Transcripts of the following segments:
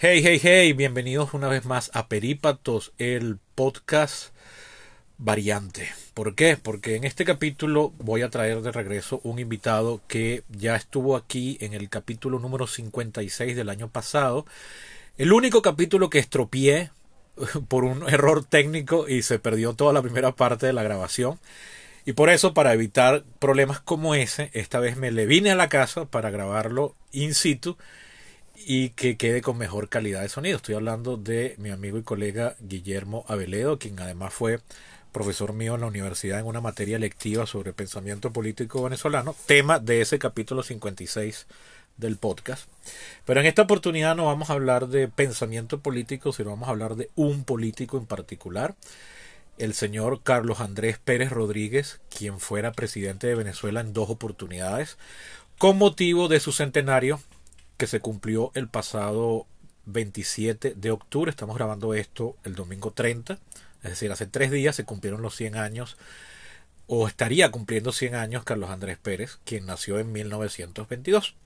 Hey, hey, hey, bienvenidos una vez más a Perípatos, el podcast variante. ¿Por qué? Porque en este capítulo voy a traer de regreso un invitado que ya estuvo aquí en el capítulo número 56 del año pasado. El único capítulo que estropié por un error técnico y se perdió toda la primera parte de la grabación. Y por eso, para evitar problemas como ese, esta vez me le vine a la casa para grabarlo in situ y que quede con mejor calidad de sonido. Estoy hablando de mi amigo y colega Guillermo Aveledo, quien además fue profesor mío en la universidad en una materia lectiva sobre pensamiento político venezolano, tema de ese capítulo 56 del podcast. Pero en esta oportunidad no vamos a hablar de pensamiento político, sino vamos a hablar de un político en particular, el señor Carlos Andrés Pérez Rodríguez, quien fuera presidente de Venezuela en dos oportunidades, con motivo de su centenario que se cumplió el pasado 27 de octubre. Estamos grabando esto el domingo 30, es decir, hace tres días se cumplieron los 100 años, o estaría cumpliendo 100 años Carlos Andrés Pérez, quien nació en 1922.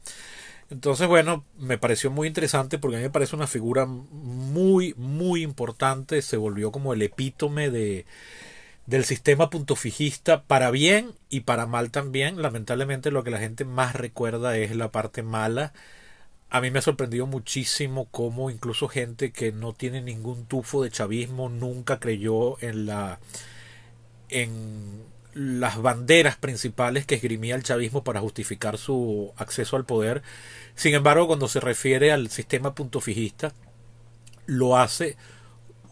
Entonces, bueno, me pareció muy interesante porque a mí me parece una figura muy, muy importante. Se volvió como el epítome de, del sistema puntofijista para bien y para mal también. Lamentablemente lo que la gente más recuerda es la parte mala a mí me ha sorprendido muchísimo cómo incluso gente que no tiene ningún tufo de chavismo nunca creyó en la en las banderas principales que esgrimía el chavismo para justificar su acceso al poder. Sin embargo, cuando se refiere al sistema puntofijista, lo hace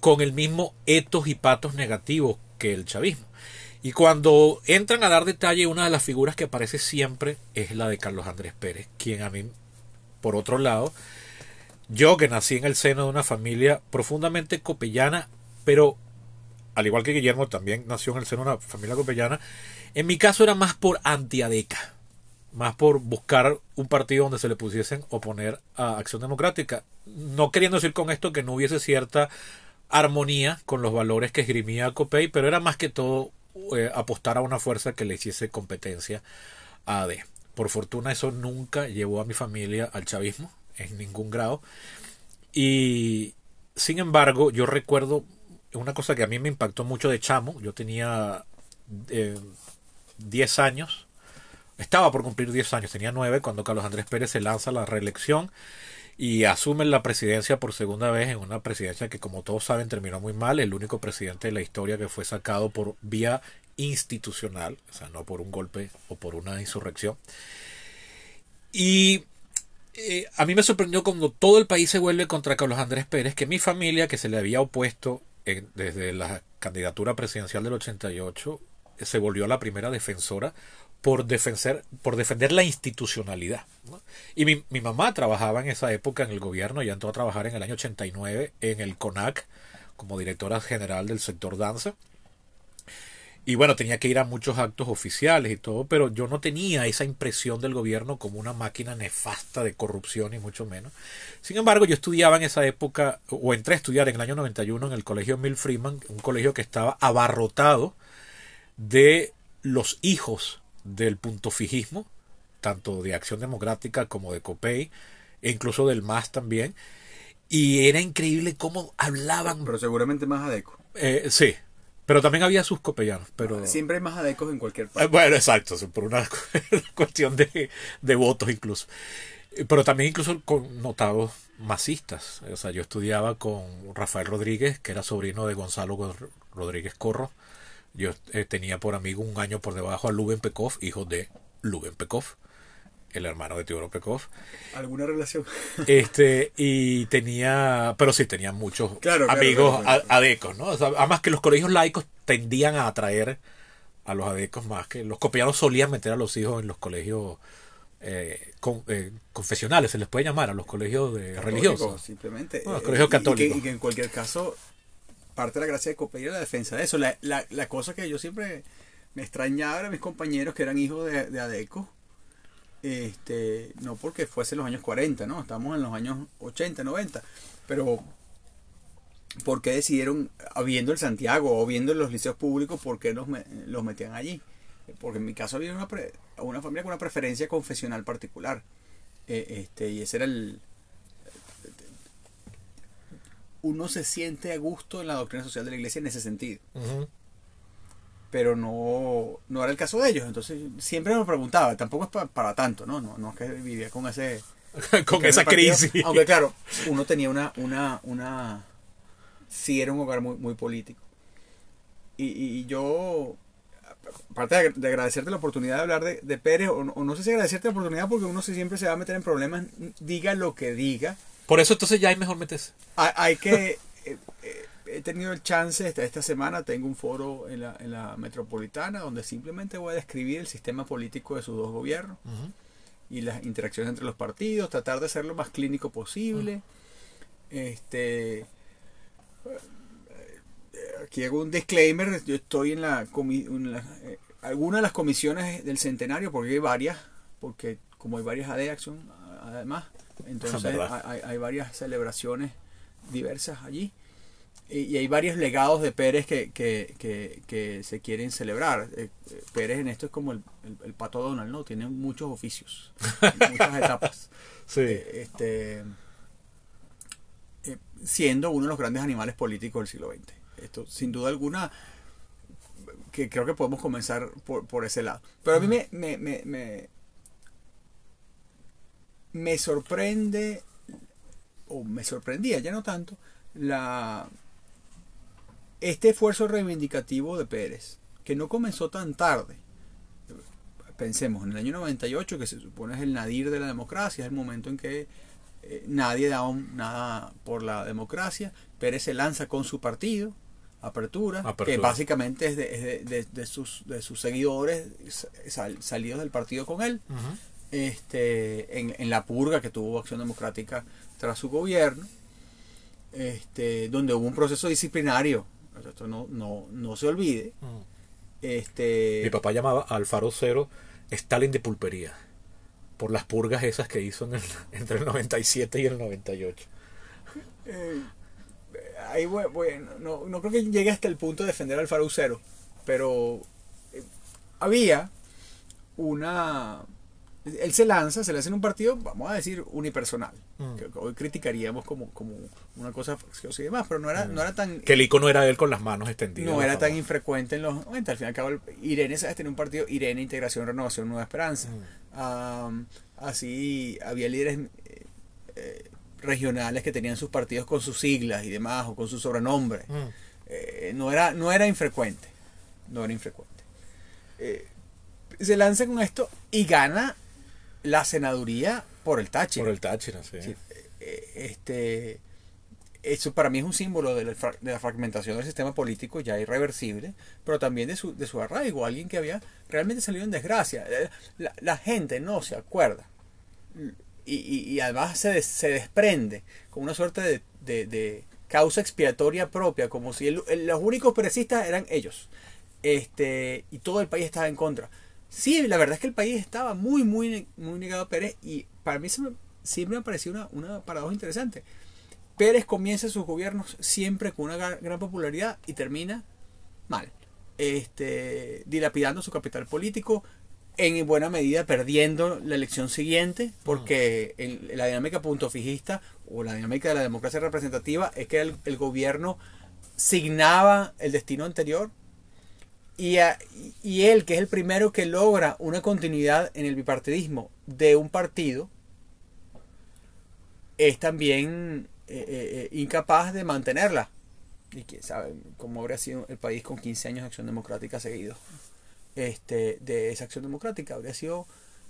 con el mismo etos y patos negativos que el chavismo. Y cuando entran a dar detalle, una de las figuras que aparece siempre es la de Carlos Andrés Pérez, quien a mí por otro lado, yo que nací en el seno de una familia profundamente copellana, pero al igual que Guillermo también nació en el seno de una familia copellana, en mi caso era más por antiadeca, más por buscar un partido donde se le pusiesen oponer a Acción Democrática. No queriendo decir con esto que no hubiese cierta armonía con los valores que esgrimía Copey, pero era más que todo eh, apostar a una fuerza que le hiciese competencia a AD. Por fortuna eso nunca llevó a mi familia al chavismo en ningún grado. Y sin embargo, yo recuerdo una cosa que a mí me impactó mucho de chamo. Yo tenía 10 eh, años. Estaba por cumplir 10 años, tenía 9 cuando Carlos Andrés Pérez se lanza a la reelección y asume la presidencia por segunda vez en una presidencia que como todos saben terminó muy mal, el único presidente de la historia que fue sacado por vía institucional, o sea, no por un golpe o por una insurrección. Y eh, a mí me sorprendió cuando todo el país se vuelve contra Carlos Andrés Pérez, que mi familia, que se le había opuesto desde la candidatura presidencial del 88, se volvió la primera defensora por defender, por defender la institucionalidad. Y mi, mamá trabajaba en esa época en el gobierno, ya entró a trabajar en el año 89 en el CONAC como directora general del sector danza. Y bueno, tenía que ir a muchos actos oficiales y todo, pero yo no tenía esa impresión del gobierno como una máquina nefasta de corrupción y mucho menos. Sin embargo, yo estudiaba en esa época, o entré a estudiar en el año 91 en el colegio Mill Freeman, un colegio que estaba abarrotado de los hijos del punto fijismo, tanto de Acción Democrática como de COPEI, e incluso del MAS también. Y era increíble cómo hablaban. Pero seguramente más adeco. Eh, sí, pero también había sus copellanos. Pero... Siempre hay más adecos en cualquier parte. Bueno, exacto, por una cuestión de, de votos incluso. Pero también incluso con notados masistas. O sea, yo estudiaba con Rafael Rodríguez, que era sobrino de Gonzalo Rodríguez Corro. Yo eh, tenía por amigo un año por debajo a Luben Pekov, hijo de Luben Pekov el hermano de Teodoro Pekov. ¿Alguna relación? Este, y tenía, pero sí, tenía muchos amigos adecos, ¿no? además que los colegios laicos tendían a atraer a los adecos más que los copiados solían meter a los hijos en los colegios eh, eh, confesionales, se les puede llamar a los colegios de religiosos. Simplemente. los colegios católicos. Y que, en cualquier caso, parte de la gracia de Copey era la defensa de eso. La, la, la cosa que yo siempre me extrañaba a mis compañeros que eran hijos de, de adecos este, no porque fuese los años 40, ¿no? Estamos en los años 80, 90, pero ¿por qué decidieron, habiendo el Santiago o viendo los liceos públicos, por qué los, los metían allí? Porque en mi caso había una, una familia con una preferencia confesional particular. Eh, este, y ese era el... uno se siente a gusto en la doctrina social de la iglesia en ese sentido. Pero no, no era el caso de ellos. Entonces siempre me preguntaba, tampoco es pa- para tanto, ¿no? No, no es que vivía con ese... Con esa partido- crisis. Aunque claro, uno tenía una, una, una, sí era un hogar muy, muy político. Y, y yo, aparte de, de agradecerte la oportunidad de hablar de, de Pérez, o no, o no sé si agradecerte la oportunidad porque uno siempre se va a meter en problemas, diga lo que diga, Por eso entonces ya hay mejor meterse. hay, hay que, eh, eh, he tenido el chance, esta, esta semana tengo un foro en la, en la metropolitana donde simplemente voy a describir el sistema político de sus dos gobiernos y las interacciones entre los partidos, tratar de ser lo más clínico posible. Este eh, aquí hago un disclaimer, yo estoy en la, en la- eh, algunas de las comisiones del centenario porque hay varias, porque como hay varias AD Action además, entonces hay varias celebraciones diversas allí. Y, hay varios legados de Pérez que, que, que, que se quieren celebrar. Eh, eh, Pérez en esto es como el, el, el pato Donald, ¿no? Tiene muchos oficios, muchas etapas. Sí. Eh, este, eh, siendo uno de los grandes animales políticos del siglo XX. Esto, sin duda alguna, que creo que podemos comenzar por, por ese lado. Pero a mí me, me, me, me, me sorprende, o me sorprendía, ya no tanto, la este esfuerzo reivindicativo de Pérez, que no comenzó tan tarde. Pensemos, en el año 98, que se supone es el nadir de la democracia, es el momento en que eh, nadie da un- nada por la democracia. Pérez se lanza con su partido, Apertura, Apertura. que básicamente es, de, es de- de- de sus, de sus seguidores sal- salidos del partido con él este, en, en la purga que tuvo Acción Democrática tras su gobierno, este, donde hubo un proceso disciplinario. Esto no, no, no se olvide. Ujú. Este, Mi papá llamaba al Faro Cero Stalin de pulpería. Por las purgas esas que hizo en el- entre el 97 y el 98. eh, ahí voy- voy- no, no creo que llegue hasta el punto de defender al Farucero, pero eh, había una... Él se lanza, se lanza en un partido, vamos a decir, unipersonal. Mm. Que hoy criticaríamos como, como una cosa facciosa y demás, pero no era, no era tan... Que el icono era él con las manos extendidas. no era tan infrecuente en los 90. Al fin y al cabo, el- Irene, ¿sabes? Tenía un partido, Irene, Integración, Renovación, Nueva Esperanza. Mm. Así, había líderes eh, eh, regionales que tenían sus partidos con sus siglas y demás, o con su sobrenombre. Mm. Eh, no, era, no era infrecuente. No era infrecuente. Eh, se lanza con esto y gana la senaduría por el Táchira. Por el Táchira, sí. Sí, eh, este, eso para mí es un símbolo de la, fra- de la fragmentación del sistema político ya irreversible, pero también de su, de su arraigo, alguien que había realmente salido en desgracia. Eh, La, la gente no se acuerda. Y, y- y además se, des- se desprende con una suerte de, de- de causa expiatoria propia, como si el- el- los únicos perecistas eran ellos. Este, y todo el país estaba en contra. Sí, la verdad es que el país estaba muy, muy, muy negado a Pérez y para mí me- siempre me pareció una, una paradoja interesante. Pérez comienza sus gobiernos siempre con una gran, popularidad y termina mal. Este, dilapidando su capital político, en buena medida perdiendo la elección siguiente, porque en la dinámica punto fijista o la dinámica de la democracia representativa es que el, el gobierno signaba el destino anterior y, a- y él, que es el primero que logra una continuidad en el bipartidismo de un partido, es también eh, eh, eh, incapaz de mantenerla. Y quién sabe cómo habría sido el país con 15 años de acción democrática seguidos. Este, de esa acción democrática habría sido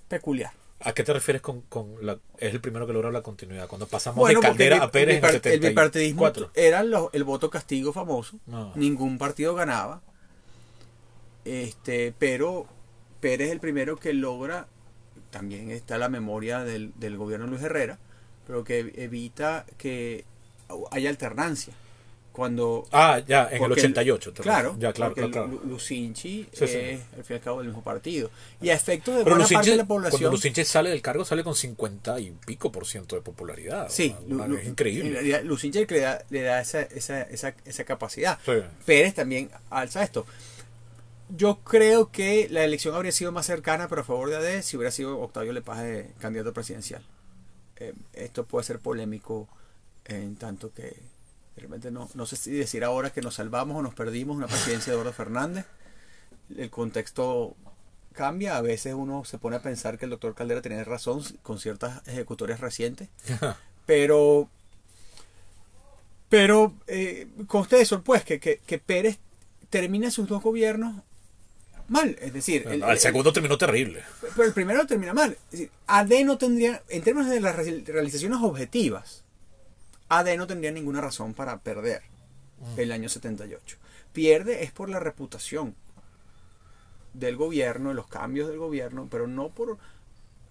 peculiar. ¿A qué te refieres con, con la, es el primero que logra la continuidad? Cuando pasamos Bueno, de Caldera el, a Pérez el en el el bipartidismo 74. era lo- el voto castigo famoso. No. Ningún partido ganaba. Este, pero Pérez es el primero que logra, también está la memoria del, del gobierno de Luis Herrera, pero que evita que haya alternancia. Cuando Ah, ya, en el porque 88. te Claro. Ya, claro, claro, claro. Lu- Lucinchi Sí, sí. es al fin y al cabo del mismo partido. Y a efectos de Pero buena parte Lucinche, de la cuando población. Lucinche sale del cargo, sale con 50 y pico por ciento de popularidad. Sí, Una- es increíble. Lucinche le da, le da esa, esa, esa, esa capacidad. Sí. Pérez también alza esto. Yo creo que la elección habría sido más cercana, pero a favor de AD, si hubiera sido Octavio Lepage candidato presidencial. Eh, esto puede ser polémico en tanto que Realmente no, no sé si decir ahora que nos salvamos o nos perdimos una presidencia de Eduardo Fernández. El contexto cambia. A veces uno se pone a pensar que el doctor Caldera tenía razón con ciertas ejecutorias recientes. Pero, pero eh, conste eso, pues, que, que, que Pérez termina sus dos gobiernos mal. Es decir, el, el, segundo terminó terrible. Pero el primero termina mal. Es decir, AD no tendría, en términos de las realizaciones objetivas, AD no tendría ninguna razón para perder mm. el año 78. Pierde es por la reputación del gobierno, los cambios del gobierno, pero no por...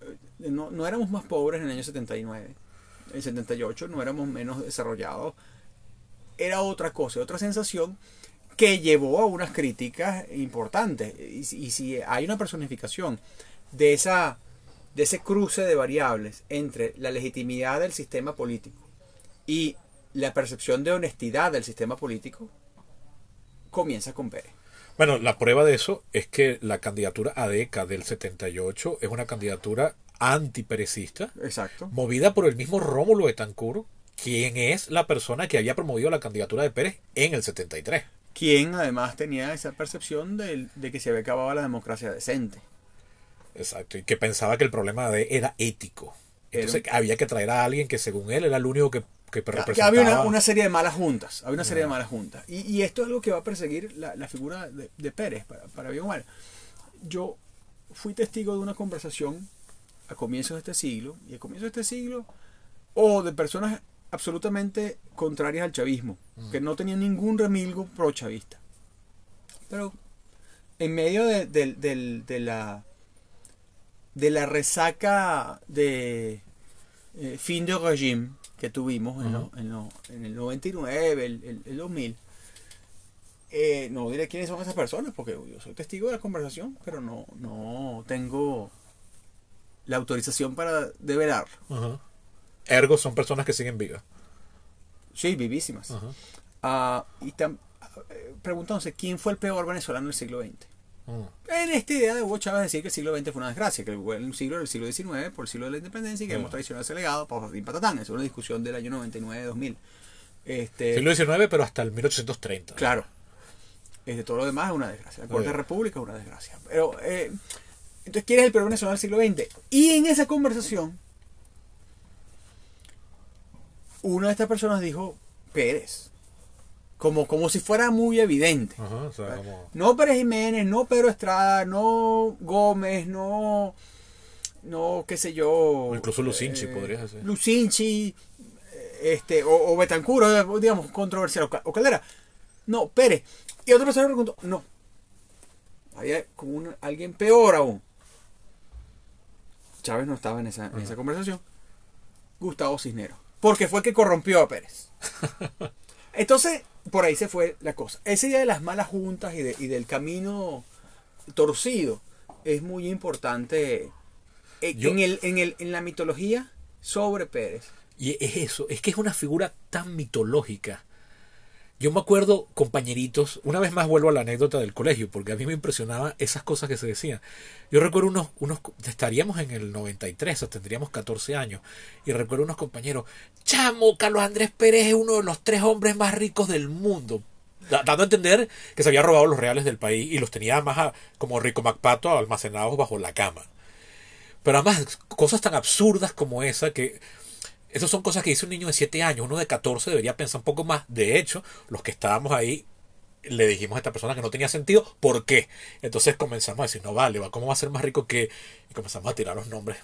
Eh, no, no éramos más pobres en el año 79. En el 78 no éramos menos desarrollados. Era otra cosa, otra sensación que llevó a unas críticas importantes. Y, y, si hay una personificación de, esa, de ese cruce de variables entre la legitimidad del sistema político y la percepción de honestidad del sistema político, comienza con Pérez. Bueno, la prueba de eso es que la candidatura ADECA del 78 es una candidatura antiperecista. Exacto. Movida por el mismo Rómulo Betancourt, quien es la persona que había promovido la candidatura de Pérez en el 73 quien además tenía esa percepción de, de, que se había acabado la democracia decente. Exacto, y que pensaba que el problema de era ético. Entonces había que traer a alguien que según él era el único que, que representaba. Que había una, una, serie de malas juntas, había una serie de malas juntas. Y, y, esto es algo que va a perseguir la, la figura de, de, Pérez, para, para bien o mal. Yo fui testigo de una conversación a comienzos de este siglo, y a comienzos de este siglo, o de personas absolutamente contrarias al chavismo, mm. que no tenían ningún remilgo pro chavista. Pero en medio de, de, de, de la de la resaca de eh, fin de régimen que tuvimos en, lo, en, lo, en, el 99, el, el, el 2000, eh, no diré quiénes son esas personas, porque yo soy testigo de la conversación, pero no, no tengo la autorización para develar. Uh Ergo son personas que siguen vivas. Sí, vivísimas. Uh y eh, preguntándose quién fue el peor venezolano del siglo XX. Uh En esta idea de Hugo Chávez decir que el siglo XX fue una desgracia, que el siglo era el siglo XIX por el siglo de la independencia y que hemos traicionado ese legado, y patatán. Es una discusión del año 99-2000. Este, siglo XIX, pero hasta el 1830. Claro. Este, todo lo demás es una desgracia. La Cuarta República es una desgracia. Pero, eh, entonces, ¿quién es el peor venezolano del siglo XX? Y en esa conversación, una de estas personas dijo Pérez. Como, como si fuera muy evidente. Ajá, o sea, como... No Pérez Jiménez, no Pedro Estrada, no Gómez, no, no qué sé yo. O incluso Lucinchi eh, podría ser. Lucinchi, este, o, o Betancur, digamos, controversial, o Caldera. No, Pérez. Y otra persona preguntó, no. Había como un, alguien peor aún. Chávez no estaba en esa, en esa conversación. Gustavo Cisneros porque fue el que corrompió a Pérez. Entonces, por ahí se fue la cosa. Ese día de las malas juntas y, de, y del camino torcido es muy importante eh, Yo- en, el, en, el, en la mitología sobre Pérez. Y es eso, es que es una figura tan mitológica. Yo me acuerdo, compañeritos, una vez más vuelvo a la anécdota del colegio, porque a mí me impresionaba esas cosas que se decían. Yo recuerdo unos, unos estaríamos en el 93, o tendríamos 14 años, y recuerdo unos compañeros, chamo, Carlos Andrés Pérez es uno de los tres hombres más ricos del mundo. Da- dando a entender que se había robado los reales del país y los tenía más a- como Rico Macpato almacenados bajo la cama. Pero además, cosas tan absurdas como esa que esas son cosas que dice un niño de 7 años, uno de 14 debería pensar un poco más. De hecho, los que estábamos ahí le dijimos a esta persona que no tenía sentido, ¿por qué? Entonces comenzamos a decir, no vale, va, ¿cómo va a ser más rico que...? Y comenzamos a tirar los nombres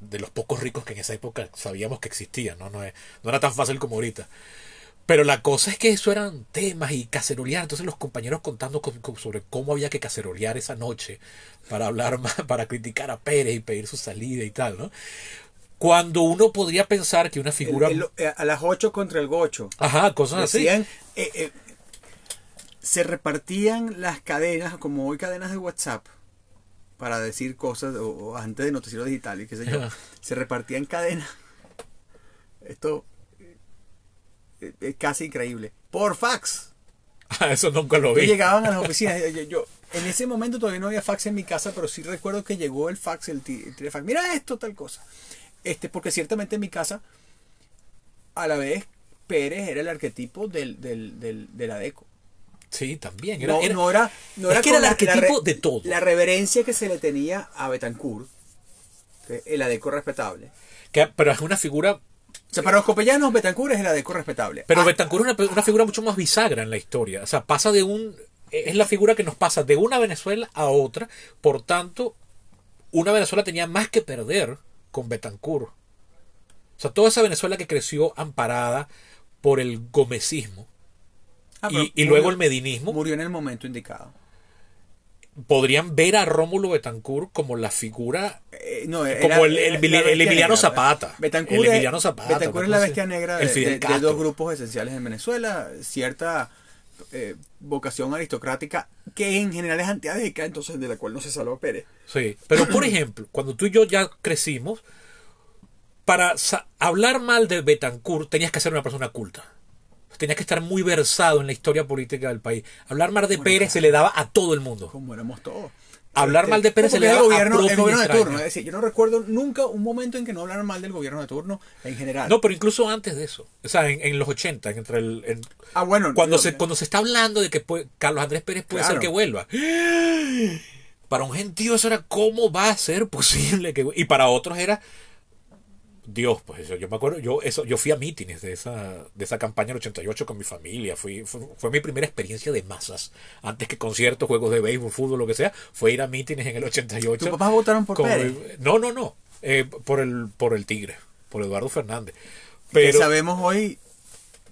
de los pocos ricos que en esa época sabíamos que existían, ¿no? No, es- no era tan fácil como ahorita. Pero la cosa es que eso eran temas y cacerolear. Entonces los compañeros contando co- co- sobre cómo había que cacerolear esa noche para hablar más, para criticar a Pérez y pedir su salida y tal, ¿no? Cuando uno podría pensar que una figura... El- el- eh, a las 8 contra el gocho. Ajá, cosas así. Eh, eh, se repartían las cadenas, como hoy cadenas de WhatsApp, para decir cosas, o, o antes de noticiero digital y qué sé yo, se repartían cadenas. Esto eh, es casi increíble. Por fax. Ah, Eso nunca lo vi. llegaban a las oficinas. Yo, en ese momento todavía no había fax en mi casa, pero sí recuerdo que llegó el fax, el, el. Mira esto, tal cosa. Este, porque ciertamente en mi casa, a la vez Pérez era el arquetipo del, del, del, del ADECO. Sí, también. Era, no, era- no era, no es era que era el la arquetipo de todo. La reverencia que se le tenía a Betancourt, el ADECO respetable. que- pero es una figura. O sea, para los copellanos, Betancourt es el ADECO respetable. Pero Ah, Betancourt es una, una figura mucho más bisagra en la historia. O sea, pasa de un. Es la figura que nos pasa de una Venezuela a otra. Por tanto, una Venezuela tenía más que perder con Betancourt. O sea, toda esa Venezuela que creció amparada por el gomecismo ah, y, luego el medinismo, Murió en el momento indicado. podrían ver a Rómulo Betancourt como la figura Eh, no, Como el- Emiliano negra. Zapata. Betancourt El Emiliano Zapata, Betancourt es la bestia negra de, de- dos grupos esenciales en Venezuela. Cierta eh, vocación aristocrática que en general es antiadeca, entonces de la cual no se salvó Pérez. Sí, pero por ejemplo, cuando tú y yo ya crecimos, para hablar mal de Betancourt tenías que ser una persona culta. Tenías que estar muy versado en la historia política del país. Hablar mal de Bueno, Pérez claro. se le daba a todo el mundo. Como éramos todos. Hablar mal de Pérez no, se le el a gobierno, propio el gobierno de turno. Es decir, yo no recuerdo nunca un momento en que no hablaran mal del gobierno de turno en general. No, pero incluso antes de eso. O sea, en, en los 80, entre el, en- ah, bueno. cuando, digo, se, cuando se está hablando de que puede- Carlos Andrés Pérez puede Claro. ser que vuelva. Para un gentío eso era cómo va a ser posible que y para otros era Dios, pues eso, yo me acuerdo, yo eso yo fui a mítines de esa de esa campaña del 88 con mi familia, fui fue, fue mi primera experiencia de masas, antes que conciertos, juegos de béisbol, fútbol, lo que sea, fue ir a mítines en el 88. ¿Tus papás votaron por con- Pérez? No, no, no, eh, por el por el Tigre, por Eduardo Fernández. que Pero sabemos hoy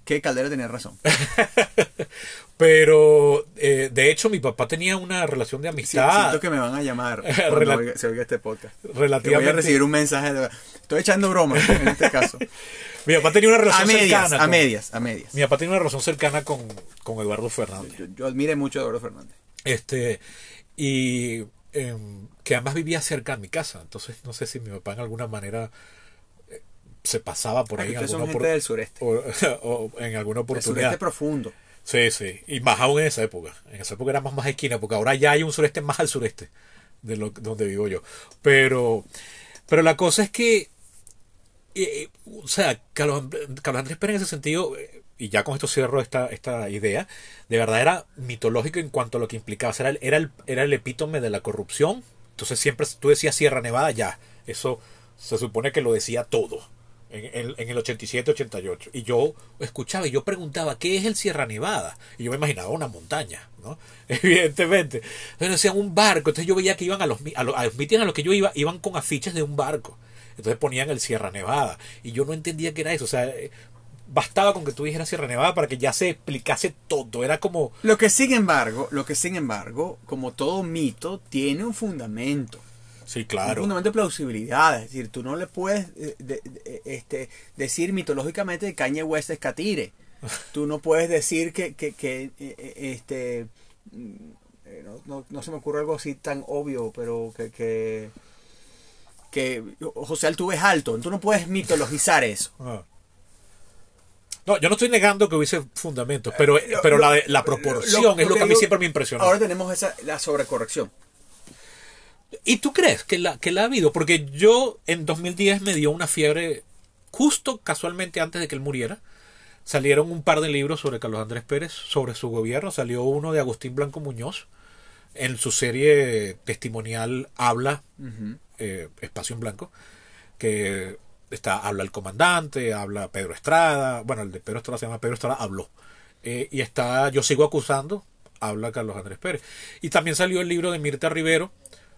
que Caldera tenía razón. Pero eh, de hecho mi papá tenía una relación de Sí, amistad siento que me van a llamar cuando oiga- se oiga este podcast. Que voy relativamente. a recibir un mensaje. De... Estoy echando bromas en este caso. Mi papá tenía una A relación medias, cercana. a con- medias, a medias. Mi papá tenía una relación cercana con, con Eduardo Fernández. Yo, yo admiré mucho a Eduardo Fernández. Este y em, que además vivía cerca de mi casa. Entonces no sé si mi papá en alguna manera eh, se pasaba por Ah, ahí en ustedes son alguna, gente del sureste. o- o en alguna El sureste oportunidad. profundo. Sí, sí. Y más aún en esa época. En esa época éramos más esquina, porque ahora ya hay un sureste más al sureste de lo, donde vivo yo. Pero, pero la cosa es que, eh, o sea, Carlos, Carlos Andrés Pérez en ese sentido, eh, y ya con esto cierro esta, esta idea, de verdad era mitológico en cuanto a lo que implicaba. Era, el, era, el, era el epítome de la corrupción. Entonces siempre tú decías Sierra Nevada, ya. Eso se supone que lo decía todo en, en- en el 87-88. Y yo escuchaba y yo preguntaba, ¿qué es el Sierra Nevada? Y yo me imaginaba una montaña, ¿no? Evidentemente. Entonces decían un barco. Entonces yo veía que iban a los, a los, a los a los que yo iba, iban con afiches de un barco. Entonces ponían el Sierra Nevada. Y yo no entendía qué era eso. O sea, eh, bastaba con que tú dijeras Sierra Nevada para que ya se explicase todo. Era como... Lo que sin embargo, lo que sin embargo, como todo mito, tiene un fundamento. Sí, Un claro. fundamento de plausibilidad. Es decir, tú no le puedes eh, de- de- este, decir mitológicamente que Kanye West es Catire. Tú no puedes decir que, que, que, eh, eh, este eh, no, no- no se me ocurre algo así tan obvio, pero que, que, que José Altuve es alto. Tú no puedes mitologizar eso. Ah. No, yo no estoy negando que hubiese fundamentos, pero, pero la, lo- la proporción lo- es lo que a mí digo- siempre me impresionó. Ahora tenemos esa, la sobrecorrección. ¿Y tú crees que la, que la ha habido? Porque yo en 2010 me dio una fiebre, justo casualmente antes de que él muriera. Salieron un par de libros sobre Carlos Andrés Pérez, sobre su gobierno. Salió uno de Agustín Blanco Muñoz. En su serie testimonial Habla, eh, Espacio en Blanco, que está, habla el comandante, habla Pedro Estrada. Bueno, el de Pedro Estrada se llama Pedro Estrada, habló. Eh, y está Yo sigo acusando, habla Carlos Andrés Pérez. Y también salió el libro de Mirta Rivero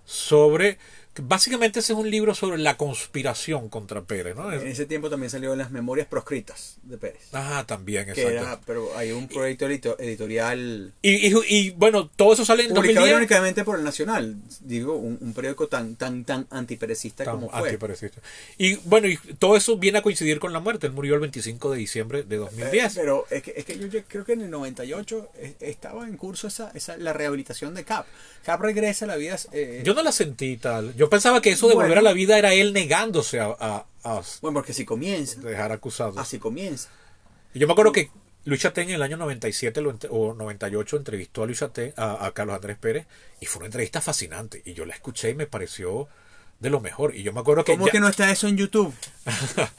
sobre. Básicamente ese es un libro sobre la conspiración contra Pérez, ¿no? En ese tiempo también salió las memorias proscritas de Pérez. Ah, también, Que exacto. era, pero hay un proyecto edito- editorial Y, y, y, bueno, todo eso sale en publicado 2010. irónicamente por el Nacional, digo, un, un periódico tan tan tan antiperecista Tan como fue. antiperecista. Y bueno, y todo eso viene a coincidir con la muerte. Él murió el 25 de diciembre de Eh, 2010. Pero es que, es que yo, creo que en el 98 es- estaba en curso esa, esa la rehabilitación de Cap. Cap regresa a la vida. eh, Yo no la sentí tal. Yo pensaba que eso de Bueno. volver a la vida era él negándose a, a- a bueno, porque si comienza, dejar acusado. así comienza. Y yo me acuerdo que Luis Chatén en el año 97 lo ent- o 98 entrevistó a Luis Chatén, a, a Carlos Andrés Pérez, y fue una entrevista fascinante. Y yo la escuché y me pareció de lo mejor. Y yo me acuerdo que, ¿Cómo ya, que no está eso en YouTube?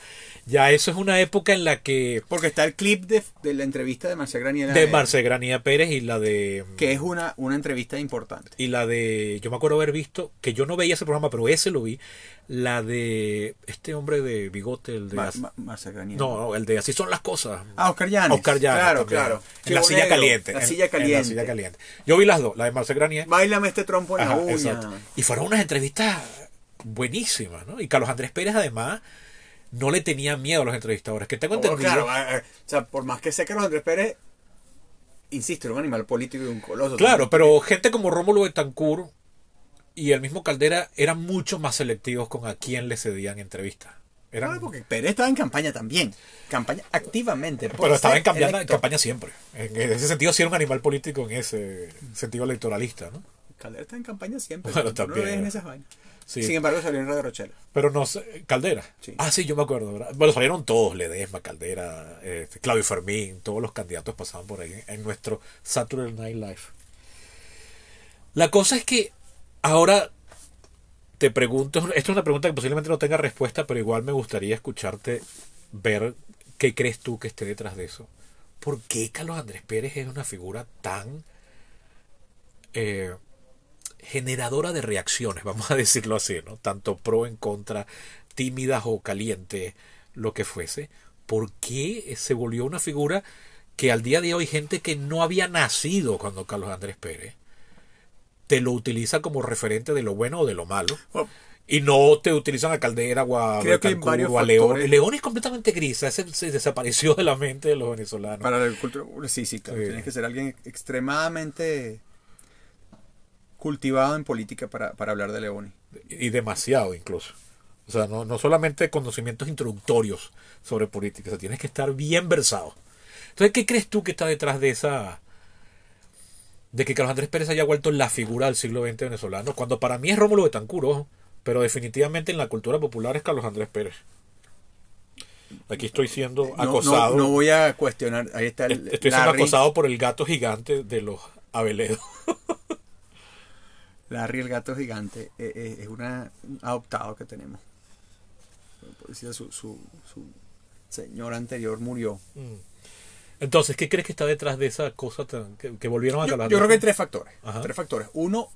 Ya eso es una época en la que... Porque está el clip de, de la entrevista de Marcel Granier. De Marcel Granier Pérez y la de... Que es una, una entrevista importante. Y la de... Yo me acuerdo haber visto, que yo no veía ese programa, pero ese lo vi, la de este hombre de bigote, el de... Ma, Ma, Marcel Granier. No, no, el de Así son las cosas. Ah, Oscar Llanes. Oscar Llanes. Claro, también. claro. En la silla caliente. La en- silla en caliente. la silla caliente. Yo vi las dos, la de Marcel Granier. Báilame este trompo en Ajá, la uña. exacto. Y fueron unas entrevistas buenísimas, ¿no? Y Carlos Andrés Pérez, además, no le tenía miedo a los entrevistadores. Que tengo entendido. claro, eh, o sea, por más que sé que los Andrés Pérez, insisto, era un animal político y un coloso. Claro, pero gente como Rómulo Betancourt y el mismo Caldera eran mucho más selectivos con a quién le cedían entrevistas. Eran, Claro, porque Pérez estaba en campaña también. Campaña activamente. pero estaba en campaña, en campaña siempre. En ese sentido, sí era un animal político en ese sentido electoralista, ¿no? Caldera está en campaña siempre. Bueno, tú no lo también, ves en ¿no? esas vainas. Sí. Sin embargo, salió en Radio Rochela. Pero no sé, Caldera. Sí. Ah, sí, yo me acuerdo. ¿verdad? Bueno, salieron todos, Ledesma, Caldera, eh, Claudio Fermín, todos los candidatos pasaban por ahí en nuestro Saturday Night Live. La cosa es que ahora te pregunto, esta es una pregunta que posiblemente no tenga respuesta, pero igual me gustaría escucharte ver qué crees tú que esté detrás de eso. ¿Por qué Carlos Andrés Pérez es una figura tan eh, generadora de reacciones, vamos a decirlo así, ¿no? Tanto pro en contra, tímidas o calientes, lo que fuese. ¿Por qué se volvió una figura que al día de hoy gente que no había nacido cuando Carlos Andrés Pérez te lo utiliza como referente de lo bueno o de lo malo? Bueno, Y no te utilizan a Caldera o a, Creo que varios o a León. factores. León es completamente gris, ese se desapareció de la mente de los venezolanos. para la cultura. Sí, sí, claro. Sí. Tienes que ser alguien extremadamente cultivado en política para, para hablar de Leoni. y demasiado incluso. O sea, no, no solamente conocimientos introductorios sobre política, o sea, tienes que estar bien versado. Entonces, ¿qué crees tú que está detrás de esa... de que Carlos Andrés Pérez haya vuelto la figura del siglo XX venezolano? Cuando para mí es Rómulo Betancourt, ojo, pero definitivamente en la cultura popular es Carlos Andrés Pérez. Aquí estoy siendo acosado. no, no voy a cuestionar. Ahí está el. estoy siendo acosado por el gato gigante de los Aveledo. Larry, el gato gigante, eh, eh, es una, un adoptado que tenemos. Su, su, su señor anterior murió. Entonces, ¿qué crees que está detrás de esa cosa tan- que, que volvieron a Yo, yo creo que hay tres factores. Ajá. Tres factores. Uno,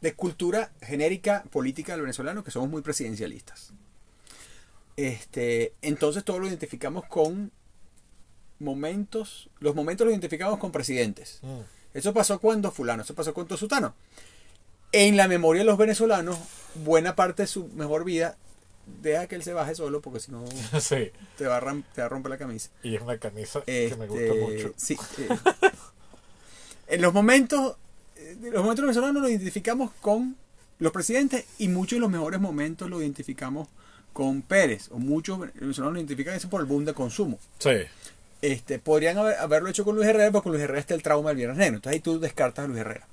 de cultura genérica política del venezolano, que somos muy presidencialistas. Este, entonces todo lo identificamos con momentos, los momentos los identificamos con presidentes. Mm. Eso pasó cuando fulano, eso pasó con Tosutano. En la memoria de los venezolanos, buena parte de su mejor vida, deja que él se baje solo, porque si no Sí, te va a, ram- te va a romper la camisa. y es una camisa que me gusta Este, mucho. sí, eh, en los momentos, eh, los momentos venezolanos los identificamos con los presidentes y muchos de los mejores momentos los identificamos con Pérez, o muchos venezolanos lo identifican eso por el boom de consumo. Sí, Este, podrían haber- haberlo hecho con Luis Herrera, porque con Luis Herrera está el trauma del Viernes Negro. Entonces ahí tú descartas a Luis Herrera.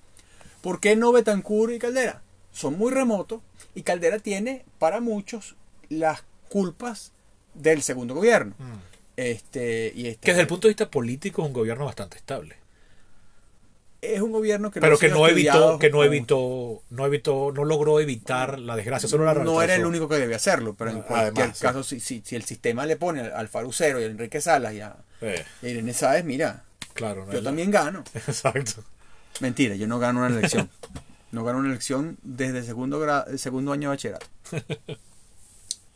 ¿Por qué no Betancourt y Caldera? Son muy remotos y Caldera tiene para muchos las culpas del segundo gobierno. Este, y este, que desde el punto de vista político es un gobierno bastante estable. Es un gobierno que pero ha que no evitó, que no evitó, no evitó, no logró evitar la desgracia. Solo la no era el único que debía hacerlo, pero en Ah, cualquier además, sí. caso, si, si, si el sistema le pone al, Farucero y a Enrique Salas y a, Eh, y a Irene Sáez, mira, claro, no yo también gano. Exacto. Mentira, yo no gano una elección. No gano una elección desde el segundo, gra- el segundo año de bachillerato.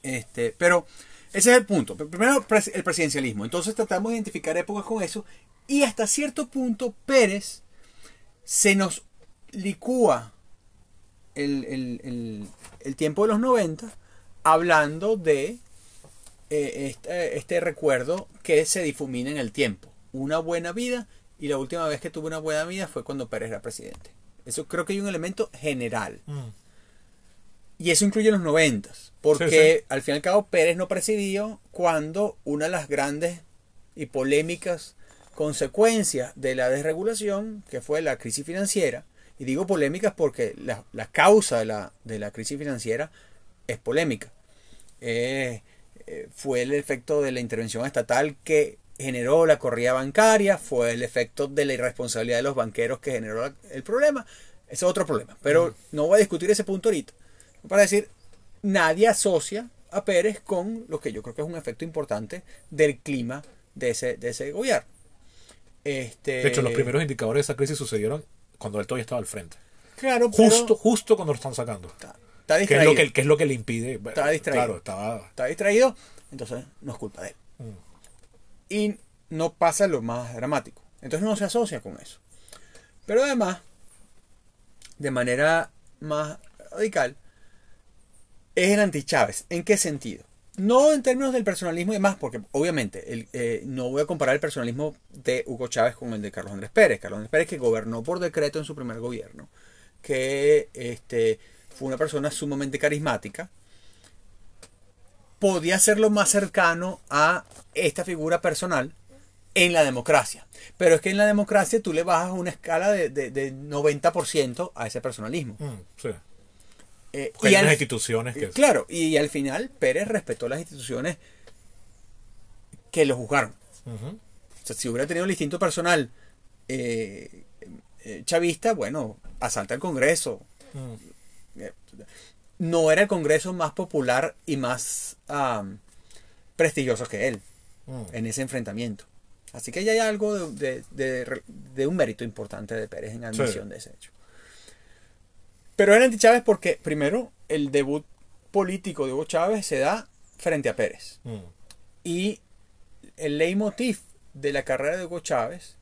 Este, pero ese es el punto. Primero, el presidencialismo. Entonces tratamos de identificar épocas con eso. Y hasta cierto punto, Pérez se nos licúa el, el- el- el tiempo de los 90 hablando de eh, este, este recuerdo que se difumina en el tiempo. Una buena vida y la última vez que tuve una buena vida fue cuando Pérez era presidente. Eso creo que hay un elemento general. Mm. Y eso incluye los noventas. Porque Sí, sí. al fin y al cabo Pérez no presidió cuando una de las grandes y polémicas consecuencias de la desregulación, que fue la crisis financiera, y digo polémicas porque la, la causa de la, de la crisis financiera es polémica. Eh, eh, fue el efecto de la intervención estatal que generó la corrida bancaria, fue el efecto de la irresponsabilidad de los banqueros que generó el problema. Ese es otro problema. Pero no voy a discutir ese punto ahorita. Para decir, nadie asocia a Pérez con lo que yo creo que es un efecto importante del clima de ese, de ese gobierno. Este, De hecho, los primeros indicadores de esa crisis sucedieron cuando él todavía estaba al frente. Claro, pero Justo, justo cuando lo están sacando. está, está ¿Qué es, distraído. lo que, qué es lo que le impide? Estaba distraído. Claro, estaba... Está distraído, entonces no es culpa de él. Mm. Y no pasa lo más dramático. Entonces no se asocia con eso. Pero además, de manera más radical, es el anti-Chávez. ¿En qué sentido? No en términos del personalismo y demás, porque obviamente el, eh, no voy a comparar el personalismo de Hugo Chávez con el de Carlos Andrés Pérez. Carlos Andrés Pérez que gobernó por decreto en su primer gobierno, que este, fue una persona sumamente carismática, podía ser lo más cercano a esta figura personal en la democracia. Pero es que en la democracia tú le bajas una escala de, de- de 90% a ese personalismo. Mm, sí. Eh, Porque hay al- unas instituciones que... Claro, y al final Pérez respetó las instituciones que lo juzgaron. O sea, si hubiera tenido el instinto personal eh, eh, chavista, bueno, asalta el Congreso. Mm. Eh, No era el Congreso más popular y más prestigioso que él Mm. en ese enfrentamiento. Así que ya hay algo de, de- de- de un mérito importante de Pérez en admisión Sí. de ese hecho. Pero era anti Chávez porque, primero, el debut político de Hugo Chávez se da frente a Pérez. Mm. Y el leitmotiv de la carrera de Hugo Chávez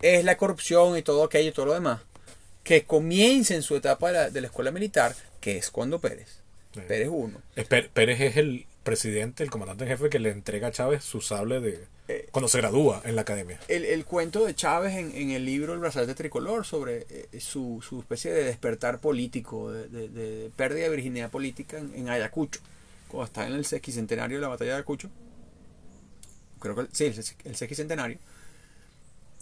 es la corrupción y todo aquello y todo lo demás, que comienza en su etapa de la, de la escuela militar, que es cuando Pérez. Sí. Pérez 1. Es Pé- Pérez es el presidente, el comandante en jefe que le entrega a Chávez su sable de Eh. cuando se gradúa en la academia. El, el cuento de Chávez en, en el libro El brazalete tricolor sobre eh, su, su especie de despertar político, de, de- de pérdida de virginidad política en, en Ayacucho, cuando está en el sesquicentenario de la batalla de Ayacucho. Creo que sí, el, el sesquicentenario.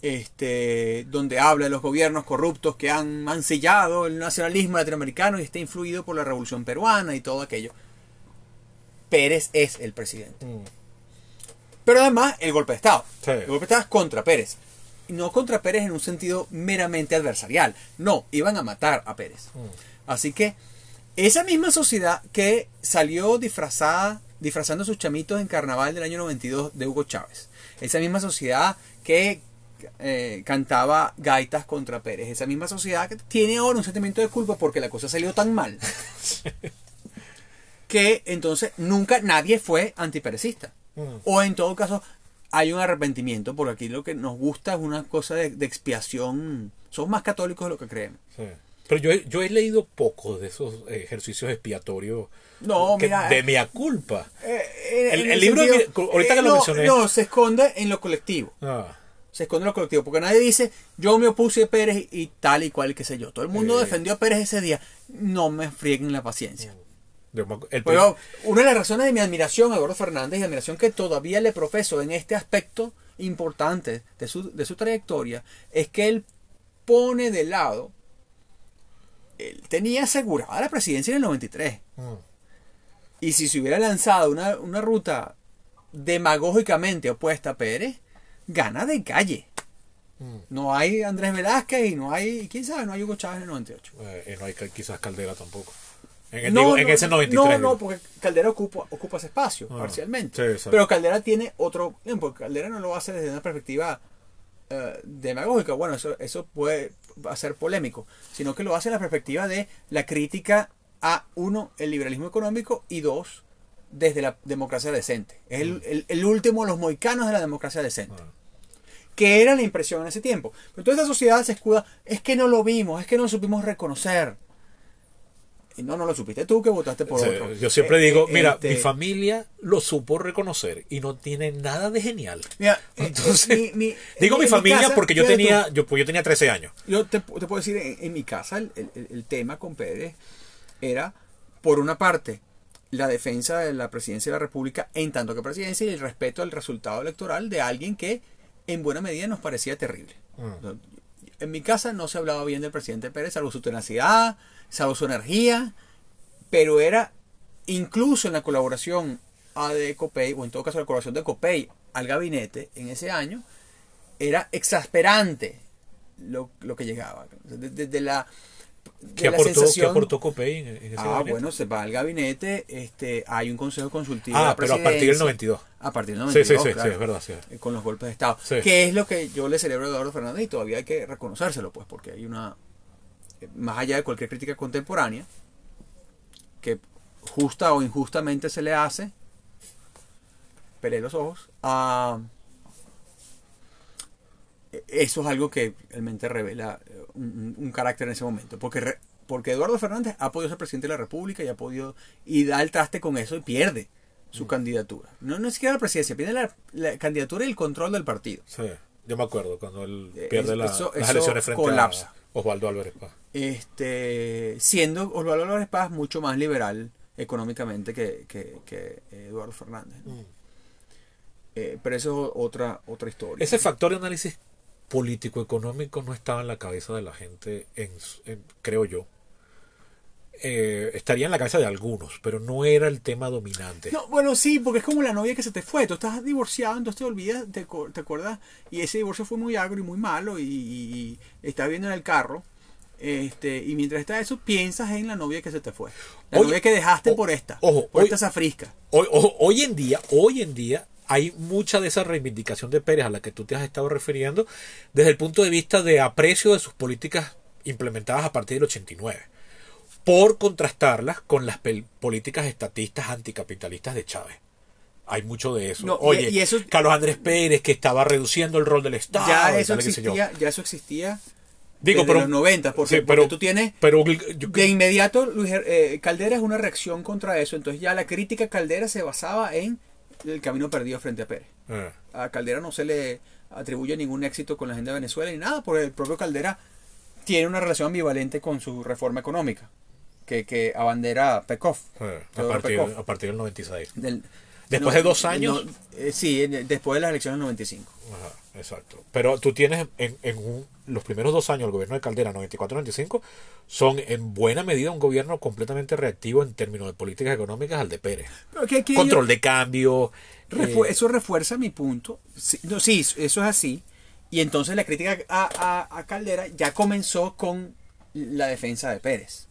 Este, donde habla de los gobiernos corruptos que han mancillado el nacionalismo latinoamericano y está influido por la revolución peruana y todo aquello. Pérez es el presidente. Mm. Pero además, el golpe de Estado. Sí. El golpe de Estado es contra Pérez. Y no contra Pérez en un sentido meramente adversarial. No, iban a matar a Pérez. Mm. Así que esa misma sociedad que salió disfrazada, disfrazando a sus chamitos en carnaval del año 92 de Hugo Chávez. Esa misma sociedad que eh, cantaba gaitas contra Pérez. Esa misma sociedad que tiene ahora un sentimiento de culpa porque la cosa salió tan mal. que entonces nunca nadie fue antiperecista. Mm. O en todo caso, hay un arrepentimiento, porque aquí lo que nos gusta es una cosa de, de expiación. Somos más católicos de lo que creemos. Sí. Pero yo he, yo he leído poco de esos ejercicios expiatorios No, que- mira. de mea culpa. eh, El- libro, sentido- mira, ahorita que lo no, mencioné. No, se esconde en lo colectivo. Ah, Se esconde en lo colectivo. Porque nadie dice, yo me opuse a Pérez y tal y cual, qué sé yo. Todo el mundo Eh. defendió a Pérez ese día. No me frieguen la paciencia. Yo el Pero una de las razones de mi admiración a Eduardo Fernández y admiración que todavía le profeso en este aspecto importante de su, de su trayectoria es que él pone de lado, él tenía asegurada la presidencia en el 93 Mm. y si se hubiera lanzado una, una ruta demagógicamente opuesta a Pérez, gana de calle. Mm. No hay Andrés Velázquez y no hay, quién sabe, no hay Hugo Chávez en el 98. Eh, eh, no hay quizás Caldera tampoco. En, el- No, digo, en no, ese 93. No, porque Caldera ocupa, ocupa ese espacio Ah, parcialmente. sí. Pero Caldera tiene otro. Porque Caldera no lo hace desde una perspectiva eh, demagógica. Bueno, eso, eso puede ser polémico. Sino que lo hace en la perspectiva de la crítica a, uno, el liberalismo económico y dos, desde la democracia decente. Es el, el- el último de los moicanos de la democracia decente. Ah. Que era la impresión en ese tiempo. Pero toda esta sociedad se escuda. Es que no lo vimos, es que no lo supimos reconocer. Y no, no lo supiste tú que votaste por otro. Yo siempre Eh, digo, eh, mira, este, mi familia lo supo reconocer y no tiene nada de genial. Mira, eh, Entonces, eh, mi- mi- digo mi familia casa, porque yo tenía, tú, yo, pues yo tenía 13 años. yo te, te puedo decir, en, en mi casa el, el- el tema con Pérez era, por una parte, la defensa de la presidencia de la República en tanto que presidencia y el respeto al resultado electoral de alguien que en buena medida nos parecía terrible. Mm. En mi casa no se hablaba bien del presidente Pérez, salvo su tenacidad, salvo su energía, pero era incluso en la colaboración a de Copey, o en todo caso la colaboración de Copey al gabinete en ese año, era exasperante lo, lo que llegaba. Desde, desde la de ¿Qué la aportó, ¿qué sensación- aportó Copey en, en ese Ah, gabinete? bueno, se va al gabinete, este, hay un consejo consultivo. Ah, de pero a partir del presidencia. 92. A partir del Sí, 92, sí, sí, claro, sí, es verdad. Sí. eh, Con los golpes de Estado. Sí. Que es lo que yo le celebro a Eduardo Fernández y todavía hay que reconocérselo, pues, porque hay una. Más allá de cualquier crítica contemporánea, que justa o injustamente se le hace, pelé los ojos, a. Eso es algo que realmente revela eh, un, carácter en ese momento. Porque, re- porque Eduardo Fernández ha podido ser presidente de la República y ha podido. y da el traste con eso y pierde su candidatura. No, no es siquiera la presidencia, pierde la, la candidatura y el control del partido. Sí, yo me acuerdo cuando él Eh, pierde la- eso- las eso elecciones frente colapsa. a Osvaldo Álvarez Paz. Este, siendo Osvaldo Álvarez Paz mucho más liberal económicamente que, que- que Eduardo Fernández. ¿no? Mm. Eh, pero eso es otra, otra historia. Ese factor de análisis político-económico no estaba en la cabeza de la gente, en, su- en- creo yo. Eh, estaría en la cabeza de algunos, pero no era el tema dominante. No, bueno, sí, porque es como la novia que se te fue. Tú estás divorciado, entonces te olvidas, te, te acuerdas. Y ese divorcio fue muy agrio y muy malo. Y, y- y estás viendo en el carro. Este, y mientras está eso, piensas en la novia que se te fue. La novia que dejaste o- por esta. ojo, por oye- esta zafrisca. Hoy, ojo, hoy en día, hoy en día, hay mucha de esa reivindicación de Pérez a la que tú te has estado refiriendo desde el punto de vista de aprecio de sus políticas implementadas a partir del 89, por contrastarlas con las políticas estatistas anticapitalistas de Chávez. Hay mucho de eso. No, Oye, y eso- Carlos Andrés Pérez que estaba reduciendo el rol del Estado. ya eso existía, ya eso existía Digo, desde pero, los 90, porque, sí, porque pero- tú tienes pero yo- de inmediato Luis eh, Caldera es una reacción contra eso, entonces ya la crítica a Caldera se basaba en el camino perdido frente a Pérez. Eh, A Caldera no se le atribuye ningún éxito con la agenda de Venezuela ni nada, porque el propio Caldera tiene una relación ambivalente con su reforma económica, que, que abandera Pekov. eh, a, partir, Pekov. a partir del 96. Del- Después de dos años. no, eh, sí, en- después de las elecciones del 95. Ajá, exacto. Pero tú tienes en, en un- los primeros dos años del gobierno de Caldera, 94-95, son en buena medida un gobierno completamente reactivo en términos de políticas económicas al de Pérez. Pero que- que Control de cambio. Refu- eh, eso refuerza mi punto. Sí, no, sí, eso es así. Y entonces la crítica a, a- a Caldera ya comenzó con la defensa de Pérez.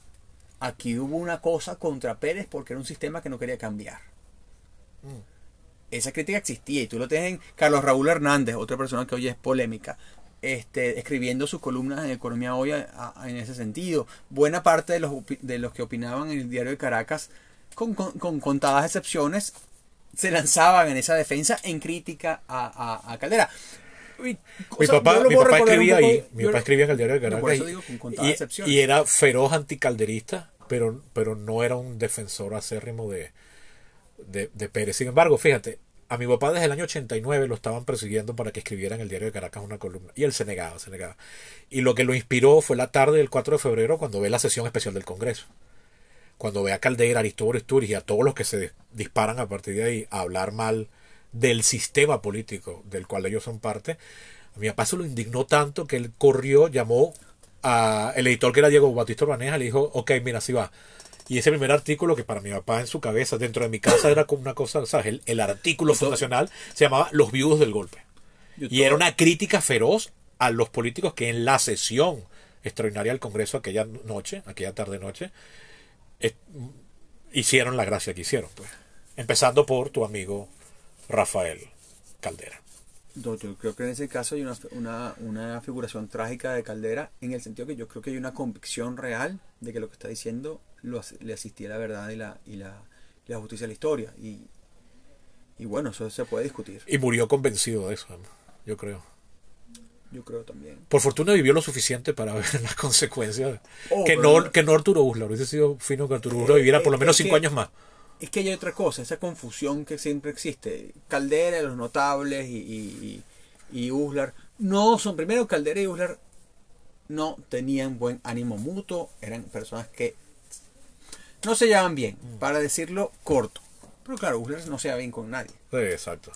Aquí hubo una cosa contra Pérez porque era un sistema que no quería cambiar. Mm. Esa crítica existía y tú lo tienes en Carlos Raúl Hernández, otra persona que hoy es polémica, este, escribiendo sus columnas en Economía Hoy a- a- en ese sentido. Buena parte de los, de los que opinaban en el diario de Caracas, con, con- con contadas excepciones, se lanzaban en esa defensa en crítica a, Caldera. Mi papá, mi papá escribía ahí, mi papá escribía en el diario de Caracas eso y- digo, con contadas y, excepciones. y era feroz anticalderista, pero, pero no era un defensor acérrimo de, de, de Pérez. Sin embargo, fíjate, a mi papá desde el año 89 lo estaban persiguiendo para que escribiera en el diario de Caracas una columna. Y él se negaba, se negaba. Y lo que lo inspiró fue la tarde del 4 de febrero cuando ve la sesión especial del Congreso. Cuando ve a Caldera, Aristóbulo Isturiz y a todos los que se disparan a partir de ahí a hablar mal del sistema político del cual ellos son parte, a mi papá se lo indignó tanto que él corrió, llamó a el editor que era Diego Batista Urbaneja, le dijo, ok, mira, así va. Y ese primer artículo que para mi papá en su cabeza, dentro de mi casa, era como una cosa, ¿sabes? El, el artículo fundacional se llamaba Los viudos del golpe. Y era una crítica feroz a los políticos que en la sesión extraordinaria del Congreso aquella noche, aquella tarde-noche, es- hicieron la gracia que hicieron. pues Empezando por tu amigo Rafael Caldera. No, yo creo que en ese caso hay una, una, una figuración trágica de Caldera en el sentido que yo creo que hay una convicción real de que lo que está diciendo lo, le asistía la verdad y la, y la, la justicia de la historia. Y, y bueno, eso se puede discutir. Y murió convencido de eso, yo creo. Yo creo también. Por fortuna vivió lo suficiente para ver las consecuencias. Oh, que, no, que no Arturo Uslar. Hubiese sido fino que Arturo Uslar viviera por lo eh, menos cinco que- años más. Es que hay otra cosa, esa confusión que siempre existe. Caldera, los notables y, y, y- y Uslar no son, primero Caldera y Uslar no tenían buen ánimo mutuo, eran personas que no se llevaban bien, para decirlo corto. Pero claro, Uslar no se lleva bien con nadie. Sí, exacto.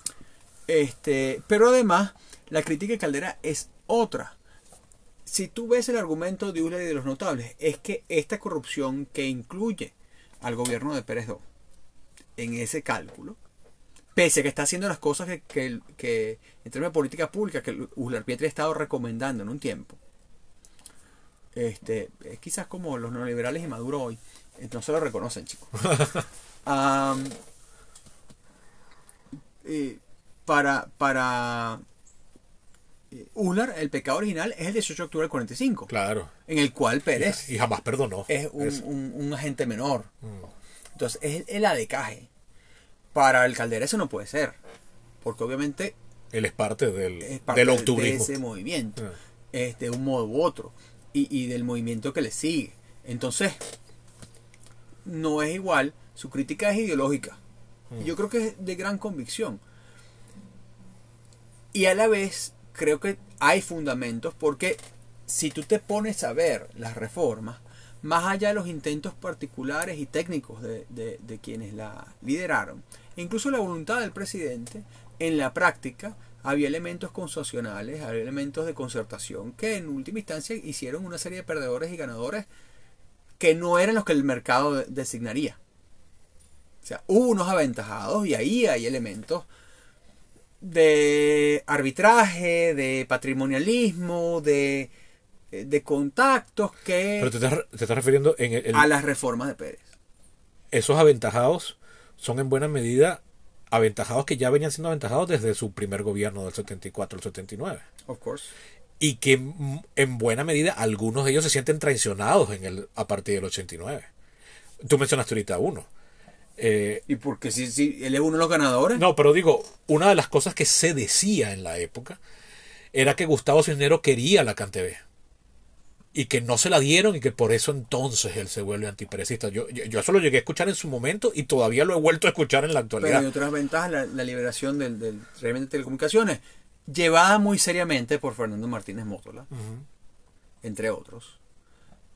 Este, pero además, la crítica de Caldera es otra. Si tú ves el argumento de Uslar y de los notables, es que esta corrupción que incluye al gobierno de Pérez II en ese cálculo, pese a que está haciendo las cosas que, que- que en términos de política pública que Uslar Pietri ha estado recomendando en un tiempo, Este, es quizás como los neoliberales y Maduro hoy. Eh, No se lo reconocen, chicos. Eh, para para eh, Ular, el pecado original es el 18 de octubre del 45, Claro. en el cual Pérez Y jamás perdonó. es un- un agente menor. Mm. Entonces, es el adecaje. Para el Caldera eso no puede ser. Porque obviamente Él es parte del, es parte del de- octubrismo. de ese movimiento. Ah. es de un modo u otro. Y, y del movimiento que le sigue. Entonces, no es igual. Su crítica es ideológica. Mm. Yo creo que es de gran convicción. Y a la vez, creo que hay fundamentos porque si tú te pones a ver las reformas, más allá de los intentos particulares y técnicos de, de- quienes la lideraron, e incluso la voluntad del presidente, en la práctica había elementos concesionales, había elementos de concertación que en última instancia hicieron una serie de perdedores y ganadores que no eran los que el mercado de- designaría. O sea, hubo unos aventajados y ahí hay elementos de arbitraje, de patrimonialismo, de, de contactos que Pero te estás, te estás refiriendo en el- a las reformas de Pérez. esos aventajados son en buena medida aventajados que ya venían siendo aventajados desde su primer gobierno del 74 al 79 Of course. y que en buena medida algunos de ellos se sienten traicionados en el a partir del 89 tú mencionaste ahorita uno. Eh, Y porque si, si él es uno de los ganadores, no pero digo una de las cosas que se decía en la época era que Gustavo Cisneros quería la CanTV y que no se la dieron y que por eso entonces él se vuelve antiperecista. Yo, yo, yo eso lo llegué a escuchar en su momento y todavía lo he vuelto a escuchar en la pero actualidad. hay otras ventajas, la, la liberación del, del régimen de telecomunicaciones, llevada muy seriamente por Fernando Martínez Mótola, entre otros,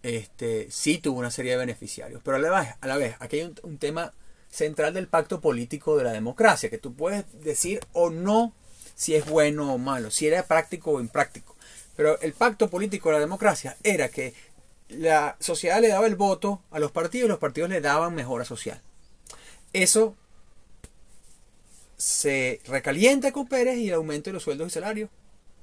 este sí tuvo una serie de beneficiarios. Pero a la vez, a la vez aquí hay un, un tema central del pacto político de la democracia, que tú puedes decir o no si es bueno o malo, si era práctico o impráctico. Pero el pacto político de la democracia era que la sociedad le daba el voto a los partidos y los partidos le daban mejora social. Eso se recalienta con Pérez y el aumento de los sueldos y salarios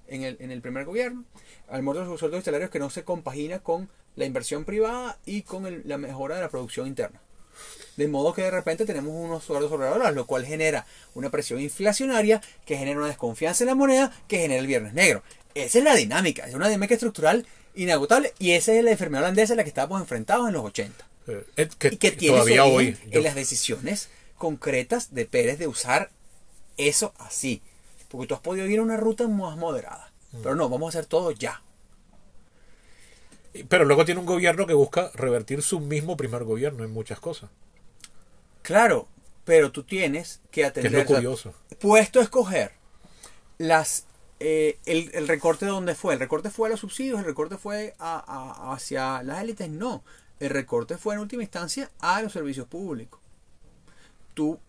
en el, en el primer gobierno. Al de los sueldos y salarios que no se compagina con la inversión privada y con el- la mejora de la producción interna. De modo que de repente tenemos unos sueldos sobrevalores, lo cual genera una presión inflacionaria que genera una desconfianza en la moneda que genera el viernes negro. Esa es la dinámica, es una dinámica estructural inagotable y esa es la enfermedad holandesa a la que estábamos enfrentados en los 80 Eh, que y que tiene todavía hoy yo- en las decisiones concretas de Pérez de usar eso así. Porque tú has podido ir a una ruta más moderada. Mm. Pero no, vamos a hacer todo ya. pero luego tiene un gobierno que busca revertir su mismo primer gobierno en muchas cosas. Claro, pero tú tienes que Que atender. es lo o sea, curioso. puesto a escoger las eh, el, el recorte de dónde fue. El recorte fue a los subsidios, el recorte fue a- a- hacia las élites. No, el recorte fue en última instancia a los servicios públicos. Tú,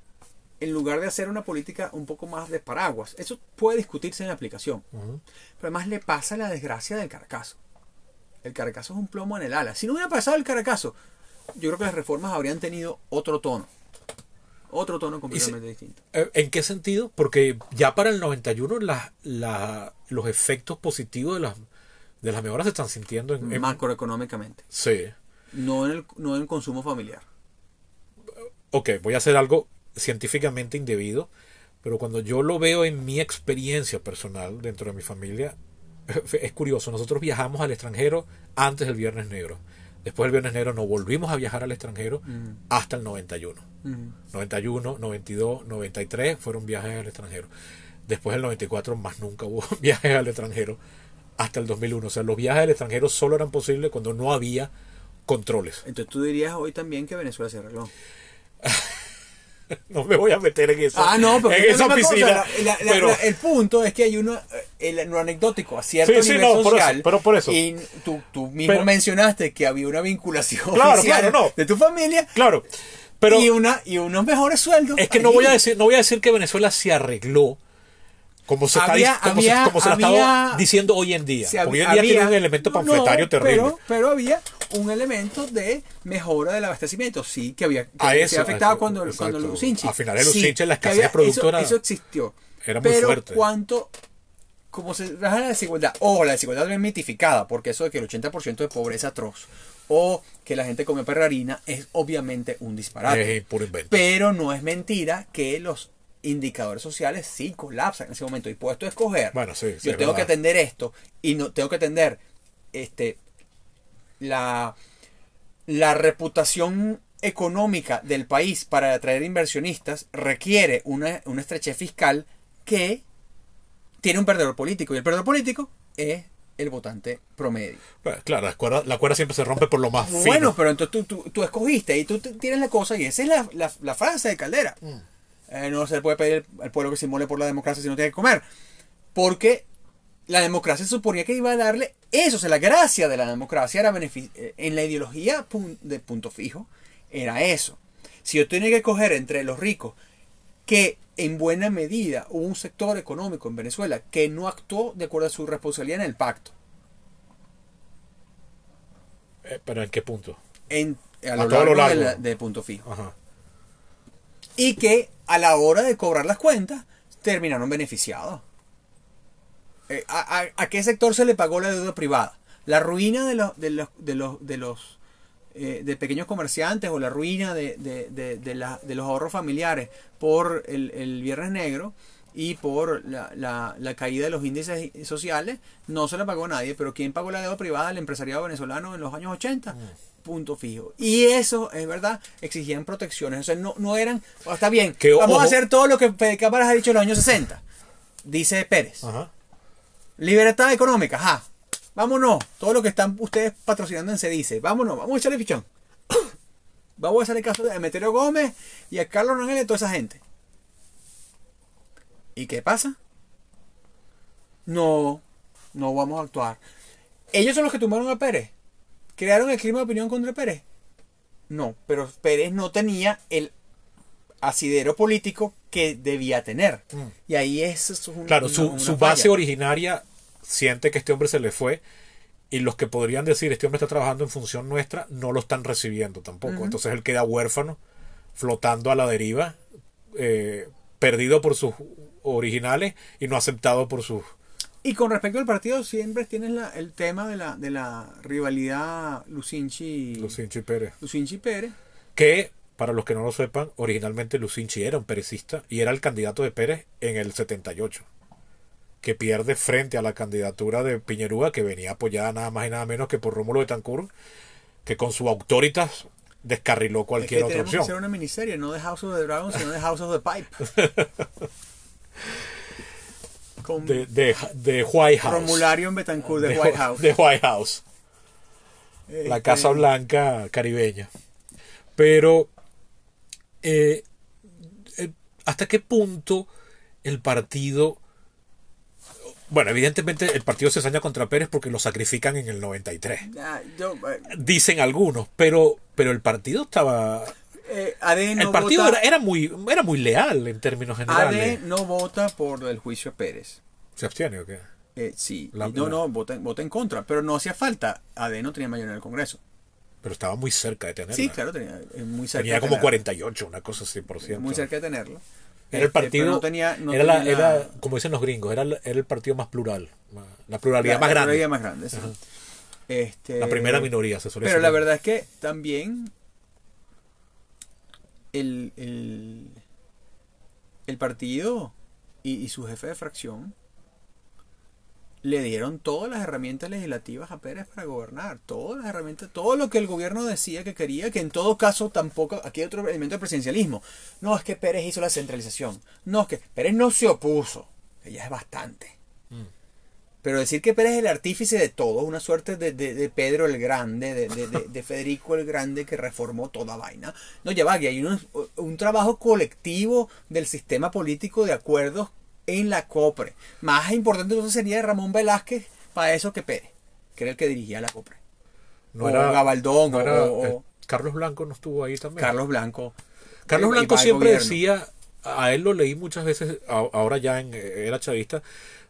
en lugar de hacer una política un poco más de paraguas, eso puede discutirse en la aplicación. Pero además le pasa la desgracia del Caracazo. El Caracazo es un plomo en el ala. Si no hubiera pasado el Caracazo, yo creo que las reformas habrían tenido otro tono. Otro tono completamente distinto. Eh, ¿En qué sentido? Porque ya para el 91 la, la, los efectos positivos de las, de las mejoras se están sintiendo en... en- Macroeconómicamente. sí. No en el, no en el consumo familiar. ok, voy a hacer algo científicamente indebido, pero cuando yo lo veo en mi experiencia personal dentro de mi familia, es curioso, nosotros viajamos al extranjero antes del Viernes Negro. Después del Viernes Negro no volvimos a viajar al extranjero Mm. hasta el 91. Ujú. 91, 92, 93 fueron viajes al extranjero. Después del 94 más nunca hubo viajes al extranjero hasta el 2001. O sea, los viajes al extranjero solo eran posibles cuando no había controles. Entonces tú dirías hoy también que Venezuela se arregló. No me voy a meter en esa, Ah, no, pero en es esa una cosa, piscina. la- la- la- pero, la- el punto es que hay uno, el- lo anecdótico a cierto Sí, sí, nivel no, por eso, pero por eso. Y tú, tú mismo Pero- mencionaste que había una vinculación Claro, oficial claro, no. de tu familia claro, pero y, una, y unos mejores sueldos. es que no voy a decir, no voy a decir que Venezuela se arregló como se, Había- está, como se- había- como se la había- estaba diciendo hoy en día. Porque hoy en día tiene un elemento no, panfletario terrible. Pero, pero había un elemento de mejora del abastecimiento, sí, que había que A se eso, afectaba a eso, cuando, exacto. cuando. A finales de los Sí, la escasez de había- producto eso, eso existió. era muy pero fuerte. cuánto como se baja la desigualdad, o la desigualdad bien mitificada, porque eso de que el 80% de pobreza atroz, o que la gente come perrarina, es obviamente un disparate. Es puro invento. Pero no es mentira que los indicadores sociales sí colapsan en ese momento. Y puesto a escoger, Bueno, sí, sí, yo tengo que atender esto y no tengo que atender este la, la reputación económica del país para atraer inversionistas requiere una, una estrechez fiscal que tiene un perdedor político. Y el perdedor político es el votante promedio. Bueno, Claro, la cuerda, la cuerda siempre se rompe por lo más fino. Bueno, pero entonces tú, tú, tú escogiste y tú tienes la cosa y esa es la, la, la frase de Caldera. Mm. Eh, no se le puede pedir al pueblo que se inmole por la democracia si no tiene que comer. Porque la democracia suponía que iba a darle eso. O sea, la gracia de la democracia era eh, en la ideología de punto fijo. Era eso. Si yo tenía que escoger entre los ricos, que en buena medida hubo un sector económico en Venezuela que no actuó de acuerdo a su responsabilidad en el pacto. Eh, pero ¿en qué punto? En, a A lo todo lo largo, de, largo. la- de punto fijo. Ajá. y que a la hora de cobrar las cuentas terminaron beneficiados. Eh, ¿a, a, a qué sector se le pagó la deuda privada? La ruina de los de los de los de los eh, de pequeños comerciantes o la ruina de, de, de, de la- de los ahorros familiares por el, el Viernes Negro y por la, la, la caída de los índices sociales, no se la pagó nadie, pero ¿quién pagó la deuda privada? El empresariado venezolano en los años 80. Punto fijo. Y eso, es verdad, exigían protecciones. O sea, no, no eran, "Oh, está bien, Que, vamos ojo. a hacer todo lo que Fede Cámaras ha dicho en los años 60. Dice Pérez. Ajá. Libertad económica, ajá. Vámonos. Todo lo que están ustedes patrocinando en Se Dice. Vámonos, vamos a echarle fichón. Vamos a hacerle caso a Emeterio Gómez y a Carlos Rangel y a toda esa gente. ¿Y qué pasa? No, no vamos a actuar. Ellos son los que tumbaron a Pérez. ¿Crearon el clima de opinión contra Pérez? No, pero Pérez no tenía el asidero político que debía tener. Mm. Y ahí es, es un- Claro, una- su, una su base originaria siente que este hombre se le fue y los que podrían decir este hombre está trabajando en función nuestra no lo están recibiendo tampoco. Entonces él queda huérfano, flotando a la deriva, eh, perdido por sus originales y no aceptado por sus... Y con respecto al partido, siempre tienes la- el tema de la, de la rivalidad Lucinchi, Lucinchi Pérez. Lucinchi Pérez. Que, para los que no lo sepan, originalmente Lucinchi era un perecista y era el candidato de Pérez en el 78. Que pierde frente a la candidatura de Piñerúa, que venía apoyada nada más y nada menos que por Rómulo Betancourt, que con su autoritas descarriló Es cualquier que otra tenemos que hacer opción. una miniserie, no de House of the Dragon, sino de House of the Pipe. Con De, de, de White House. Romulario en Betancourt de, de, White House. de White House. La Este, Casa Blanca caribeña. Pero, eh, eh, ¿hasta qué punto el partido... Bueno, evidentemente el partido se ensaña contra Pérez porque lo sacrifican en el 93. ah, yo, eh, Dicen algunos, pero, pero el partido estaba... eh, AD no el partido vota, era, era muy, era muy leal en términos generales. AD no vota por el juicio a Pérez. ¿Se abstiene o qué? Eh, sí, La- no, la- no, vota, vota en contra, pero no hacía falta. AD no tenía mayoría en el Congreso. Pero estaba muy cerca de tenerla. Sí, claro, tenía eh, muy cerca. Tenía como tenerla. 48, una cosa así, por ciento. Muy cerca de tenerlo. Era el Este, partido, no tenía, no era, la- tenía la- era, como dicen los gringos, era, el- era el partido más plural, la pluralidad la- más la grande, minoría más grande, sí. Este, la primera minoría, se suele Pero decir. la verdad es que también el, el, el partido y, y su jefe de fracción le dieron todas las herramientas legislativas a Pérez para gobernar, todas las herramientas, todo lo que el gobierno decía que quería, que en todo caso tampoco, aquí hay otro elemento de presidencialismo, no es que Pérez hizo la centralización, no es que Pérez no se opuso, que ya es bastante. Pero decir que Pérez es el artífice de todo, una suerte de, de- de Pedro el Grande, de, de- de- de Federico el Grande que reformó toda vaina. No, ya va, que hay un, un trabajo colectivo del sistema político de acuerdos en la COPRE. Más importante entonces sería Ramón Velázquez para eso que Pérez, que era el que dirigía la COPRE. no o era, Gabaldón, no era- o- eh, Carlos Blanco no estuvo ahí también. Carlos Blanco. Carlos Blanco siempre decía, a él lo leí muchas veces, ahora ya en, era chavista,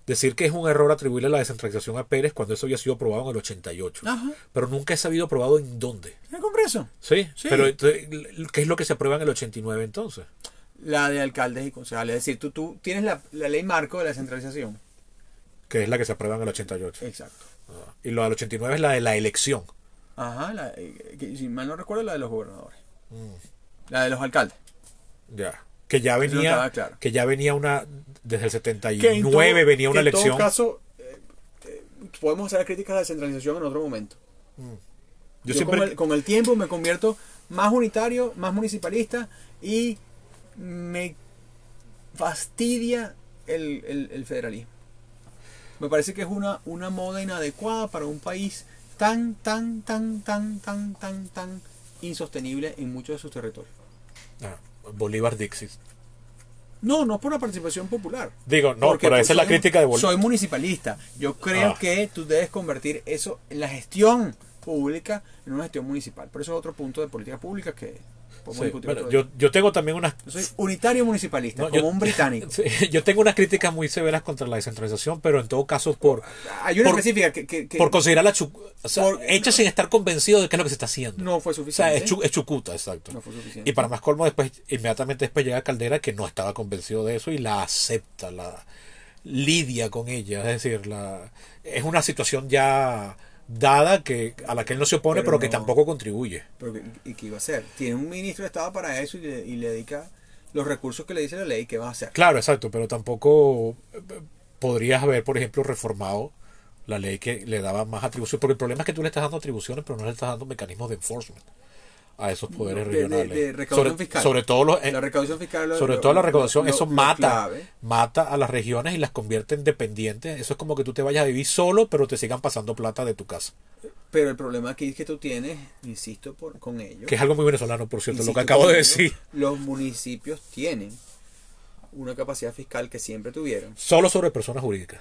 decir que es un error atribuirle la descentralización a Pérez cuando eso había sido aprobado en el 88. Ajá. Pero nunca he sabido aprobado en dónde. ¿En el Congreso? ¿Sí? Sí. Pero entonces, ¿qué es lo que se aprueba en el 89 entonces? La de alcaldes y concejales. Es decir, tú, tú tienes la, la ley marco de la descentralización. que es la que se aprueba en el 88. Exacto. Ah, Y lo del 89 es la de la elección. Ajá, la, eh, que, si mal no recuerdo, la de los gobernadores. Mm. La de los alcaldes. Ya. Que ya venía, claro. que ya venía una, desde el Que 79 en todo- venía una que En elección. todo caso, eh, eh, podemos hacer críticas a la descentralización en otro momento. Yo Yo, siempre, con, el, con el tiempo me convierto más unitario, más municipalista y me fastidia el, el- el federalismo. Me parece que es una, una moda inadecuada para un país tan, tan, tan, tan, tan, tan, tan insostenible en muchos de sus territorios. Ah, Bolívar Dixit. No, no por la participación popular. Digo, no, Porque, pero pues, esa es la crítica de Bolívar. Soy municipalista. Yo creo Ah. que tú debes convertir eso en la gestión pública en una gestión municipal. Pero eso es otro punto de política pública que Sí, bueno, yo, yo tengo también unas Yo soy unitario municipalista, No, como yo- un británico. Yo tengo unas críticas muy severas contra la descentralización, pero en todo caso por, Hay una por- específica que, que- que por considerarla o sea, Por- hecha sin estar convencido de qué es lo que se está haciendo. no fue o sea, suficiente. es, chu- es chucuta, exacto. No fue suficiente. Y para más colmo, después, inmediatamente después llega Caldera que no estaba convencido de eso y la acepta, la lidia con ella. Es decir, la, es una situación ya dada que a la que él no se opone, Pero pero, que no- tampoco contribuye. Pero ¿Y qué iba a hacer? Tiene un ministro de Estado para eso y le, y le dedica los recursos que le dice la ley. ¿Qué va a hacer? Claro, exacto, pero tampoco eh, podrías haber, por ejemplo, reformado la ley que le daba más atribuciones, porque el problema es que tú le estás dando atribuciones, pero no le estás dando mecanismos de enforcement a esos poderes De- de- regionales. de recaudación sobre, fiscal. sobre todo los, eh, La recaudación fiscal. lo- sobre lo- todo la recaudación, lo- eso mata, mata a las regiones y las convierte en dependientes. Eso es como que tú te vayas a vivir solo, pero te sigan pasando plata de tu casa. Pero el problema aquí es que tú tienes, insisto por, con ello. Que es algo muy venezolano, por cierto, lo que acabo de ello, decir. Los municipios tienen una capacidad fiscal que siempre tuvieron. Solo sobre personas jurídicas.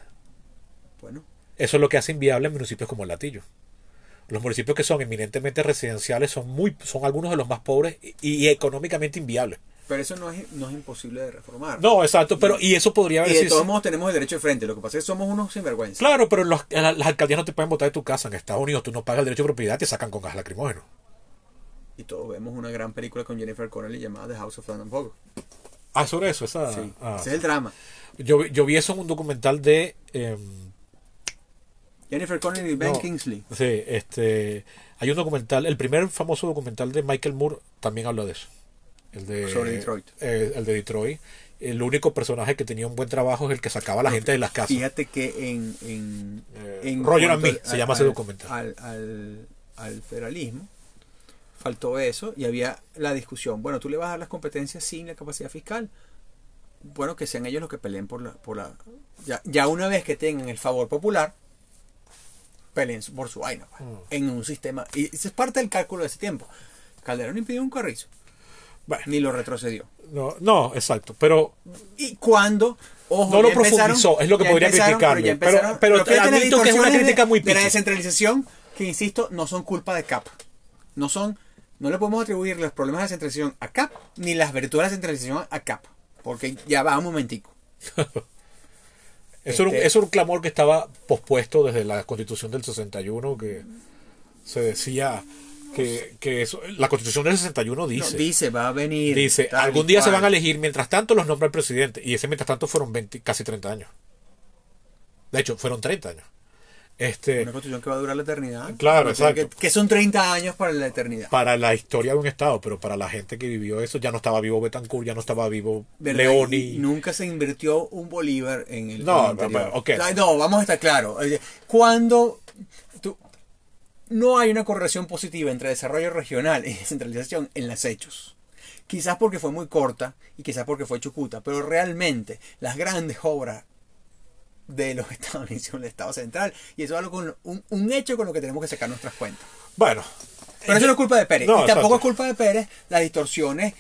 Bueno, Eso es lo que hace inviable municipios como el Latillo. Los municipios que son eminentemente residenciales son muy son algunos de los más pobres y, y económicamente inviables. pero eso no es, no es imposible de reformar. No, exacto, pero y eso podría haber y de todos modos tenemos el derecho de frente. Lo que pasa es que somos unos sinvergüenzas. Claro, pero los- la- las alcaldías no te pueden botar de tu casa en Estados Unidos, tú no pagas el derecho de propiedad, te sacan con gas lacrimógeno. Y todos vemos una gran película con Jennifer Connelly llamada The House of Thunderbolt. Ah, sobre eso, esa. Sí, ah. ese es el drama. yo, yo vi eso en un documental de em, Jennifer Connelly y Ben No. Kingsley. Sí, este, hay un documental, el primer famoso documental de Michael Moore también habla de eso. El de, Sobre Detroit. eh, el de Detroit. El único personaje que tenía un buen trabajo es el que sacaba a la gente de las casas. Fíjate que en, en, Eh, en Roger and Me, se llama ese documental. Al, al, al federalismo faltó eso y había la discusión. Bueno, tú le vas a dar las competencias sin la capacidad fiscal. Bueno, que sean ellos los que peleen por la... Por la ya, ya una vez que tengan el favor popular, peleen por su vaina. pues, Mm. En un sistema... Y eso es parte del cálculo de ese tiempo. Calderón impidió un carrizo. Bueno, Ni lo retrocedió. no, no, exacto, pero Y cuando ojo, No lo profundizó, es lo que podría ya pero- pero fíjate las admito que es una crítica muy de la descentralización que insisto no son culpa de CAP no son no le podemos atribuir los problemas de la descentralización a CAP ni las virtudes de la descentralización a CAP porque ya va un momentico eso, era un, Este- eso era un clamor que estaba pospuesto desde la constitución del 61, que se decía que, que eso, la constitución del 61 No, dice, dice va a venir dice, algún día se van a elegir, mientras tanto los nombra el presidente, y ese mientras tanto fueron 20, casi 30 años. De hecho, fueron 30 años. Este, una constitución que va a durar la eternidad Claro, exacto. que son 30 años para la eternidad para la historia de un estado, pero para la gente que vivió eso, ya no estaba vivo Betancourt, ya no estaba vivo ¿verdad? Leoni. Y nunca se invirtió un bolívar en el, No, en el interior. ok. O sea, No, vamos a estar claros. Cuando tú- no hay una correlación positiva entre desarrollo regional y descentralización en los hechos. Quizás porque fue muy corta y quizás porque fue chucuta, pero realmente las grandes obras de los estados hicieron el Estado central y eso es algo con un, un hecho con lo que tenemos que sacar nuestras cuentas. Bueno, Pero eso no es culpa de Pérez. No, y tampoco exacto. es culpa de Pérez las distorsiones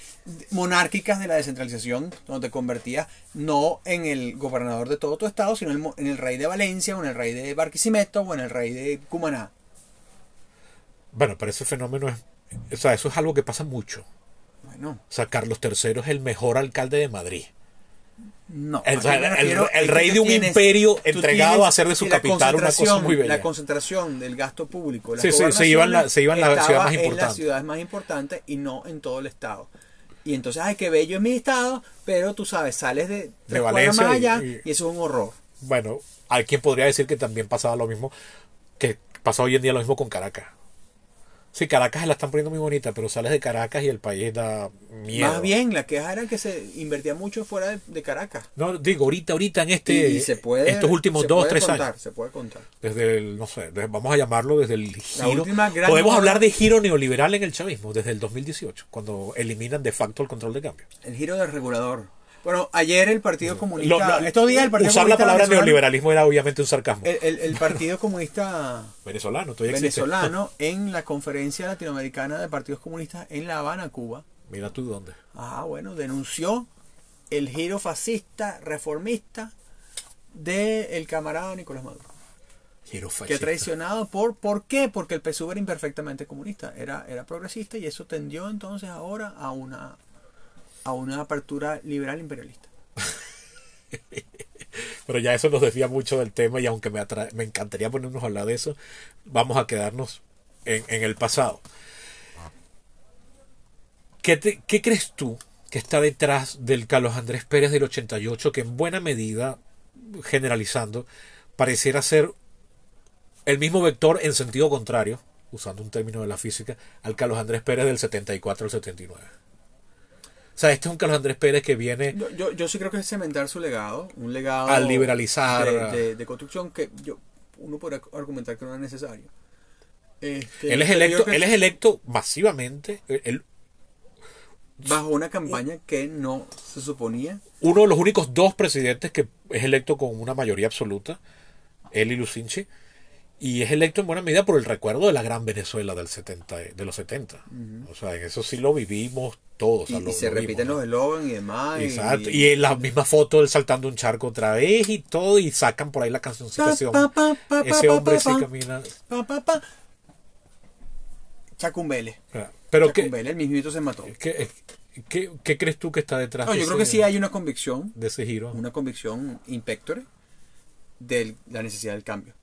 monárquicas de la descentralización, donde te convertías no en el gobernador de todo tu estado, sino en el, mo- en el rey de Valencia, o en el rey de Barquisimeto, o en el rey de Cumaná. bueno, pero ese fenómeno es, o sea, eso es algo que pasa mucho. Bueno, O sea, Carlos III es el mejor alcalde de Madrid. No. El- rey de un imperio entregado a hacer de su capital una cosa muy bella. La concentración del gasto público. las Sí, sí, se iban la- se iban las ciudades más En las importantes. ciudades más importantes y no en todo el estado. Y entonces, ay, qué bello es mi estado, pero tú sabes, sales de cuadras Valencia más allá y- y eso es un horror. bueno, hay quien podría decir que también pasaba lo mismo, que pasa hoy en día lo mismo con Caracas. Sí, Caracas se la están poniendo muy bonita, pero sales de Caracas y el país da miedo. Más bien, la queja era que se invertía mucho fuera de, de Caracas. No, digo, ahorita, ahorita en este, y se puede, estos últimos se dos, puede tres contar, años. Se puede contar. Desde el, no sé, desde- vamos a llamarlo desde el giro. Podemos hablar de giro neoliberal en el chavismo, desde el 2018, cuando eliminan de facto el control de cambio. El giro del regulador. Bueno, ayer el Partido Comunista. Lo- lo- estos días el Partido usar la palabra neoliberalismo era obviamente un sarcasmo. El, el- el Partido Comunista venezolano, todavía existe. venezolano en la Conferencia Latinoamericana de Partidos Comunistas en La Habana, Cuba. Mira tú dónde. Ah, bueno, denunció el giro fascista, reformista del camarada Nicolás Maduro. Giro Que fascista. traicionado por... ¿Por qué? Porque el PSUV era imperfectamente comunista, era, era progresista y eso tendió entonces ahora a una, a una apertura liberal imperialista. Pero ya eso nos desvía mucho del tema y aunque me, me encantaría ponernos a hablar de eso, vamos a quedarnos en, en el pasado. ¿Qué, ¿Qué crees tú que está detrás del Carlos Andrés Pérez del 88 que en buena medida, generalizando, pareciera ser el mismo vector en sentido contrario, usando un término de la física, al Carlos Andrés Pérez del 74 al 79? O sea, este es un Carlos Andrés Pérez que viene Yo, yo, yo sí creo que es cementar su legado, un legado Al liberalizar. de, de- de construcción que yo uno podría argumentar que no es necesario. Este, Él es electo, él es electo masivamente. Él- bajo una campaña que no se suponía. uno de los únicos dos presidentes que es electo con una mayoría absoluta, él y Lucinchi, y es electo en buena medida por el recuerdo de la gran Venezuela del 70, de los 70. O sea, en eso sí lo vivimos todos. o sea, y, lo- y se lo repiten vimos, los eslogans y demás. ¿no? y- Exacto. Y en la misma foto él saltando un charco otra vez y todo, y sacan por ahí la cancioncita. Ese hombre, ese hombre sí camina. Pa, pa, pa. Chacumbele. Pero ¿qué, Chacumbele, el mismito se mató. qué, qué- qué crees tú que está detrás No, de, yo creo ese, que sí hay una convicción, de ese giro? una convicción impectore de la necesidad del cambio.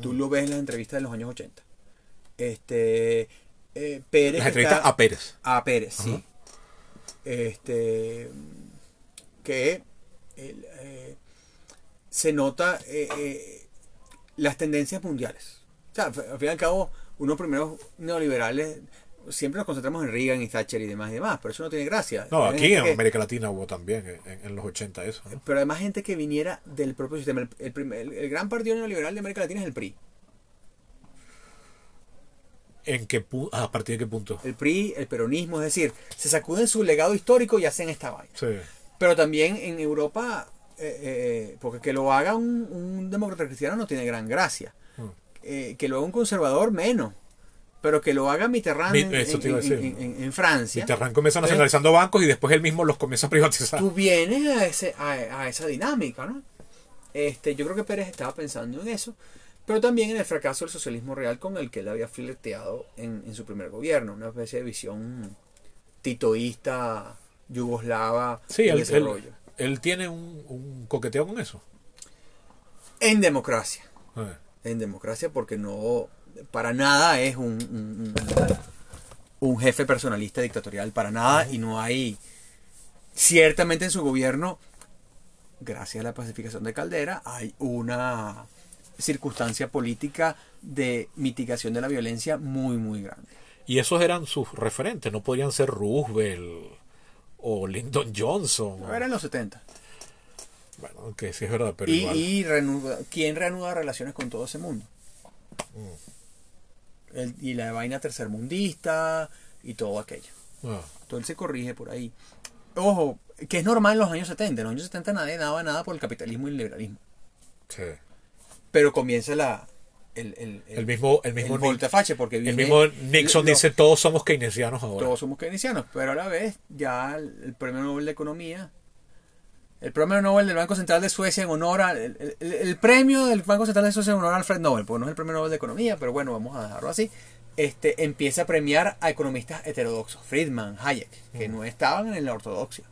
Tú lo ves en las entrevistas de los años 80. Este, eh, Pérez. Las entrevistas está- a Pérez. A Pérez, sí. Este que el, eh, se nota eh, las tendencias mundiales. O sea, al fin y al cabo, unos primeros neoliberales siempre nos concentramos en Reagan y Thatcher y demás y demás, pero eso no tiene gracia. No, Hay aquí en que- América Latina hubo también, en, en los 80 eso. ¿no? Pero además gente que viniera del propio sistema. El, el primer- el- el gran partido neoliberal de América Latina es el PRI. ¿En qué pu- ah, ¿A partir de qué punto? El PRI, el peronismo, es decir, se sacuden su legado histórico y hacen esta vaina. Sí. Pero también en Europa, eh, eh, porque que lo haga un, un demócrata cristiano no tiene gran gracia. Mm. Eh, que lo haga un conservador, menos. Pero que lo haga Mitterrand Mi- en, Francia. Mitterrand comienza nacionalizando bancos y después él mismo los comienza a privatizar. Tú vienes a, ese, a, a esa dinámica, ¿no? Este, yo creo que Pérez estaba pensando en eso, pero también en el fracaso del socialismo real con el que él había flirteado en, en su primer gobierno, una especie de visión titoísta, yugoslava, Sí, de él, él, desarrollo. él tiene un, un coqueteo con eso. En democracia. Eh, en democracia porque no para nada es un, un, un- un jefe personalista dictatorial para nada y no hay ciertamente en su gobierno gracias a la pacificación de Caldera hay una circunstancia política de mitigación de la violencia muy muy grande Y esos eran sus referentes, no podían ser Roosevelt o Lyndon Johnson. o- era en los 70 Bueno, que sí es verdad, pero y, igual. y reanuda- quién reanuda relaciones con todo ese mundo El- y la vaina tercermundista y todo aquello Ah, Todo él se corrige por ahí. Ojo, que es normal en los años 70. En los años 70 nadie daba nada por el capitalismo y el liberalismo. sí. Pero comienza la, el, el, El mismo, el mismo, el Ni- volte-face, porque el mismo Nixon dice todos somos keynesianos ahora. Todos somos keynesianos, pero a la vez ya el, el premio Nobel de Economía, el premio Nobel del Banco Central de Suecia en honor al el, el- el premio del Banco Central de Suecia en honor a Alfred Nobel, porque no es el premio Nobel de Economía, pero bueno, vamos a dejarlo así. Este empieza a premiar a economistas heterodoxos, Friedman, Hayek, que no estaban en la ortodoxia.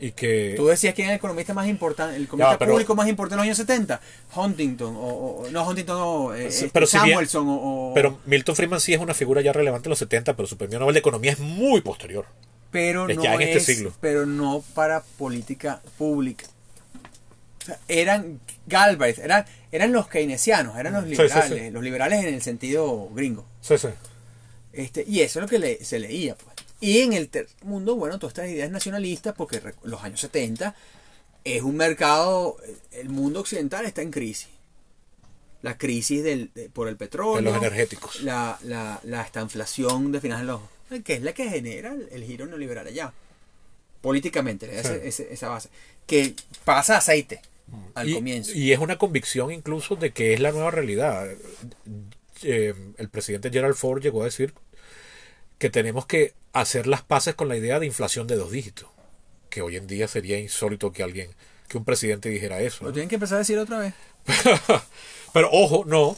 Y que Tú decías quién es el economista más importante, el economista Ya, pero- público más importante en los años 70. Huntington, o, o- no Huntington, no, eh, este, pero si bien- Samuelson, o, o- Pero Milton Friedman sí es una figura ya relevante en los 70, pero su premio Nobel de Economía es muy posterior. Pero no ya en este es- siglo. pero no para política pública. O sea, eran Galbraith, eran, eran los keynesianos, eran los Sí, sí, liberales, sí. los liberales en el sentido gringo. Sí, sí. Este, y eso es lo que le- se leía. Pues. Y en el mundo, bueno, todas estas ideas nacionalistas, porque los años 70 es un mercado, el mundo occidental está en crisis. La crisis del, de- por el petróleo. De los energéticos. La, la, la esta inflación de finales de los... que es la que genera el, giro neoliberal allá. Políticamente, Sí. esa base. Que pasa aceite al y, comienzo. y es una convicción incluso de que es la nueva realidad. Eh, el presidente Gerald Ford llegó a decir que tenemos que hacer las paces con la idea de inflación de dos dígitos. Que hoy en día sería insólito que alguien, que un presidente dijera eso. Lo tienen que empezar a decir otra vez. Pero ojo, no.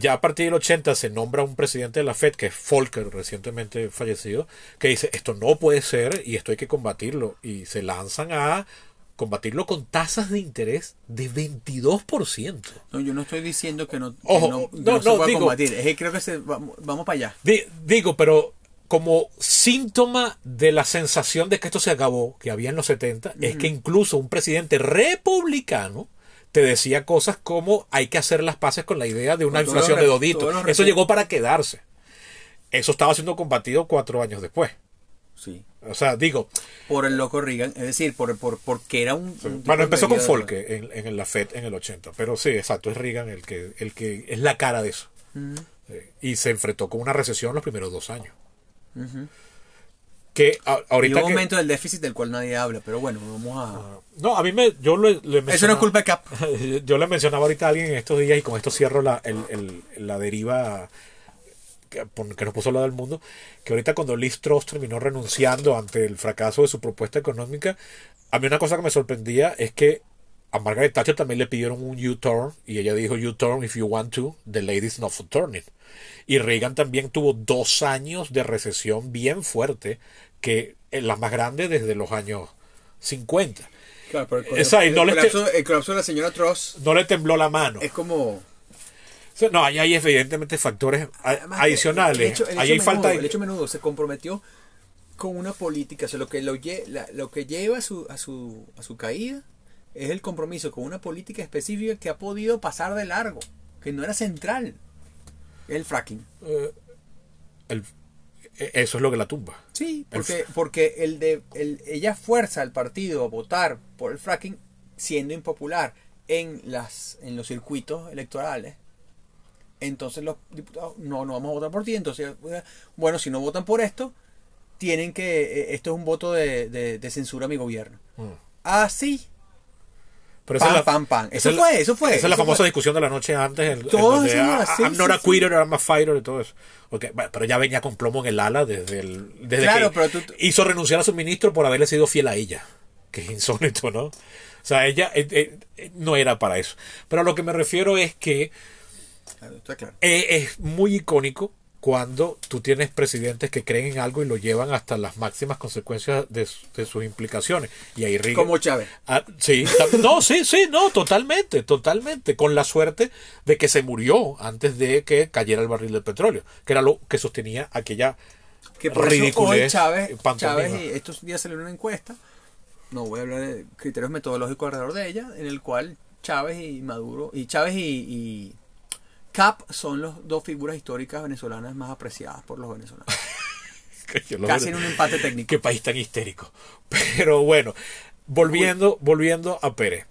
Ya a partir del 80 se nombra un presidente de la Fed, que es Volcker, recientemente fallecido, que dice, esto no puede ser y esto hay que combatirlo. Y se lanzan a combatirlo con tasas de interés de 22%. No, yo no estoy diciendo que no, Ojo, no, que no, no se pueda digo- combatir. Es que creo que se, vamos, vamos para allá. Di- digo, pero como síntoma de la sensación de que esto se acabó, que había en los 70, es que incluso un presidente republicano te decía cosas como hay que hacer las paces con la idea de una Con inflación de doditos. Eso llegó para quedarse. Eso estaba siendo combatido cuatro años después. Sí. O sea, digo, Por el loco Reagan, es decir, por, por, porque era un... bueno, empezó con Folke en, en la Fed en el 80, pero sí, exacto, es Reagan el que, el que es la cara de eso. Y se enfrentó con una recesión los primeros dos años. ujú. Que a- Y ahorita un que- aumento del déficit del cual nadie habla, pero bueno, vamos a... No, a mí me. Yo le, le Eso no es mencionaba- culpa de Cap. Yo le mencionaba ahorita a alguien en estos días y con esto cierro la, el- el- la deriva que, nos puso a hablar del mundo. Que ahorita cuando Liz Truss terminó renunciando ante el fracaso de su propuesta económica, a mí una cosa que me sorprendía es que a Margaret Thatcher también le pidieron un U-turn y ella dijo U-turn if you want to, the lady's not for turning. Y Reagan también tuvo dos años de recesión bien fuerte, que es la más grande desde los años 50. Claro, pero el, Esa, no le colapso, el colapso de la señora Truss no le tembló la mano. es como... No, ahí hay evidentemente factores Además, adicionales. El hecho, el ahí hecho hay menudo, falta. el hecho menudo se comprometió con una política, o sea, lo que lo, lle- la- lo que lleva a su, a su a su caída es el compromiso con una política específica que ha podido pasar de largo, que no era central. El fracking. eh, el- eh, eso es lo que la tumba. Sí, El porque, porque el de, el, ella fuerza al partido a votar por el fracking siendo impopular en, las, en los circuitos electorales. Entonces los diputados, no, no vamos a votar por ti. Entonces, bueno, si no votan por esto, tienen que, eh, esto es un voto de, de- de censura a mi gobierno. Mm. Así, Pero es la- pam, pam. esa Eso fue, eso fue, Esa es la famosa fue. discusión de la noche antes. En, en donde, "Ah, así, I'm not sí, a sí. quitter, I'm a fighter y todo eso. Ok, bueno, pero ya venía con plomo en el ala desde, el, desde Claro, que pero tú- hizo renunciar a su ministro por haberle sido fiel a ella. Que es insólito, ¿no? O sea, ella eh, eh, eh, no era para eso. Pero a lo que me refiero es que Claro, está claro. Eh, es muy icónico cuando tú tienes presidentes que creen en algo y lo llevan hasta las máximas consecuencias de, de sus implicaciones. Y ahí Reagan- Como Chávez. Ah, sí, no, sí, sí, no, totalmente, totalmente. Con la suerte de que se murió antes de que cayera el barril de petróleo, que era lo que sostenía aquella Que por eso hoy ridiculez Chávez, pantomima. Chávez y estos días salió una encuesta, no voy a hablar de criterios metodológicos alrededor de ella, en el cual Chávez y Maduro, y Chávez y, y Cap son las dos figuras históricas venezolanas más apreciadas por los venezolanos. Casi en un empate técnico. Qué país tan histérico. Pero bueno, volviendo, volviendo a Pérez.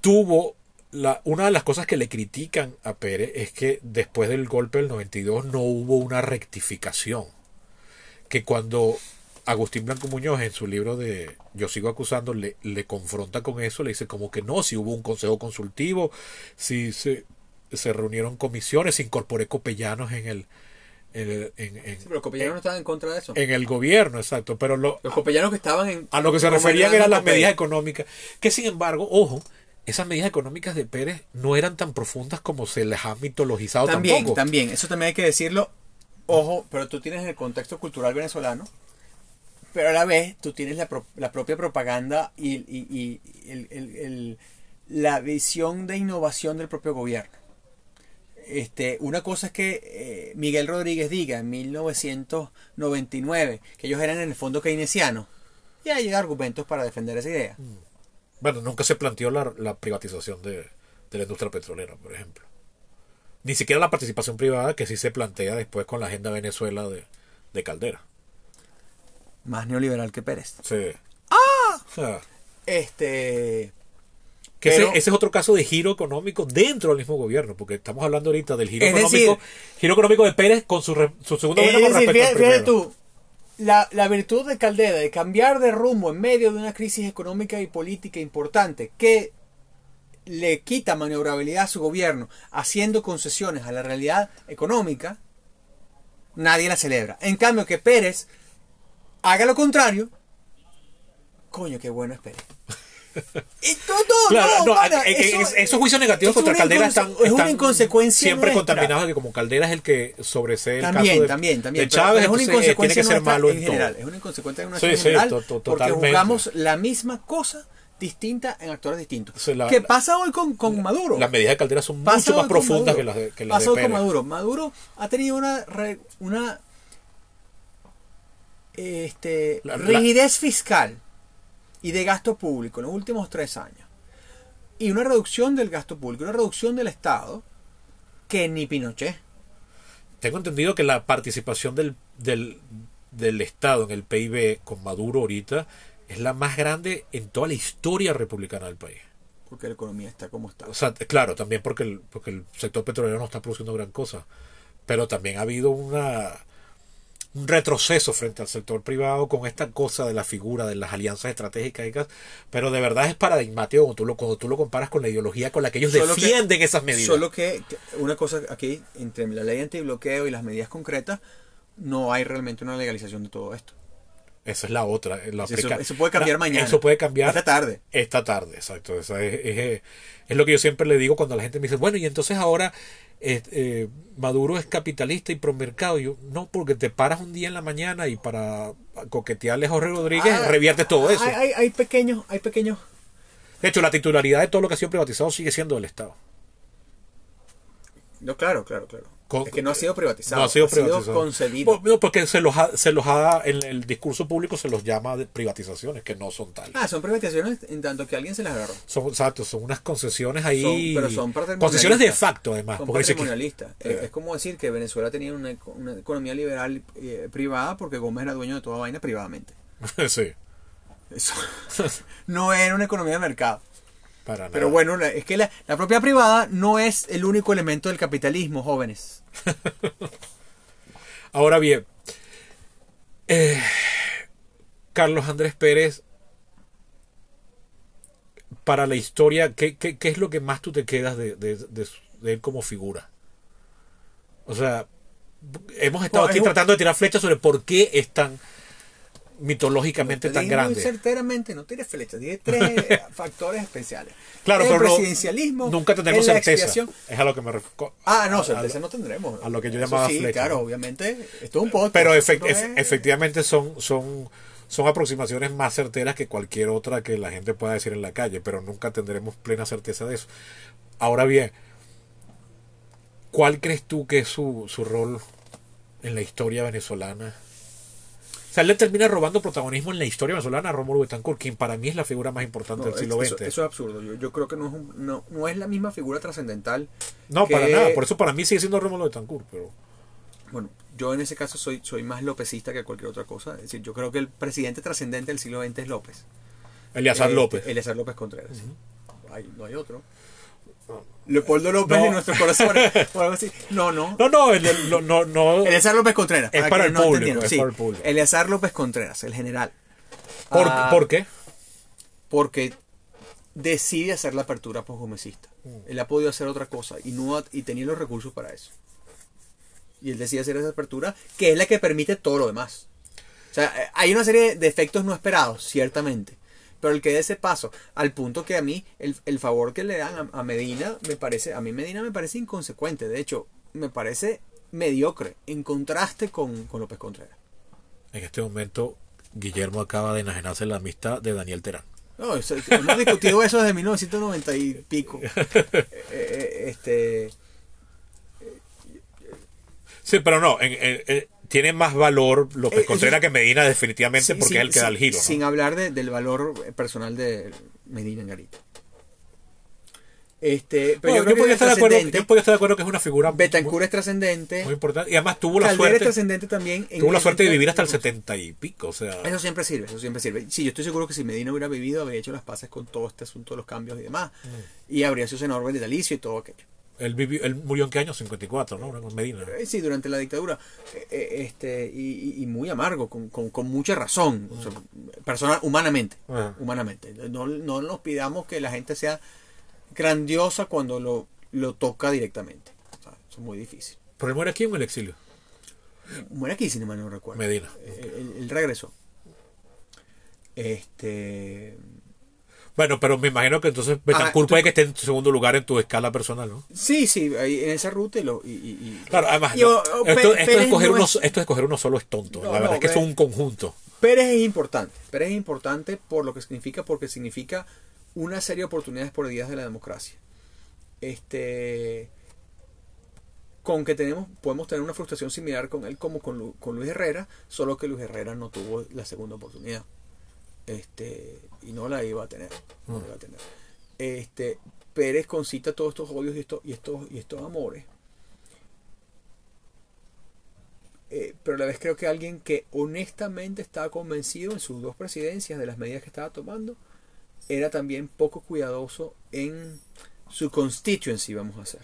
Tuvo la, una de las cosas que le critican a Pérez es que después del golpe del 92 no hubo una rectificación. Que cuando Agustín Blanco Muñoz en su libro de Yo sigo acusando le, le confronta con eso, le dice como que no, si hubo un consejo consultivo, si se, se reunieron comisiones, se incorporó copellanos en el, en, en- en- Pero los copellanos no estaban en contra de eso. en el gobierno, exacto. Pero lo, Los copellanos que estaban en... a lo que se referían eran las medidas económicas. Que sin embargo, ojo, esas medidas económicas de Pérez no eran tan profundas como se les ha mitologizado También, tampoco. también, eso también hay que decirlo. Ojo, pero tú tienes el contexto cultural venezolano, pero a la vez tú tienes la, pro- la propia propaganda y, y- y el- el- el- la visión de innovación del propio gobierno. Este, una cosa es que eh, Miguel Rodríguez diga en 1999 que ellos eran en el fondo keynesianos. Y hay argumentos para defender esa idea. Bueno, nunca se planteó la, la privatización de, de la industria petrolera, por ejemplo. Ni siquiera la participación privada que sí se plantea después con la agenda Venezuela de, de Caldera. Más neoliberal que Pérez. Sí. ¡Ah! O sea, Este. Que Pero- ese, ese es otro caso de giro económico dentro del mismo gobierno, porque estamos hablando ahorita del giro económico, decir- giro económico de Pérez con su, re- su segundo gobierno con decir, respecto al fíjate, tú, la, la virtud de Caldera de cambiar de rumbo en medio de una crisis económica y política importante que le quita maniobrabilidad a su gobierno haciendo concesiones a la realidad económica, nadie la celebra. En cambio, que Pérez haga lo contrario, coño, qué bueno es Pérez. Todo, Claro, no, eh, eh, eso- esos juicios negativos contra una Caldera están, es una inconsecuencia siempre nuestra. contaminados que como Caldera es el que sobresee el También, caso de, también, también. de Chávez, es una eh, tiene inconsecuencia que ser malo en en general. todo. Es una inconsecuencia Sí, en sí, general to- to- porque juzgamos la misma cosa distinta en actores distintos. La- ¿Qué pasa hoy con, con Maduro? Las medidas de Caldera son Pasa mucho más profundas que las de, que las Pasa de hoy Pérez. con Maduro. Maduro ha tenido una re- una este, la- rigidez fiscal y de gasto público en los últimos tres años. Y una reducción del gasto público, una reducción del Estado que ni Pinochet. Tengo entendido que la participación del, del, del Estado en el PIB con Maduro ahorita es la más grande en toda la historia republicana del país. Porque la economía está como está. O sea, claro, también porque el, porque el sector petrolero no está produciendo gran cosa. Pero también ha habido una un retroceso frente al sector privado con esta cosa de la figura de las alianzas estratégicas, pero de verdad es paradigmático cuando tú lo, cuando tú lo comparas con la ideología con la que ellos Solo que- defienden esas medidas. Solo que que una cosa aquí, entre la ley antibloqueo y las medidas concretas, no hay realmente una legalización de todo esto. Esa es la otra. La Eso- puede cambiar la- mañana. Eso puede cambiar Esta tarde. Esta tarde, exacto. Esa es, es- es lo que yo siempre le digo cuando la gente me dice, bueno, y entonces ahora eh, eh, Maduro es capitalista y promercado. Y yo, no, porque te paras un día en la mañana y para coquetearle a Jorge Rodríguez Ah, reviertes todo eso. Hay, hay, hay pequeños, hay pequeños. De hecho, la titularidad de todo lo que ha sido privatizado sigue siendo del Estado. No, claro, claro, claro. Con- es que no ha sido privatizado. No ha sido privatizado. concedido. Bueno, no, porque se los ha, se los ha, en el discurso público se los llama de privatizaciones, que no son tales. Ah, son privatizaciones en tanto que alguien se las agarró. Son, exacto, son unas concesiones ahí. Son- pero son concesiones de facto, además. Son porque dice que- patrimonialistas. Eh. Es, es como decir que Venezuela tenía una, una economía liberal eh, privada porque Gómez era dueño de toda vaina privadamente. sí, Eso no era una economía de mercado. Para nada. Pero bueno, es que la, la propiedad privada no es el único elemento del capitalismo, jóvenes. Ahora bien, eh, Carlos Andrés Pérez, para la historia, ¿qué, qué, qué es lo que más tú te quedas de, de- de él como figura? O sea, hemos estado aquí es un- tratando de tirar flechas sobre por qué es tan mitológicamente Te tan dije muy grande. certeramente, no tienes flechas, dije tres factores especiales. Claro, el pero no- presidencialismo, nunca tendremos certeza. Es a lo que me refiero. Ah, no, certeza a- no tendremos. a lo que yo llamaba sí, flecha, claro, obviamente. Esto es un podcast. Pero efect- es- efectivamente son, son, son aproximaciones más certeras que cualquier otra que la gente pueda decir en la calle, pero nunca tendremos plena certeza de eso. Ahora bien, ¿cuál crees tú que es su, su rol en la historia venezolana? Sea, él le termina robando protagonismo en la historia venezolana a Rómulo Betancourt, quien para mí es la figura más importante No, del siglo eso, XX. eso es absurdo. Yo, yo creo que no es, un- no, no es la misma figura trascendental. no, que- para nada. Por eso para mí sigue siendo Rómulo Betancourt, pero... Bueno, yo en ese caso soy, soy más lopecista que cualquier otra cosa. Es decir, yo creo que el presidente trascendente del siglo XX es López. Eleazar Eh, López. Eleazar López Contreras. sí. Hay- no hay otro. Leopoldo López No. en nuestros corazones. o algo así. No, no. No, no, el- el- no, no, no. Eleazar López Contreras. Es para el no público, es sí. para el público. Eleazar López Contreras, el general. ¿Por, Ah, ¿por qué? Porque decide hacer la apertura posgomecista. Mm. Él ha podido hacer otra cosa y, no ha- y tenía los recursos para eso. Y él decide hacer esa apertura, que es la que permite todo lo demás. O sea, eh, hay una serie de efectos no esperados, ciertamente. Pero el que dé ese paso, al punto que a mí, el, el favor que le dan a, a Medina, me parece, a mí Medina me parece inconsecuente. De hecho, me parece mediocre, en contraste con, con López Contreras. En este momento, Guillermo acaba de enajenarse la amistad de Daniel Terán. No, eso- hemos discutido eso desde 1990 y pico. Eh, eh, este, Sí, pero no, en- en- tiene más valor López Eh, Contreras que Medina definitivamente Sí, porque sin- es el que da el giro. ¿no? Sin hablar de- del valor personal de Medina en Garita. Este, pero Bueno, yo creo que podría es estar de acuerdo, yo podría estar de acuerdo que es una figura muy, Betancourt es trascendente. muy importante y además tuvo la es suerte trascendente también. en- tuvo la suerte de vivir hasta el 70 y pico, o sea, Eso siempre sirve, eso siempre sirve. Sí, yo estoy seguro que si Medina hubiera vivido, habría hecho las paces con todo este asunto de los cambios y demás. Mm. Y habría sido senador vitalicio y todo aquello. Él vivió, él murió en qué año? 54, ¿no? Con Medina. Eh, Sí, durante la dictadura. Eh, eh, este y, y- muy amargo, con, con- con mucha razón. O sea, persona, humanamente. Humanamente. No, no nos pidamos que la gente sea grandiosa cuando lo, lo toca directamente. O sea, eso es muy difícil. Pero él muere aquí o en el exilio. Muere aquí, si no mal no recuerdo. Medina. Eh, Él, él regresó. Este. Bueno, pero me imagino que entonces Betancourt tú- puede que esté en segundo lugar en tu escala personal, ¿no? Sí, sí, ahí en esa ruta y lo. Y, y- Claro, además, Y, no, o- o esto, esto de Pérez escoger no uno, es- esto de escoger uno solo es tonto. No, la verdad es que es un conjunto. Pérez es importante. Pérez es importante por lo que significa, porque significa una serie de oportunidades por días de la democracia. Este. Con que tenemos, podemos tener una frustración similar con él como con, con Luis Herrera, solo que Luis Herrera no tuvo la segunda oportunidad. Este, y no la iba a tener. No la iba a tener. Este, Pérez concita todos estos odios y estos, y estos, y estos amores. Eh, pero a la vez creo que alguien que honestamente estaba convencido en sus dos presidencias de las medidas que estaba tomando, era también poco cuidadoso en su constituency, vamos a hacer.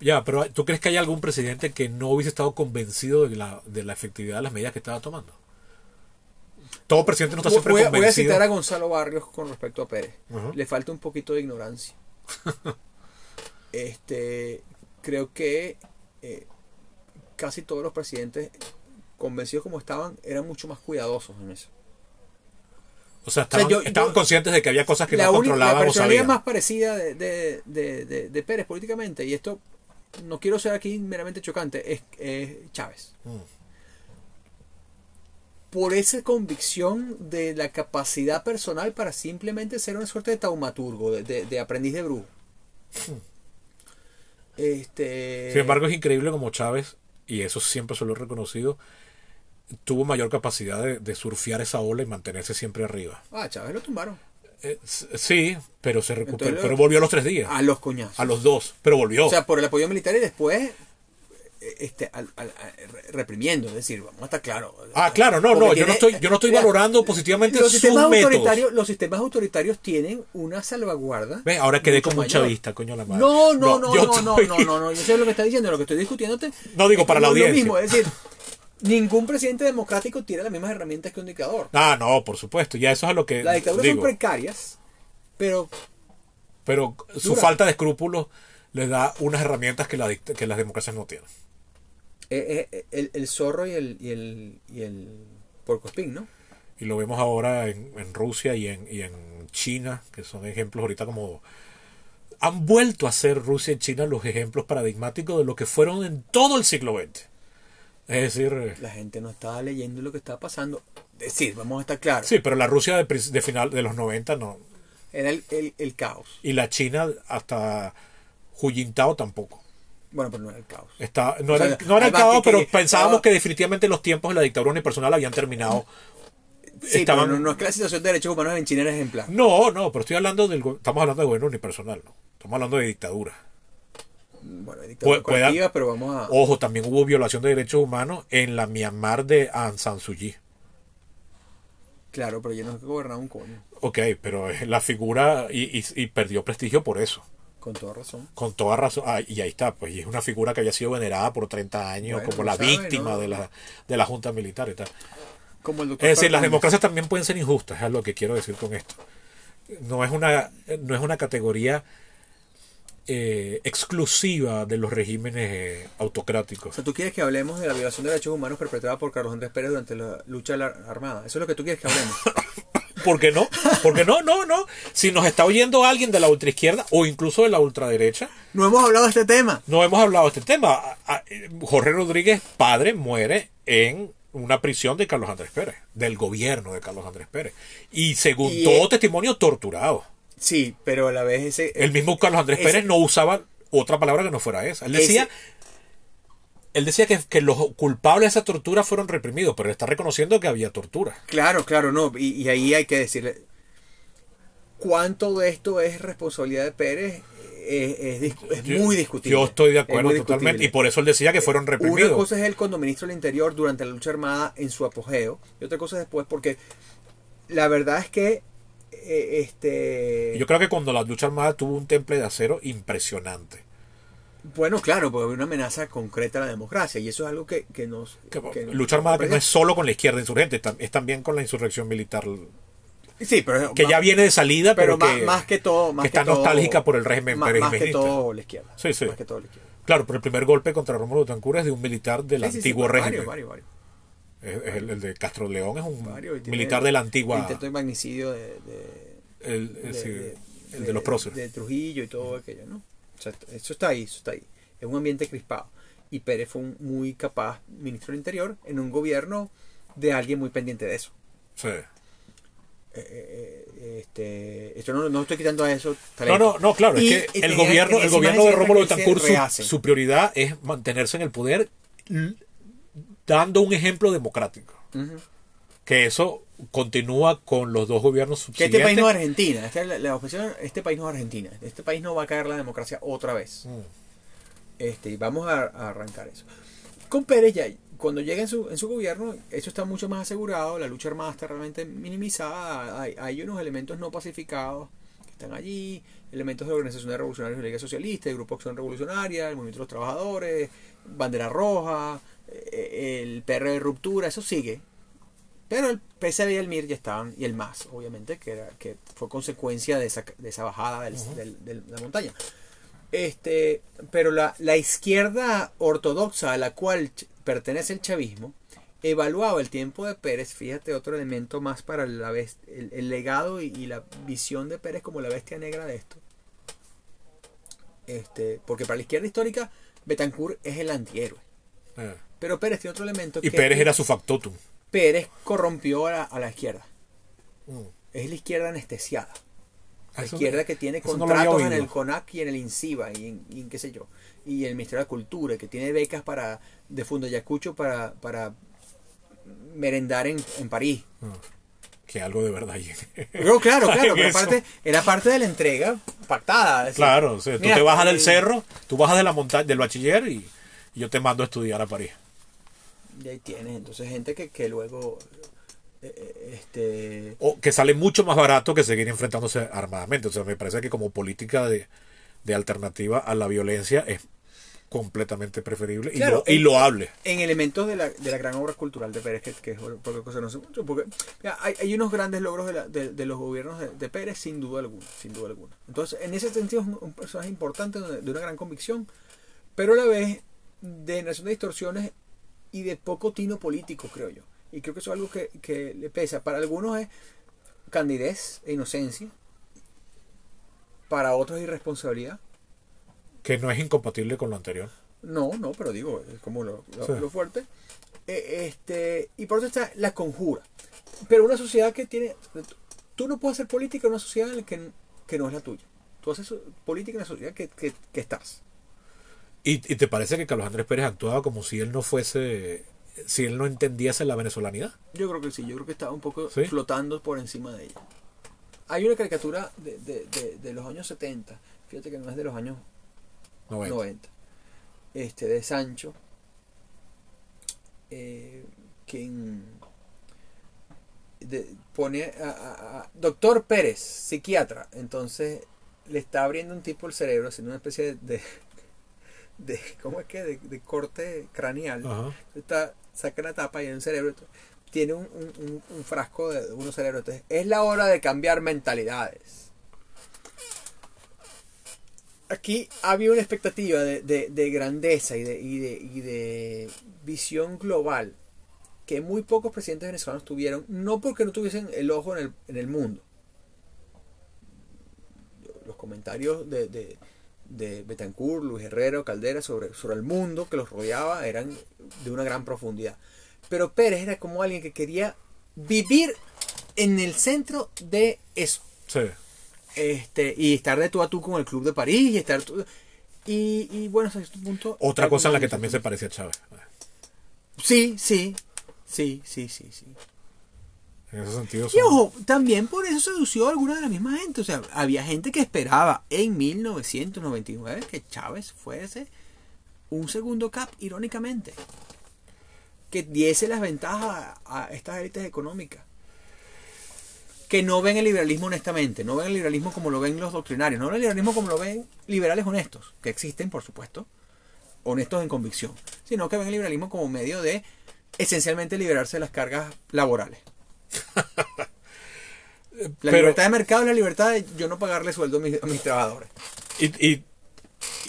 Ya, pero ¿tú crees que hay algún presidente que no hubiese estado convencido de la, de la efectividad de las medidas que estaba tomando? Todo presidente no está siempre voy, a, voy a citar a Gonzalo Barrios con respecto a Pérez. Le falta un poquito de ignorancia. este, creo que eh, casi todos los presidentes, convencidos como estaban, eran mucho más cuidadosos en eso. O sea, estaban, yo- estaban yo- conscientes de que había cosas que la, no única- la controlaban o personalidad más parecida de, de, de, de- de Pérez políticamente, y esto no quiero ser aquí meramente chocante, es, es Chávez. Mm. Por esa convicción de la capacidad personal para simplemente ser una suerte de taumaturgo, de, de- de aprendiz de brujo. Este, Sin embargo, es increíble como Chávez, y eso siempre se lo he reconocido, tuvo mayor capacidad de, de surfear esa ola y mantenerse siempre arriba. ah, Chávez lo tumbaron. Eh, sí, pero se recuperó, Entonces, pero volvió a los tres días. A los coñazos. A los dos, pero volvió. O sea, por el apoyo militar y después este, al- al- reprimiendo. Es decir, vamos a estar claros. ah, claro, no, Porque no, yo tiene- no estoy, yo no estoy valorando positivamente los sus sistemas métodos. autoritarios los sistemas autoritarios tienen una salvaguarda Ve, ahora quedé como un chavista, coño la madre. no no no yo no no, estoy- no no no yo sé lo que está diciendo lo que estoy discutiéndote No digo para la es lo audiencia. mismo es decir ningún presidente democrático tiene las mismas herramientas que un dictador Ah, no, por supuesto, ya eso es a lo que las dictaduras digo. son precarias pero Pero su Dura. falta de escrúpulos le da unas herramientas que, la que las democracias no tienen. Eh, eh, el, el zorro y el y el y el puercoespín no Y lo vemos ahora en, en Rusia y en, y en China, que son ejemplos ahorita como... Han vuelto a ser Rusia y China los ejemplos paradigmáticos de lo que fueron en todo el siglo XX. Es decir, eh, la gente no estaba leyendo lo que estaba pasando es decir vamos a estar claros sí, pero la Rusia de, de final de los 90 no. era el, el, el caos Y la China hasta Hu Jintao tampoco. Bueno pero no era el caos Está, no, O era, no era el caos, que- pero pensábamos que definitivamente los tiempos de la dictadura unipersonal habían terminado. sí, Estaban- pero no, no es que la situación de derechos humanos en China era ejemplar No, no, pero estoy hablando del estamos hablando de gobierno unipersonal, no. Estamos hablando de dictadura. bueno Pu- pueda- pero vamos a Ojo, también hubo violación de derechos humanos en la Myanmar de Aung San Suu Kyi. claro pero ya no gobernar un coño Ok, pero la figura y, y- y perdió prestigio por eso. Con toda razón Con toda razón. Ah, y ahí está, pues. Y es una figura que había sido venerada por 30 años Bueno, como la víctima ¿no? de, la, de la junta militar y tal. como el doctor Es decir, las democracias también pueden ser injustas, es lo que quiero decir con esto. No es una, no es una categoría eh, exclusiva de los regímenes eh, O autocráticos. sea, tú quieres que hablemos de la violación de derechos humanos perpetrada por Carlos Andrés Pérez durante la lucha armada. Eso es lo que tú quieres que hablemos. ¿Por qué no? Porque no, no, no. Si nos está oyendo alguien de la ultraizquierda o incluso de la ultraderecha, no hemos hablado de este tema. no hemos hablado de este tema. Jorge Rodríguez, padre, muere en una prisión de Carlos Andrés Pérez, del gobierno de Carlos Andrés Pérez. Y según Y, todo testimonio, torturado. Sí, pero a la vez ese... El mismo Carlos Andrés ese- Pérez no usaba otra palabra que no fuera esa. Él decía, ese- él decía que, que los culpables de esa tortura fueron reprimidos, pero está reconociendo que había tortura. Claro, claro, no. Y, y ahí hay que decirle, ¿cuánto de esto es responsabilidad de Pérez? Es, es muy discutible. Yo estoy de acuerdo totalmente. Y por eso él decía que fueron Una reprimidos. cosa es él cuando ministro del Interior durante la lucha armada en su apogeo y otra cosa después porque la verdad es que eh, este Yo creo que cuando la lucha armada tuvo un temple de acero impresionante. Bueno claro porque hay una amenaza concreta a la democracia y eso es algo que, que nos Que- que- lucha armada que no es solo con la izquierda insurgente, es también con la insurrección militar, sí pero que ya viene de salida, pero, pero más, que, más que todo más que está todo- nostálgica por el régimen más, más que todo la izquierda Sí, sí. más que todo la izquierda Claro, pero el primer golpe contra Rómulo Betancourt es de un militar del Sí, antiguo varios, régimen. varios, varios, es el, el de Castro León es un varios, militar de la antigua. el intento de magnicidio de, de- el, el- de- de- el de los próceres. De Trujillo y todo aquello, ¿no? O sea, eso está ahí, eso está ahí. Es un ambiente crispado. Y Pérez fue un muy capaz ministro del Interior en un gobierno de alguien muy pendiente de eso. Sí. Eh, eh, este, esto no, no estoy quitando a eso. No, talento. no, no, claro, Y- es que el gobierno, el gobierno de Rómulo Betancourt, su, su prioridad es mantenerse en el poder dando un ejemplo democrático. Que eso continúa con los dos gobiernos Que este país subsiguientes. no es Argentina. Esta es la, la objeción, este país no es Argentina. Este país no va a caer la democracia otra vez. Mm. Este, y vamos a, a arrancar eso. Con Pérez ya, cuando llega en su, en su gobierno, eso está mucho más asegurado, la lucha armada está realmente minimizada, hay, hay unos elementos no pacificados que están allí, elementos de organizaciones revolucionarias de la Liga Socialista, de Grupo Acción Revolucionaria, el Movimiento de los Trabajadores, Bandera Roja, eh, el PR de Ruptura, eso sigue. Pero el PSB y el MIR ya estaban, y el MAS, obviamente, que, era, que fue consecuencia de esa, de esa bajada del- del- del- de la montaña. Este, pero la, la izquierda ortodoxa a la cual pertenece el chavismo evaluaba el tiempo de Pérez, fíjate otro elemento más para la el, el legado y, y la visión de Pérez como la bestia negra de esto. Este, porque para la izquierda histórica Betancourt es el antihéroe. Eh. Pero Pérez tiene otro elemento Y que Pérez era su factotum. Pérez corrompió a la, a la izquierda. Mm. Es la izquierda anestesiada. La Eso- izquierda que tiene no contratos en el CONAC y en el INCIBA y en, y en qué sé yo. Y el Ministerio de Cultura, que tiene becas para de Fundo Yacucho para, para merendar en, en París. Que algo de verdad. Pero claro, claro, pero aparte, era parte de la entrega pactada. decir, Claro, o sea, tú mira, te bajas del eh, cerro, tú bajas de la montaña, del bachiller y, y yo te mando a estudiar a París. Y ahí tienes, entonces gente que, que luego eh, eh, este O que sale mucho más barato que seguir enfrentándose armadamente. O sea, me parece que como política de, de alternativa a la violencia es completamente preferible y, Claro, lo- y loable. en elementos de la, de la gran obra cultural de Pérez, que, que es porque cosa no sé mucho, porque mira, hay, hay unos grandes logros de, la- de- de los gobiernos de, de Pérez, sin duda alguna, sin duda alguna. Entonces, en ese sentido es un, un personaje importante, de, una gran convicción, pero a la vez de generación de distorsiones y de poco tino político, creo yo. Y creo que eso es algo que, que le pesa. Para algunos es candidez e inocencia, para otros es irresponsabilidad. Que no es incompatible con lo anterior. No, no, pero digo, es como lo, lo- Sí. lo fuerte. Eh, este, y por otro está la conjura. Pero una sociedad que tiene... Tú no puedes hacer política en una sociedad en la que, que no es la tuya. Tú haces política en la sociedad que, que, que estás. ¿Y, ¿Y te parece que Carlos Andrés Pérez actuaba como si él no fuese, si él no entendiese la venezolanidad? Yo creo que sí, yo creo que estaba un poco ¿Sí? flotando por encima de ella. Hay una caricatura de, de, de, de los años 70, fíjate que no es de los años 90. 90. Este, de Sancho. eh, quien pone a, a- a- Doctor Pérez, psiquiatra. Entonces le está abriendo un tipo el cerebro, haciendo una especie de. De, de- ¿Cómo es que? De, de corte craneal. Ajá. Está, saca la tapa y en el cerebro tiene un, un- un- un frasco de unos cerebros. Entonces, es la hora de cambiar mentalidades. Aquí había una expectativa de, de- de grandeza y de, y, de, y de visión global que muy pocos presidentes venezolanos tuvieron, no porque no tuviesen el ojo en el, en el mundo. Los comentarios de, de, de Betancourt, Luis Herrero, Caldera sobre, sobre el mundo que los rodeaba eran de una gran profundidad. Pero Pérez era como alguien que quería vivir en el centro de eso Sí. este y estar de tú a tú con el club de París y estar tú- Y, y bueno, hasta este punto... Otra cosa en la que también se parecía a Chávez. Sí, sí, sí, sí, sí, sí. En ese sentido. Y son- ojo, también por eso sedució a alguna de la misma gente. O sea, había gente que esperaba en 1999 que Chávez fuese un segundo cap, irónicamente. Que diese las ventajas a estas élites económicas. Que no ven el liberalismo honestamente, no ven el liberalismo como lo ven los doctrinarios, no ven el liberalismo como lo ven liberales honestos, que existen, por supuesto, honestos en convicción, sino que ven el liberalismo como medio de esencialmente liberarse de las cargas laborales. La Pero- libertad de mercado es la libertad de yo no pagarle sueldo a mis, a mis trabajadores. Y, y,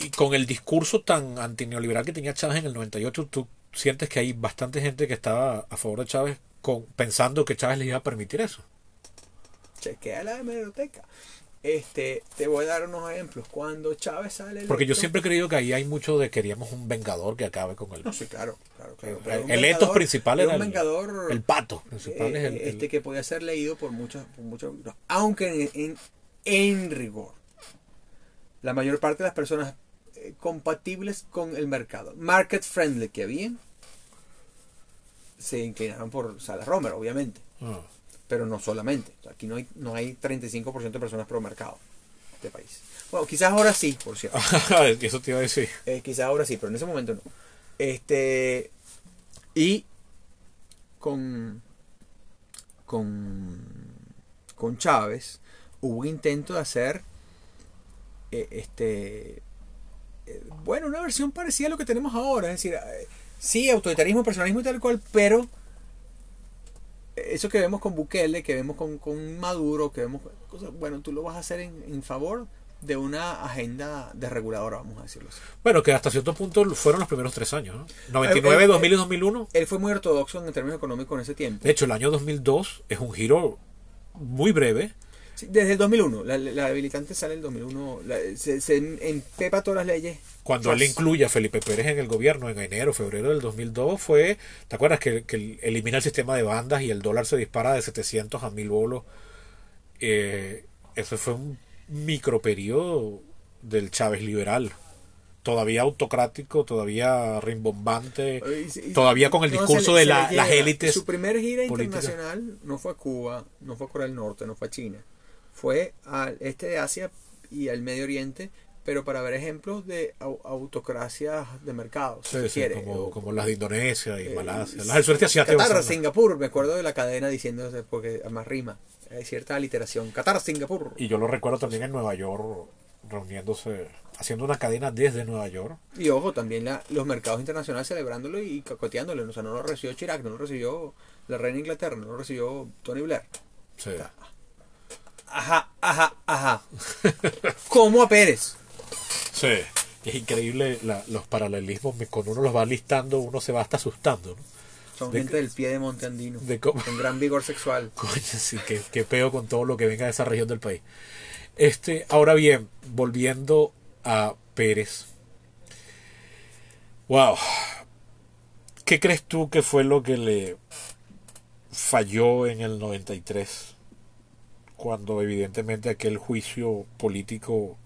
y con el discurso tan antineoliberal que tenía Chávez en el 98, tú sientes que hay bastante gente que estaba a favor de Chávez con, pensando que Chávez les iba a permitir eso. Chequea la hemeroteca. Este, te voy a dar unos ejemplos. Cuando Chávez sale Porque yo electo- siempre he creído que ahí hay mucho de queríamos un vengador que acabe con el, No, sí, claro, claro, claro. el, el vengador- principal era un el, vengador el pato principal es el, eh, el- este que podía ser leído por muchos, por muchos aunque en, en, en rigor la mayor parte de las personas eh, compatibles con el mercado, market friendly que había, se inclinaron por Salas Romer, obviamente, Ah. Pero no solamente. O sea, aquí no hay, no hay 35% de personas pro mercado de país. Bueno, quizás ahora sí, por cierto. eso te iba a decir. Eh, quizás ahora sí, pero en ese momento no. Este. Y con. Con. Con Chávez hubo un intento de hacer. eh, este. eh, bueno, una versión parecida a lo que tenemos ahora. Es decir, eh, sí, autoritarismo, personalismo y tal cual, pero. Eso que vemos con Bukele, que vemos con, con Maduro, que vemos cosas, bueno, tú lo vas a hacer en, en favor de una agenda desreguladora, vamos a decirlo así. Bueno, que hasta cierto punto fueron los primeros tres años. ¿no? 99, Eh, eh, 2000 y 2001. Él fue muy ortodoxo en términos económicos en ese tiempo. De hecho, el año 2002 es un giro muy breve. Sí, desde el 2001, la, la habilitante sale en el 2001, la- se, se empepa todas las leyes. Cuando él incluye a Felipe Pérez en el gobierno en enero, febrero del 2002, fue, ¿te acuerdas que, que elimina el sistema de bandas y el dólar se dispara de 700 a 1000 bolos? Eh, ese fue un microperiodo del Chávez liberal. Todavía autocrático, todavía rimbombante, Y- y- todavía con el discurso le- de la- las élites. Su primera gira internacional no fue a Cuba, no fue a Corea del Norte, no fue a China. Fue al este de Asia y al Medio Oriente, pero para ver ejemplos de au- autocracias de mercado, si Sí, se sí, quiere. como, O- como las de Indonesia y eh, Malasia. Las del sureste asiático. Qatar, Singapur, me acuerdo de la cadena diciendo porque además rima. Hay cierta aliteración. Qatar, Singapur. Y yo lo recuerdo también en Nueva York, reuniéndose, haciendo una cadena desde Nueva York. Y ojo, también la- los mercados internacionales celebrándolo y cacoteándolo. O sea, no lo recibió Chirac, no lo recibió la reina Inglaterra, no lo recibió Tony Blair. Sí. Ajá, ajá, ajá. ¿Cómo a Pérez? Sí. Es increíble la- los paralelismos. Cuando uno los va listando, uno se va hasta asustando. ¿no? Son De- gente del pie de monte andino. De Con gran vigor sexual. Coño, sí, qué, qué peo con todo lo que venga de esa región del país. Este, ahora bien, volviendo a Pérez. Wow. ¿Qué crees tú que fue lo que le falló en el 93? Cuando evidentemente aquel juicio político...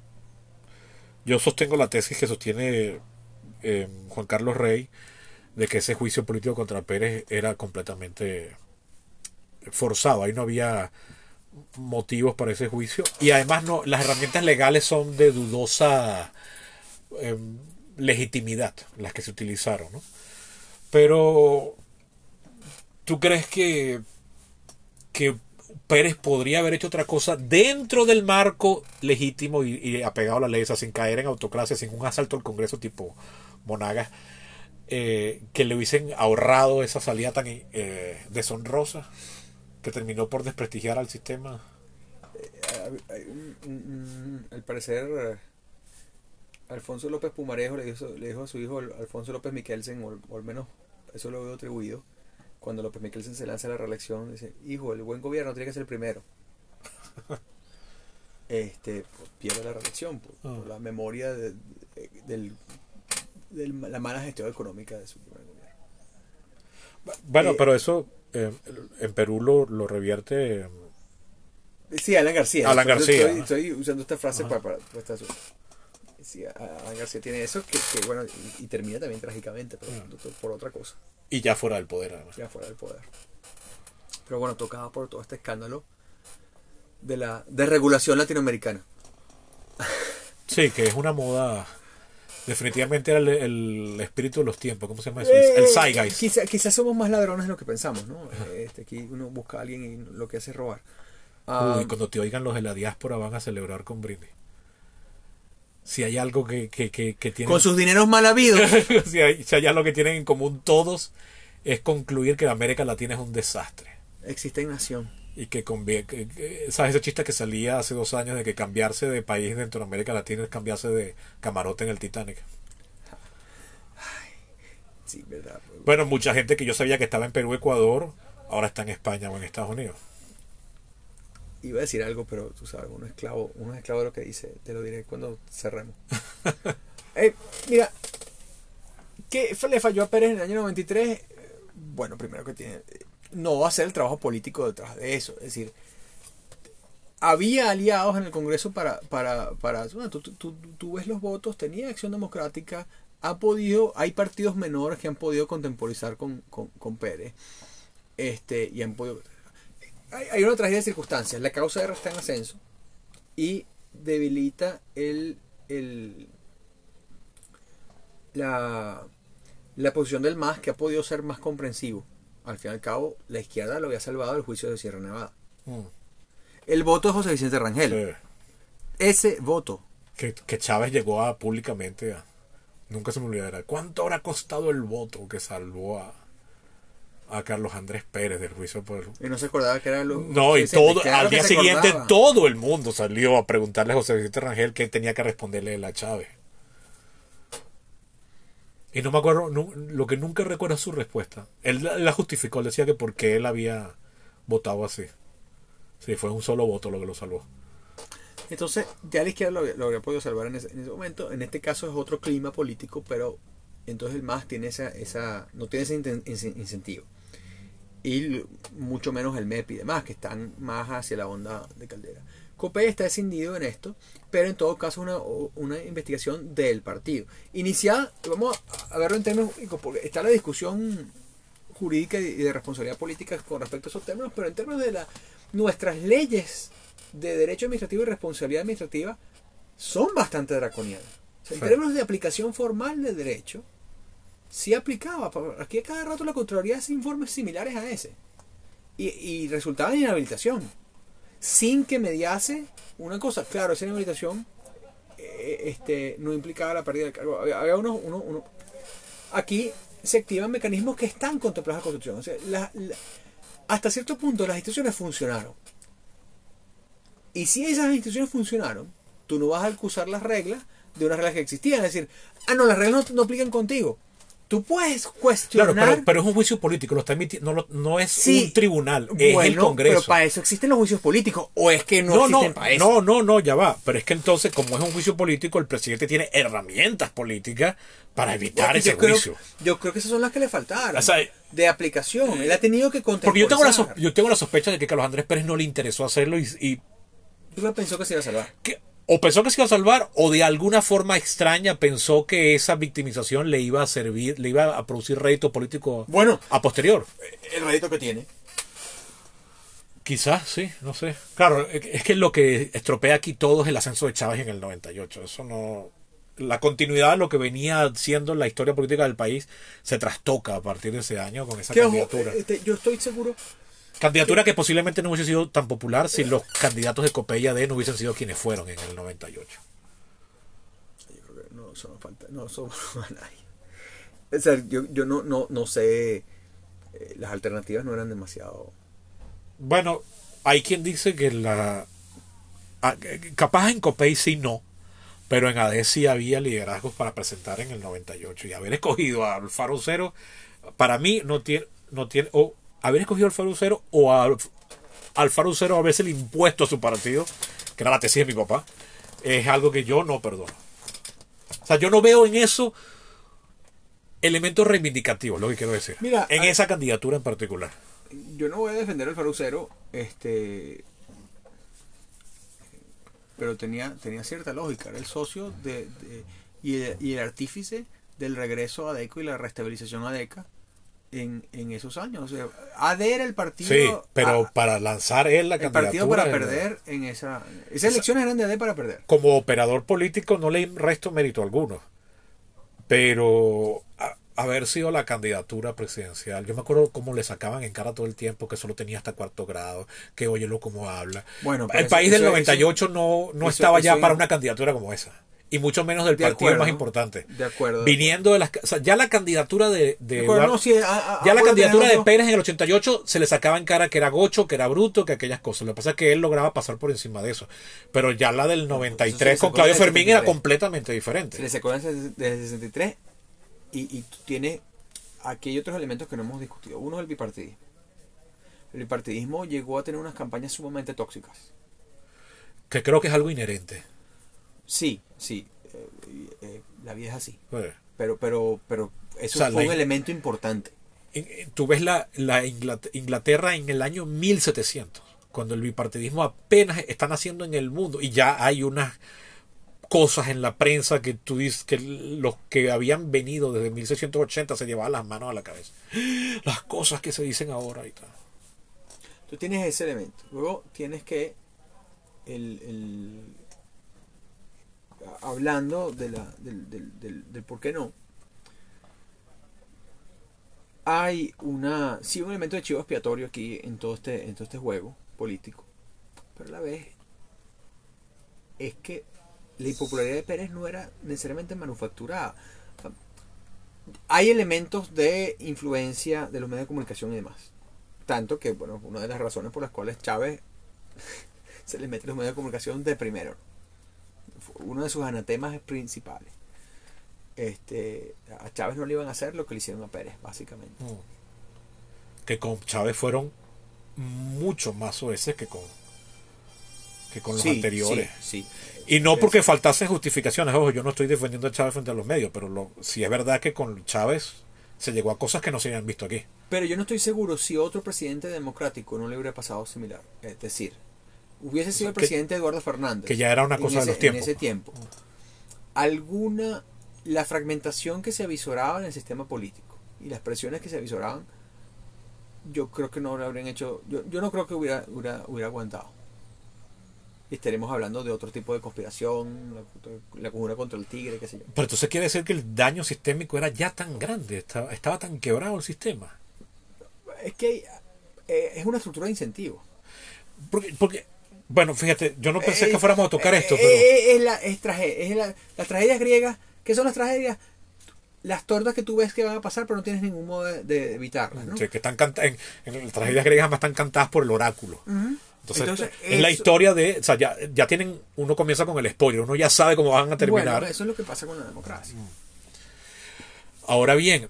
Yo sostengo la tesis que sostiene eh, Juan Carlos Rey de que ese juicio político contra Pérez era completamente forzado, ahí no había motivos para ese juicio y además no las herramientas legales son de dudosa eh, legitimidad las que se utilizaron, ¿no? Pero ¿tú crees que que Pérez podría haber hecho otra cosa dentro del marco legítimo y, y apegado a la ley, sin caer en autocracia, sin un asalto al Congreso tipo Monagas, eh, que le hubiesen ahorrado esa salida tan eh, deshonrosa que terminó por desprestigiar al sistema? Al parecer, eh, Alfonso López Pumarejo le dijo, le a su hijo Alfonso López Miquelsen, o, o al menos eso lo veo atribuido, cuando López Miquelsen se lanza a la reelección, dice, hijo, el buen gobierno tiene que ser el primero. este pues, pierde la reelección por, Ah. por la memoria de, de- del, de la mala gestión económica de su primer gobierno. Bueno, Eh, pero eso eh, en Perú lo, lo revierte. eh, Sí, Alan García. Alan García, Estoy, usando esta frase Ajá. para, para, para esta- sí, Alan García tiene eso, que, que bueno, y, y termina también trágicamente, pero Ah. por otra cosa, Y ya fuera del poder, además. ya fuera del poder. Pero bueno, tocaba por todo este escándalo de la desregulación latinoamericana. Sí, que es una moda. Definitivamente era el, el espíritu de los tiempos. ¿Cómo se llama eso? Eh, el Zeitgeist. Quizá- quizás somos más ladrones de lo que pensamos, ¿no? Este, aquí uno busca a alguien y lo que hace es robar. Ah, Uy, cuando te oigan los de la diáspora van a celebrar con brindis. Si hay algo que, que, que, que tienen... con sus dineros mal habidos. si, hay, si hay algo que tienen en común todos es concluir que América Latina es un desastre. existe en nación. Y que, convie- que- que- ¿sabes ese chiste que salía hace dos años de que cambiarse de país dentro de América Latina es cambiarse de camarote en el Titanic? Sí, verdad. Bueno, mucha gente que yo sabía que estaba en Perú, Ecuador, ahora está en España o en Estados Unidos. Iba a decir algo, pero tú sabes, uno es esclavo, uno es esclavo de lo que dice. Te lo diré cuando cerremos. Eh, mira, ¿qué le falló a Pérez en el año 93? Eh, Bueno, primero que tiene, no va a ser el trabajo político detrás de eso. Es decir, había aliados en el Congreso para, para, para bueno, tú, tú- tú- tú ves los votos, tenía acción democrática, ha podido, hay partidos menores que han podido contemporizar con, con, con Pérez, este, y han podido, hay, hay una tragedia de circunstancias, la causa R está en ascenso y debilita el, el la, la posición del MAS que ha podido ser más comprensivo. Al fin y al cabo, la izquierda lo había salvado del juicio de Sierra Nevada. Mm, El voto de José Vicente Rangel. sí. Ese voto. que, que Chávez llegó a públicamente a nunca se me olvidará cuánto habrá costado el voto que salvó a a Carlos Andrés Pérez del juicio por Y no se acordaba que era lo. no y todo al día siguiente acordaba. todo el mundo salió a preguntarle a José Vicente Rangel qué tenía que responderle a Chávez y no me acuerdo lo que nunca recuerdo es su respuesta él la, la justificó él decía que porque él había votado así sí fue un solo voto lo que lo salvó Entonces, ya la izquierda lo, había- lo habría podido salvar en ese, en ese momento. En este caso es otro clima político, pero entonces el MAS tiene esa, esa no tiene ese incentivo. Y mucho menos el MEP y demás, que están más hacia la onda de Caldera. COPE está escindido en esto, pero en todo caso una, una investigación del partido. Iniciada, vamos a verlo en términos porque está la discusión jurídica y de responsabilidad política con respecto a esos términos, pero en términos de la, nuestras leyes de derecho administrativo y responsabilidad administrativa son bastante draconianas. O sea, en términos de aplicación formal del derecho, sí aplicaba. Aquí cada rato la Contraloría hace informes similares a ese. Y, y resultaban en inhabilitación. Sin que mediase una cosa. Claro, esa inhabilitación eh, este, no implicaba la pérdida del cargo. Había, unos, uno- uno- Aquí se activan mecanismos que están contemplados en la Constitución. O sea, la- hasta cierto punto las instituciones funcionaron. Y si esas instituciones funcionaron, tú no vas a acusar las reglas de unas reglas que existían. Es decir, ah, no, las reglas no, no aplican contigo. Tú puedes cuestionar. Claro, pero, pero es un juicio político, lo está emitiendo, no, no es Sí. un tribunal, es el Congreso. Pero para eso existen los juicios políticos. O es que no, no, no, existen para eso. no, no, no, ya va. Pero es que entonces, como es un juicio político, el presidente tiene herramientas políticas para evitar Bueno, ese yo, creo, juicio. yo creo que esas son las que le faltaron. O sea, de aplicación. Él ha tenido que Porque yo tengo, la yo tengo la sospecha de que Carlos Andrés Pérez no le interesó hacerlo y, y Yo pensó que se iba a salvar. que o pensó que se iba a salvar o de alguna forma extraña pensó que esa victimización le iba a servir, le iba a producir rédito político Bueno. a posterior. El rédito que tiene. Quizás, sí, no sé. Claro, es que lo que estropea aquí todo es el ascenso de Chávez en el 98. Eso no. La continuidad de lo que venía siendo la historia política del país se trastoca a partir de ese año con esa candidatura. este, yo estoy seguro. Candidatura que posiblemente no hubiese sido tan popular si los candidatos de Copella D no hubiesen sido quienes fueron en el 98. Yo creo que no falta, no a nadie. O sea, yo, yo no, no, no sé. eh, las alternativas no eran demasiado. Bueno, hay quien dice que la. ah, Capaz en Copey sí no, pero en AD sí había liderazgos para presentar en el 98. Y haber escogido a Alfaro Cero, para mí no tiene. No tiene haber escogido a Alfaro Cero o a Alf- Alfaro Cero haberse impuesto a su partido, que era la tesis de mi papá, es algo que yo no perdono. O sea, yo no veo en eso elementos reivindicativos, lo que quiero decir. Mira, en esa candidatura en particular. Yo no voy a defender al farucero. Este. pero tenía, tenía cierta lógica. Era el socio de, de- y, el, y el artífice del regreso a ADECO y la restabilización ADECA en, en esos años. O sea, AD era el partido. Sí, pero a- para lanzar él la el candidatura. partido para perder en esa. Esas elecciones eran de AD para perder. Como operador político no le resto mérito alguno. Pero a- haber sido la candidatura presidencial, yo me acuerdo cómo le sacaban en cara todo el tiempo que solo tenía hasta cuarto grado, que óyelo cómo habla. Bueno, el eso- país del eso- 98 no, no eso- estaba ya eso- para una candidatura como esa. Y mucho menos del De partido acuerdo, más importante. De acuerdo. Viniendo de las... o sea, ya la candidatura de... de De acuerdo, Eduardo- no, sí, a- a- ya la candidatura de Pérez en el 88 se le sacaba en cara que era gocho, que era bruto, que aquellas cosas. Lo que pasa es que él lograba pasar por encima de eso. Pero ya la del 93 se con Claudio Fermín era 73. completamente Se le diferente. sacó desde el 63 y, y tú tienes aquí hay otros elementos que no hemos discutido. Uno es el bipartidismo. El bipartidismo llegó a tener unas campañas sumamente tóxicas. Que creo que es algo inherente. Sí, sí. eh, eh, la vida es así. Eh, Pero, pero, pero eso O sea, fue un elemento importante. Tú ves la, la Inglat- Inglaterra en el año 1700, cuando el bipartidismo apenas está naciendo en el mundo y ya hay unas cosas en la prensa que tú dices que los que habían venido desde 1680 se llevaban las manos a la cabeza. Las cosas que se dicen ahora y tal. Tú tienes ese elemento. Luego tienes que el, hablando de la, del, del, del, del por qué no. Hay una sí un elemento de chivo expiatorio aquí en todo este en todo este juego político, pero a la vez es que la impopularidad de Pérez no era necesariamente manufacturada. Hay elementos de influencia de los medios de comunicación y demás. Tanto que, bueno, una de las razones por las cuales Chávez se le mete los medios de comunicación de primero. Uno de sus anatemas principales. Este, a Chávez no le iban a hacer lo que le hicieron a Pérez, básicamente. Que con Chávez fueron mucho más soeces que con, que con los Sí, anteriores. Sí, sí. Y no porque faltasen justificaciones, ojo, yo no estoy defendiendo a Chávez frente a los medios, pero lo, sí es verdad que con Chávez se llegó a cosas que no se habían visto aquí. Pero yo no estoy seguro si otro presidente democrático no le hubiera pasado similar. Es decir, hubiese sido el que- presidente Eduardo Fernández. que ya era una cosa de los tiempos. En ese tiempo. Alguna. La fragmentación que se avisoraba en el sistema político y las presiones que se avisoraban, yo creo que no lo habrían hecho. Yo, yo no creo que hubiera, hubiera, hubiera aguantado. Y estaremos hablando de otro tipo de conspiración, la, la conjura contra el tigre, qué sé yo. Pero entonces quiere decir que el daño sistémico era ya tan grande, estaba, estaba tan quebrado el sistema. Es que eh, es una estructura de incentivos. Porque, porque bueno, fíjate, yo no pensé Eh, que fuéramos a tocar eh, esto, eh, pero eh, es la, es traje- es la- las tragedias griegas. ¿Qué son las tragedias? Las tortas que tú ves que van a pasar, pero no tienes ningún modo de, de evitarlas. ¿no? sí, que están canta- en, en las tragedias griegas más están cantadas por el oráculo. Entonces, Entonces, es la historia de, o sea, ya, ya tienen, uno comienza con el spoiler, uno ya sabe cómo van a terminar. Bueno, eso es lo que pasa con la democracia. Ahora bien,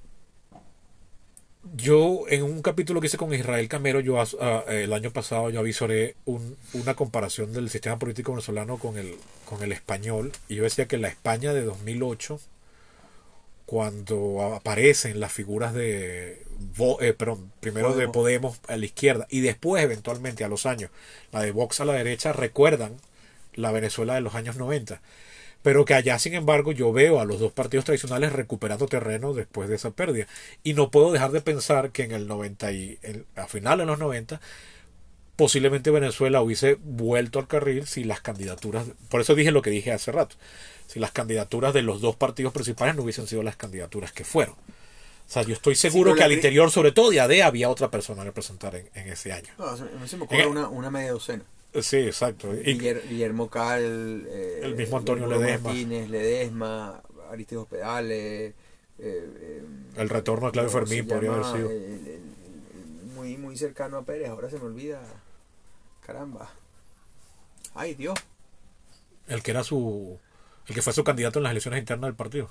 yo en un capítulo que hice con Israel Camero, yo ah, el año pasado yo avisoré un- una comparación del sistema político venezolano con el, con el español. Y yo decía que la España de 2008, cuando aparecen las figuras de, eh, perdón, primero de Podemos. Podemos a la izquierda y después eventualmente a los años, la de Vox a la derecha, recuerdan la Venezuela de los años 90 pero que allá sin embargo yo veo a los dos partidos tradicionales recuperando terreno después de esa pérdida. Y no puedo dejar de pensar que en el 90 y en- a finales de los 90 posiblemente Venezuela hubiese vuelto al carril si las candidaturas por eso dije lo que dije hace rato si las candidaturas de los dos partidos principales no hubiesen sido las candidaturas que fueron. O sea yo estoy seguro que al interior sobre todo de AD había otra persona a representar en, en ese año. No, a mí se me ocurre Eh, una, una media docena. Sí exacto y, Guillermo Cal, eh, El mismo Antonio Guillermo Ledesma. Martínez, Ledesma, Aristides Pedales. Eh, eh, El retorno de Claudio ¿cómo Fermín podría haber sido. El- el- el- muy, muy cercano a Pérez, ahora se me olvida. Caramba. Ay, Dios. el que era su el que fue su candidato en las elecciones internas del partido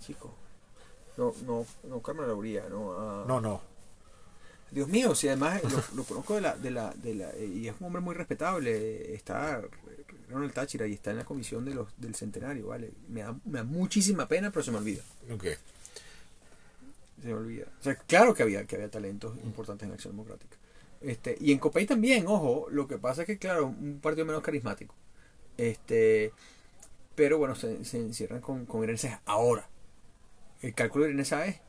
Chico. No, no, no, Carmen Lauría, no. ah, no no Dios mío, si además lo, lo conozco de la, de la, de la, y es un hombre muy respetable, está Ronald Táchira y está en la comisión de los, del centenario, ¿vale? Me da, me da muchísima pena, pero se me olvida. Ok. Se me olvida. O sea, claro que había, que había talentos importantes en la acción democrática. Este, y en Copey también, ojo, lo que pasa es que, claro, un partido menos carismático. Este, pero bueno, se, se encierran con, con Irene. Ahora, el cálculo de Irene Sáez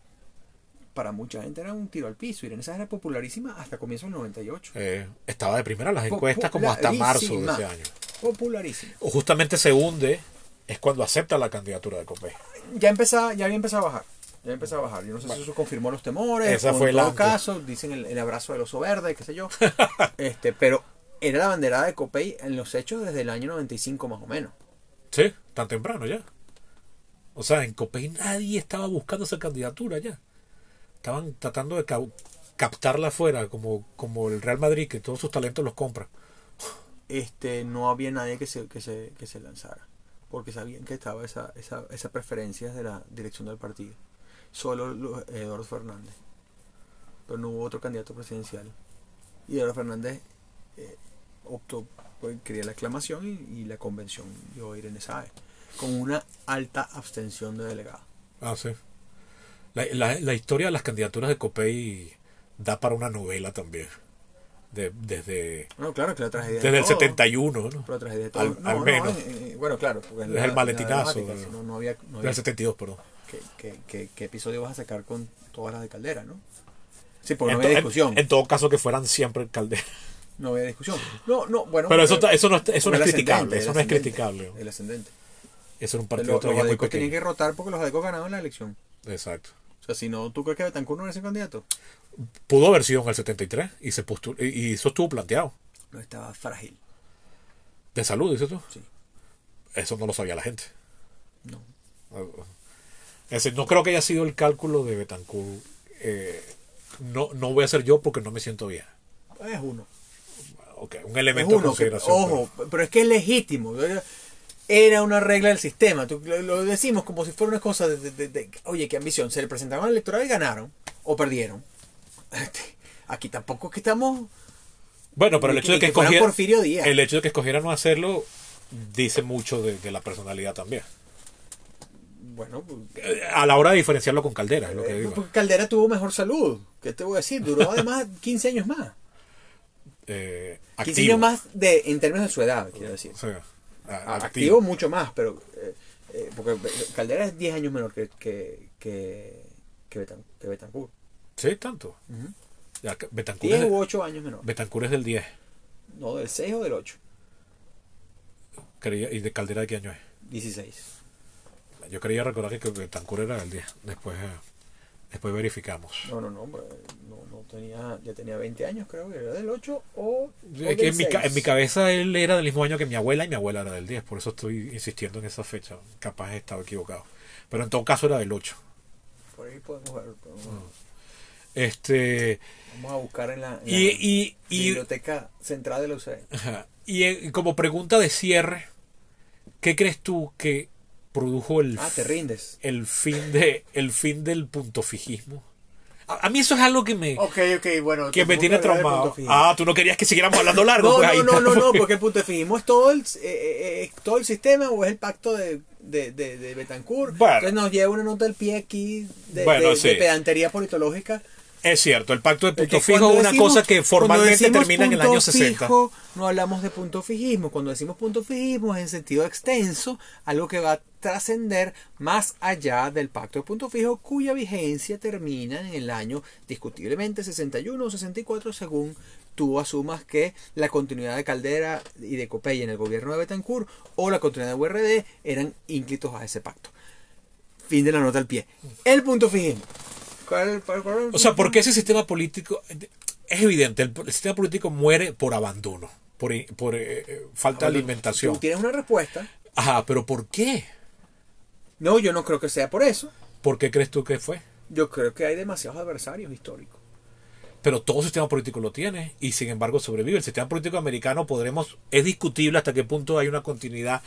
para mucha gente era un tiro al piso. Irene Sáez era popularísima hasta comienzo del 98. Eh, estaba de primera en las encuestas como hasta marzo de ese año. Popularísima. Justamente se hunde es cuando acepta la candidatura de Copé. Ya empezaba, ya había empezado a bajar. Ya empezó a bajar. Yo no sé si eso confirmó los temores. Esa o fue en todo caso, dicen el, el abrazo del oso verde, qué sé yo. este, pero era la bandera de Copey en los hechos desde el año 95 más o menos. Sí, tan temprano ya. O sea, en Copey nadie estaba buscando esa candidatura ya. Estaban tratando de captarla afuera, como, como el Real Madrid, que todos sus talentos los compra. Este, no había nadie que se, que se, que se lanzara. Porque sabían que estaba esa, esa, esa preferencia de la dirección del partido. Solo lo- Eduardo Fernández. Pero no hubo otro candidato presidencial. Y Eduardo Fernández eh, optó, pues, quería la aclamación y, y la convención dio a Irene Sáez. Con una alta abstención de delegados. Ah, sí. La, la- la historia de las candidaturas de Copey da para una novela también. De- desde, Bueno, claro que la tragedia de desde el todo. 71, ¿no? Pero la tragedia de todo. Al- No, al no, menos. eh, bueno, claro. Porque Es la- el maletinazo, dramática, ¿no? no, no había, no Del había 72, perdón. ¿qué, qué, qué, qué episodio vas a sacar con todas las de Caldera, no? Sí, porque En, no había en- discusión. en todo caso que fueran siempre Calderas. No había discusión. No, no, bueno. Pero eso, eso no, es- eso no es el criticable. Eso el no es criticable. El ascendente. Eso era un partido todavía muy adecos tenían pequeño. que rotar porque los adecos ganaban la elección. Exacto. O sea, si no, ¿tú crees que Betancourt no era ese candidato? Pudo haber sido en el 73 y, se postu- y, eso estuvo planteado. No estaba frágil. De salud, dices tú. Sí. Eso no lo sabía la gente. No. Es decir, no creo que haya sido el cálculo de Betancourt. Eh, no, no voy a ser yo porque no me siento bien. Es uno. Ok, un Es elemento de que- consideración. ojo, pero es que es legítimo. Era una regla del sistema. Tú- lo, lo decimos como si fuera una cosa de, de- de- de- Oye, qué ambición. Se le presentaron al electorado y ganaron. O perdieron. Aquí tampoco es que estamos... Bueno, pero el hecho de que, que fuera escogiera- Porfirio Díaz. el hecho de que escogieran no hacerlo dice mucho de, la personalidad también. Bueno, pues, Eh, A la hora de diferenciarlo con Caldera, es lo que Eh, digo. porque Caldera tuvo mejor salud. ¿Qué te voy a decir? Duró además 15 años más. Eh, 15 activo. años más de, en términos de su edad, quiero decir. Sí, activo. activo mucho más, pero. eh, eh, porque Caldera es 10 años menor que, que, que, que, Betan- que Betancourt. Sí, tanto. Ujú. Ya que Betancourt, 10 es, u 8 años menor. Betancourt es del 10. No, del 6 o del 8. Creía, ¿Y de Caldera de qué año es? 16. Yo creía recordar que Betancourt era del 10. Después, eh, después verificamos. No, no, no, no, no tenía, ya tenía 20 años, creo que era del 8 o. o Es que en, mi, ca- 6. en mi cabeza él era del mismo año que mi abuela y mi abuela era del 10. Por eso estoy insistiendo en esa fecha. Capaz he estado equivocado. Pero en todo caso era del 8. Por ahí podemos ver. podemos- Este, Vamos a buscar en la, en y, la y, y, Biblioteca Central de la. Ajá. Y como pregunta de cierre, ¿qué crees tú que produjo el, Ah, te rindes. el fin de el fin del punto fijismo? A, a mí eso es algo que me, Ok, ok, bueno. que me tiene del traumado. Ah, tú no querías que siguiéramos hablando largo. No, pues ahí no, no, no, estamos. no, porque el punto de fijismo es todo el, eh, eh, eh, todo el sistema o es el pacto de, de, de, de Betancourt. Bueno. Entonces nos lleva una nota al pie aquí de, Bueno, de- sí. de pedantería politológica. Es cierto, el pacto de punto fijo es una decimos- cosa que formalmente termina en el año 60. fijo, no hablamos de punto fijismo. Cuando decimos punto fijismo es en sentido extenso, algo que va a trascender más allá del pacto de punto fijo, cuya vigencia termina en el año discutiblemente 61 o 64, según tú asumas que la continuidad de Caldera y de Copey en el gobierno de Betancourt o la continuidad de URD eran ínclitos a ese pacto. Fin de la nota al pie. El punto fijismo. ¿Cuál- cuál- cuál- O sea, porque ese sistema político es evidente, el, el sistema político muere por abandono, por, por eh, eh, falta de alimentación. Tú tienes una respuesta. Ajá, pero ¿por qué? No, yo no creo que sea por eso. ¿Por qué crees tú que fue? Yo creo que hay demasiados adversarios históricos. Pero todo sistema político lo tiene y sin embargo sobrevive. El sistema político americano podremos, es discutible hasta qué punto hay una continuidad,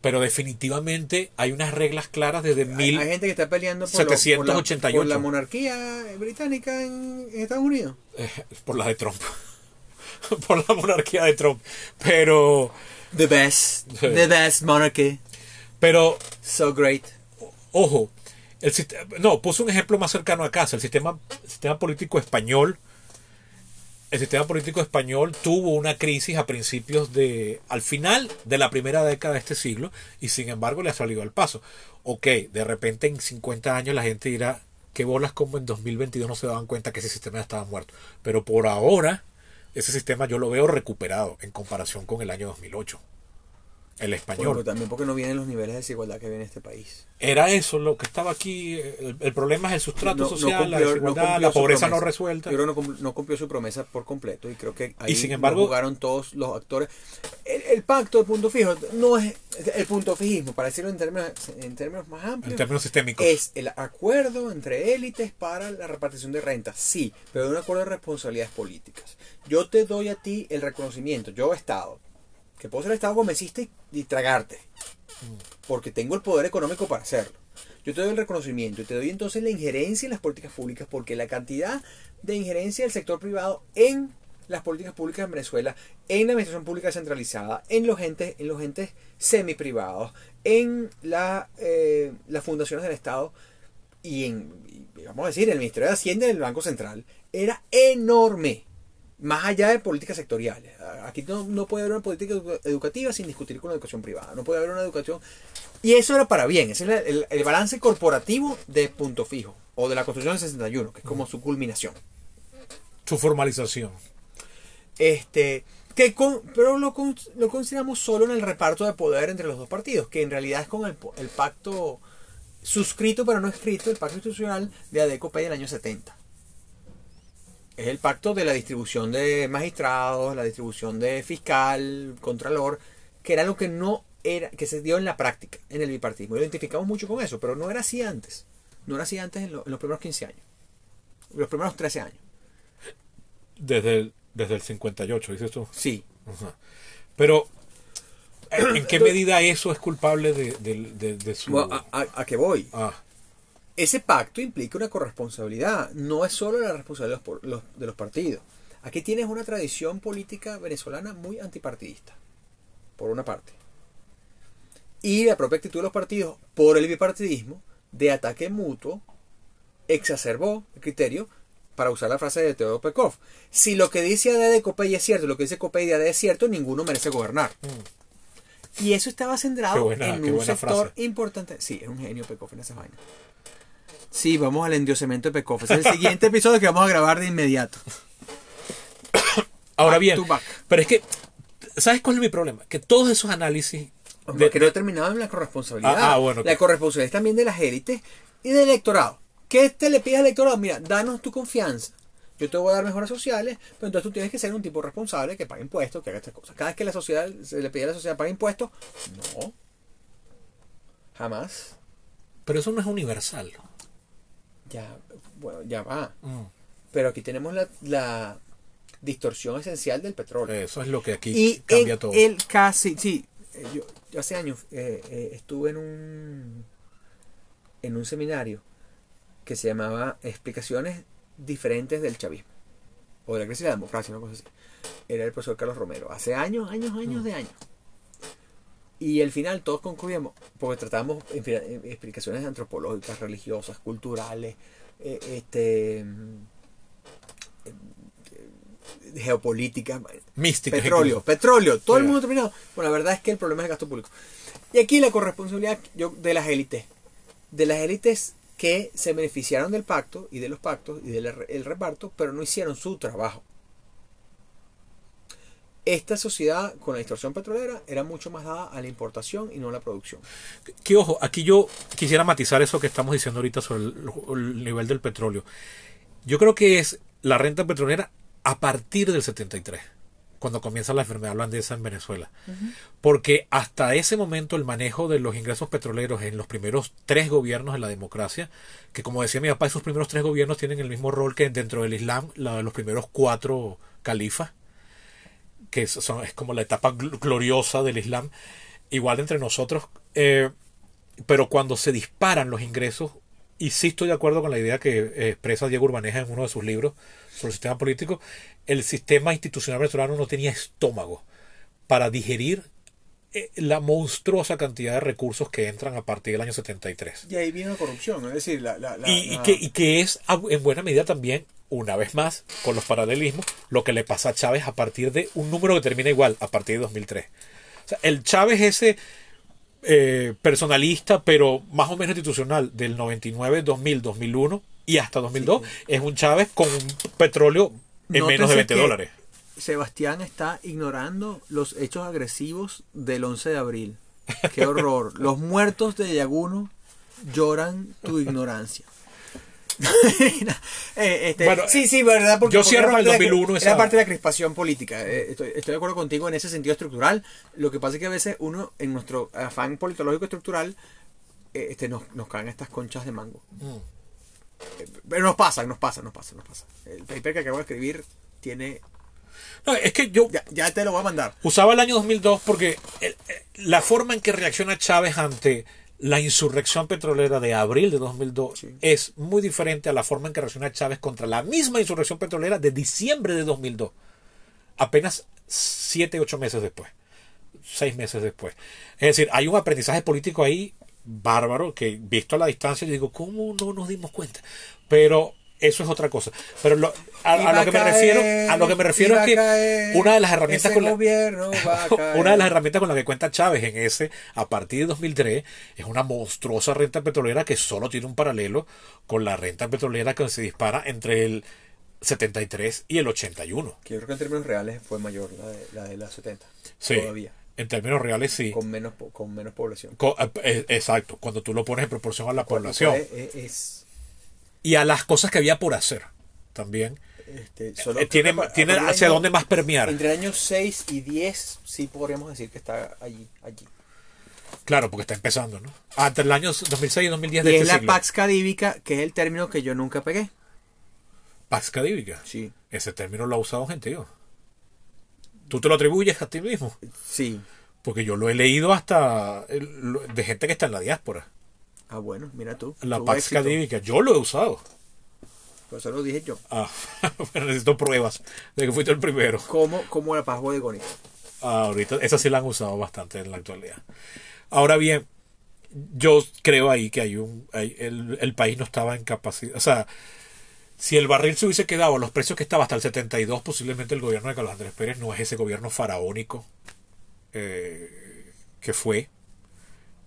pero definitivamente hay unas reglas claras desde Hay, mil... hay gente que está peleando por, lo- por la- 788. por la monarquía británica en, en Estados Unidos. eh, por la de Trump, por la monarquía de Trump. Pero, The best. The best monarchy. pero, So great. ojo, el sistema, no, puse un ejemplo más cercano a casa. El sistema, el sistema político español el sistema político español tuvo una crisis a principios de, al final de la primera década de este siglo y sin embargo le ha salido al paso. Ok, de repente en 50 años la gente dirá que bolas como en 2022 no se daban cuenta que ese sistema ya estaba muerto. Pero por ahora ese sistema yo lo veo recuperado en comparación con el año 2008 el español. pero también porque no vienen los niveles de desigualdad que viene este país. Era eso lo que estaba aquí. El, problema es el sustrato social, la desigualdad, la pobreza no resuelta. Yo creo que no, cumplió su promesa por completo y creo que ahí y sin embargo, jugaron todos los actores. El, pacto de punto fijo no es el punto fijismo, para decirlo en términos, en términos más amplios. En términos sistémicos. Es el acuerdo entre élites para la repartición de rentas, sí, pero un acuerdo de responsabilidades políticas. Yo te doy a ti el reconocimiento, yo Estado, que puedo ser Estado convenciste y, tragarte. Porque tengo el poder económico para hacerlo. Yo te doy el reconocimiento y te doy entonces la injerencia en las políticas públicas porque la cantidad de injerencia del sector privado en las políticas públicas en Venezuela, en la administración pública centralizada, en los entes, en los entes semi-privados, en la, eh, las fundaciones del Estado y en, vamos a decir, el Ministerio de Hacienda y el Banco Central, era enorme más allá de políticas sectoriales. Aquí no, puede haber una política educativa sin discutir con la educación privada. No puede haber una educación... Y eso era para bien. Ese es el, balance corporativo de punto fijo. O de la Constitución del 61, que es como su culminación. Su formalización. Este... Que pero lo, lo, consideramos solo en el reparto de poder entre los dos partidos, que en realidad es con el, el pacto suscrito pero no escrito, el pacto institucional de ADECO del año 70 es el pacto de la distribución de magistrados, la distribución de fiscal, contralor, que era lo que no era, que se dio en la práctica, en el bipartismo. Lo identificamos mucho con eso, pero no era así antes. No era así antes en, los primeros 15 años. Los primeros 13 años. Desde el, desde el 58, dices tú. Sí. Pero, ¿en qué medida eso es culpable de, su... a, a, qué voy? Ah ese pacto implica una corresponsabilidad, no es solo la responsabilidad de los, partidos. Aquí tienes una tradición política venezolana muy antipartidista, por una parte. Y la propia actitud de los partidos por el bipartidismo de ataque mutuo exacerbó el criterio para usar la frase de Teodoro Pekov. Si lo que dice AD de Copey es cierto, lo que dice Copey de AD es cierto, ninguno merece gobernar. Mm. Y eso estaba centrado en un sector importante. Sí, es un genio Pekov en esa vaina. Sí, vamos al endiosamiento de Pekov. Es el siguiente episodio que vamos a grabar de inmediato. Ahora bien, pero es que, ¿sabes cuál es mi problema? Que todos esos análisis... De, que no he terminado en la corresponsabilidad. Ah, ah bueno, la corresponsabilidad también de las élites y del electorado. ¿Qué te le pides al electorado? Mira, danos tu confianza. Yo te voy a dar mejoras sociales, pero entonces tú tienes que ser un tipo responsable que pague impuestos, que haga estas cosas. Cada vez que la sociedad se le pide a la sociedad pague impuestos, no. Jamás. Pero eso no es universal ya, bueno, ya va. Mm. Pero aquí tenemos la, distorsión esencial del petróleo. Eso es lo que aquí cambia todo. El casi, sí, eh, yo, hace años eh, eh, estuve en un en un seminario que se llamaba Explicaciones diferentes del chavismo o de la crisis de la democracia, una cosa así. Era el profesor Carlos Romero. Hace años, años, años mm. de años. Y al final todos concluimos, porque tratamos explicaciones antropológicas, religiosas, culturales, eh, este, eh, geopolíticas, místicas. Petróleo, petróleo, todo el mundo terminado. Bueno, la verdad es que el problema es el gasto público. Y aquí la corresponsabilidad de las élites, de las élites que se beneficiaron del pacto y de los pactos y del reparto, pero no hicieron su trabajo esta sociedad con la distorsión petrolera era mucho más dada a la importación y no a la producción. Que ojo, aquí yo quisiera matizar eso que estamos diciendo ahorita sobre el, nivel del petróleo. Yo creo que es la renta petrolera a partir del 73 cuando comienza la enfermedad holandesa en Venezuela. Porque hasta ese momento el manejo de los ingresos petroleros en los primeros tres gobiernos de la democracia, que como decía mi papá, esos primeros tres gobiernos tienen el mismo rol que dentro del Islam, los primeros cuatro califas, que son, es como la etapa gloriosa del Islam, igual entre nosotros, eh, pero cuando se disparan los ingresos, y sí estoy de acuerdo con la idea que eh, expresa Diego Urbaneja en uno de sus libros sobre el sistema político, el sistema institucional venezolano no tenía estómago para digerir la monstruosa cantidad de recursos que entran a partir del año 73. Y ahí viene la corrupción, es decir, la... la, la- Y, que, y que es a- en buena medida también, una vez más, con los paralelismos, lo que le pasa a Chávez a partir de un número que termina igual, a partir de 2003. O sea, el Chávez ese eh, personalista, pero más o menos institucional, del 99, 2000, 2001 y hasta 2002, es un Chávez con un petróleo en menos de Nótese 20 que dólares. Sebastián está ignorando los hechos agresivos del 11 de abril. Qué horror. Los muertos de Yaguno lloran tu ignorancia. Eh, este, Bueno, sí, sí, verdad. Porque, yo porque cierro el parte de la- 2001 Era esa- parte de la crispación política. Eh, estoy, estoy de acuerdo contigo en ese sentido estructural. Lo que pasa es que a veces uno, en nuestro afán politológico estructural, eh, este, nos, nos caen estas conchas de mango. Mm. Eh, Pero nos pasa, nos pasa, nos pasa, nos pasa. El paper que acabo de escribir tiene... No, es que yo Ya, ya te lo voy a mandar. usaba el año 2002 porque el- eh, la forma en que reacciona Chávez ante la insurrección petrolera de abril de 2002 Sí. es muy diferente a la forma en que reacciona Chávez contra la misma insurrección petrolera de diciembre de 2002. Apenas siete, ocho meses después. Seis meses después. Es decir, hay un aprendizaje político ahí bárbaro que visto a la distancia yo digo, ¿cómo no nos dimos cuenta? Pero eso es otra cosa. Pero lo- a, a lo que me refiero, a lo que me refiero es que una de las herramientas con la, una de las herramientas con las que cuenta Chávez en ese, a partir de 2003, es una monstruosa renta petrolera que solo tiene un paralelo con la renta petrolera que se dispara entre el 73 y el 81. Que yo creo que en términos reales fue mayor la de la, de la 70. Sí, Todavía. en términos reales sí. Con menos, po- con menos población. Co- eh, exacto, cuando tú lo pones en proporción a la Cuando población eh, es, y a las cosas que había por hacer también. este, solo Eh, tiene hacia año- dónde más permear. Entre el año 6 y 10 sí podríamos decir que está allí. allí. Claro, porque está empezando, ¿no? Ah, entre el año 2006 y 2010 Y de es este la siglo. Pax Cadívica, que es el término que yo nunca pegué. Pax cadívica. Sí. Ese término lo ha usado gentío. Tú te lo atribuyes a ti mismo. Sí. Porque yo lo he leído hasta lo- de gente que está en la diáspora. Ah, bueno, mira tú. La Pax éxito. Yo lo he usado. Por eso lo dije yo. Ah, pero necesito pruebas de que fuiste el primero. Como, como la paz bodegónica. Ah, ahorita, esa sí la han usado bastante en la actualidad. Ahora bien, yo creo ahí que hay un, hay- el, el país no estaba en capacidad, o sea, si el barril se hubiese quedado a los precios que estaba hasta el 72, posiblemente el gobierno de Carlos Andrés Pérez no es ese gobierno faraónico eh, que fue.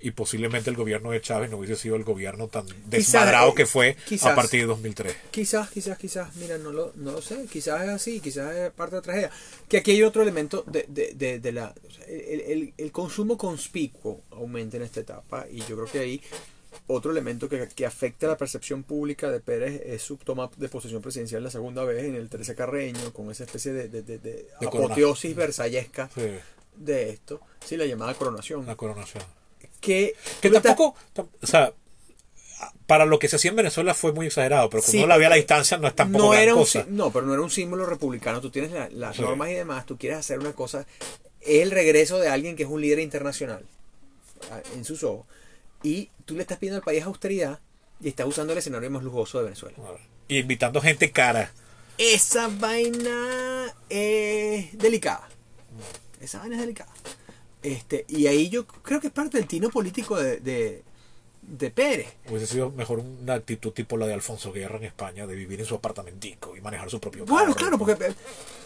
Y posiblemente el gobierno de Chávez no hubiese sido el gobierno tan desmadrado que fue a partir de 2003. Quizás, quizás, quizás, mira, no lo, no lo sé, quizás es así, quizás es parte de la tragedia. Que aquí hay otro elemento de, de, de, de la... o sea, el, el- el consumo conspicuo aumenta en esta etapa y yo creo que ahí otro elemento que, que afecta la percepción pública de Pérez es su toma de posesión presidencial la segunda vez en el 13 Carreño, con esa especie de, de, de- de apoteosis versallesca Sí, de esto, sí, la llamada coronación. la coronación. Que, tampoco, tam- o sea, para lo que se hacía en Venezuela fue muy exagerado, pero como Sí, uno la ve a la distancia no es tampoco no gran era un cosa. no, pero no era un símbolo republicano. Tú tienes la- las Sí. normas y demás. Tú quieres hacer una cosa. Es el regreso de alguien que es un líder internacional en sus ojos. Y tú le estás pidiendo al país austeridad y estás usando el escenario más lujoso de Venezuela. Y invitando gente cara. Esa vaina es delicada. Esa vaina es delicada. Este, y ahí yo creo que es parte del tino político de, de, de Pérez. Hubiese sido mejor una actitud tipo la de Alfonso Guerra en España, de vivir en su apartamentico y manejar su propio Bueno, carro. claro, porque,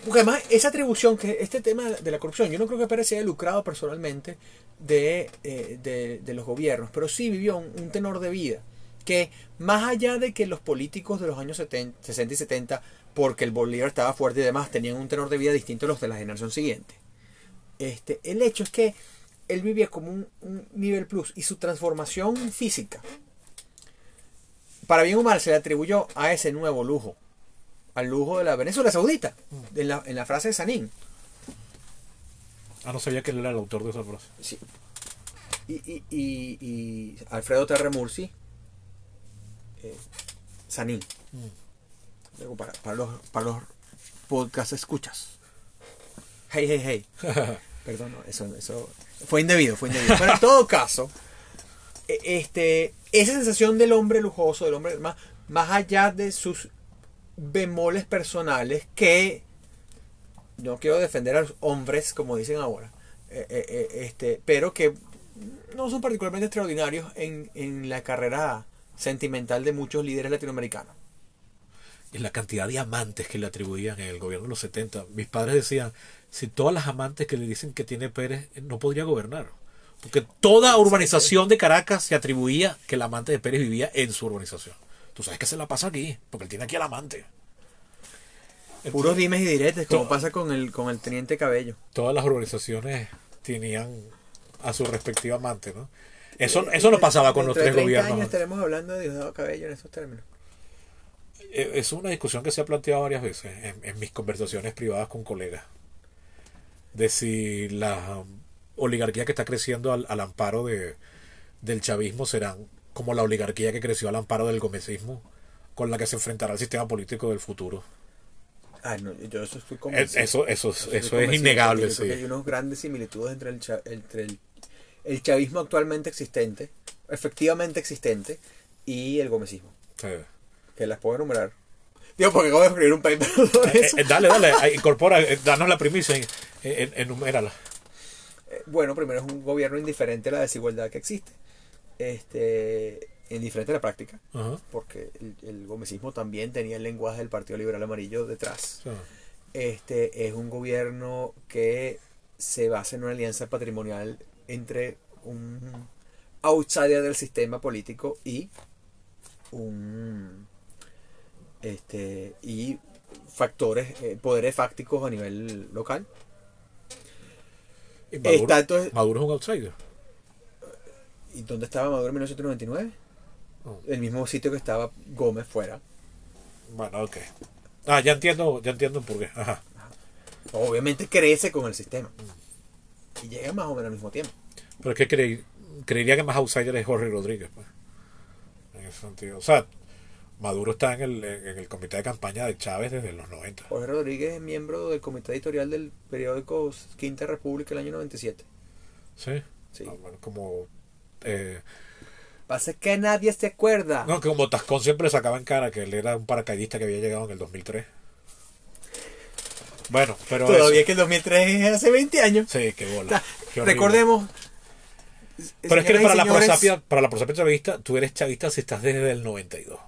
porque además esa atribución, que este tema de la corrupción, yo no creo que Pérez se haya lucrado personalmente de, eh, de, de los gobiernos, pero sí vivió un, un tenor de vida que más allá de que los políticos de los años 70, 60 y 70, porque el Bolívar estaba fuerte y demás, tenían un tenor de vida distinto a los de la generación siguiente. Este, el hecho es que él vivía como un, un nivel plus y su transformación física, para bien o mal, se le atribuyó a ese nuevo lujo al lujo de la Venezuela Saudita, en la, en la frase de Sanín. Ah, no sabía que él era el autor de esa frase. Sí. Y, y, y, y Alfredo Terre Mursi, eh, Sanín. Luego para, para los, para los podcast escuchas. Hey, hey, hey. Perdón, no, eso, eso fue indebido, fue indebido. Pero en todo caso, e- este, esa sensación del hombre lujoso, del hombre más, más allá de sus bemoles personales, que no quiero defender a los hombres, como dicen ahora, eh, eh, eh, este, pero que no son particularmente extraordinarios en, en la carrera sentimental de muchos líderes latinoamericanos. Y la cantidad de amantes que le atribuían en el gobierno de los 70. Mis padres decían, si todas las amantes que le dicen que tiene Pérez eh, no podría gobernar. Porque toda urbanización de Caracas se atribuía que el amante de Pérez vivía en su urbanización. Tú sabes que se la pasa aquí, porque él tiene aquí al amante. Puros dimes y diretes, como pasa con el, con el teniente Cabello. Todas las urbanizaciones tenían a su respectivo amante, ¿no? Eso, eso no pasaba con los tres 30 gobiernos. años estaremos hablando de Diosdado Cabello en esos términos. Eh, Es una discusión que se ha planteado varias veces en, en mis conversaciones privadas con colegas. De si la oligarquía que está creciendo al, al amparo de, del chavismo serán como la oligarquía que creció al amparo del gomecismo, con la que se enfrentará el sistema político del futuro. Ah, no, yo eso estoy Es- convencido. Eso, eso, es- estoy eso es innegable, sí. Hay unos grandes similitudes entre el, entre el, el chavismo actualmente existente, efectivamente existente, y el gomecismo, Sí. que las puedo enumerar. Digo, porque acabo de escribir un paper sobre Eh, eso. eh, dale, dale, incorpora, eh, danos la primicia, en- en- enumérala. Eh, Bueno, primero es un gobierno indiferente a la desigualdad que existe. Este, indiferente a la práctica, porque el, el gomecismo también tenía el lenguaje del Partido Liberal Amarillo detrás. Este es un gobierno que se basa en una alianza patrimonial entre un outsider del sistema político y un este y factores eh, poderes fácticos a nivel local Maduro, Está entonces- Maduro es un outsider. y dónde estaba Maduro en 1999 Oh. el mismo sitio que estaba Gómez fuera Bueno, ok. Ah, ya entiendo, ya entiendo por qué. Ajá. obviamente crece con el sistema y llega más o menos al mismo tiempo Pero es que creí- creería que más outsider es Jorge Rodríguez. Pues. En ese sentido. O sea, Maduro está en el, en el comité de campaña de Chávez desde los 90. Jorge Rodríguez es miembro del comité editorial del periódico Quinta República el año 97. Sí. Sí. Ah, bueno, como. eh, Pasa que nadie se acuerda. no, que como Tascón siempre sacaba en cara que él era un paracaidista que había llegado en el 2003. Bueno, pero. Todavía eso- que el 2003 es hace 20 años. Sí, qué bola. Qué recordemos. Pero es que para la, prosapia, para la prosapia chavista, tú eres chavista si estás desde el 92.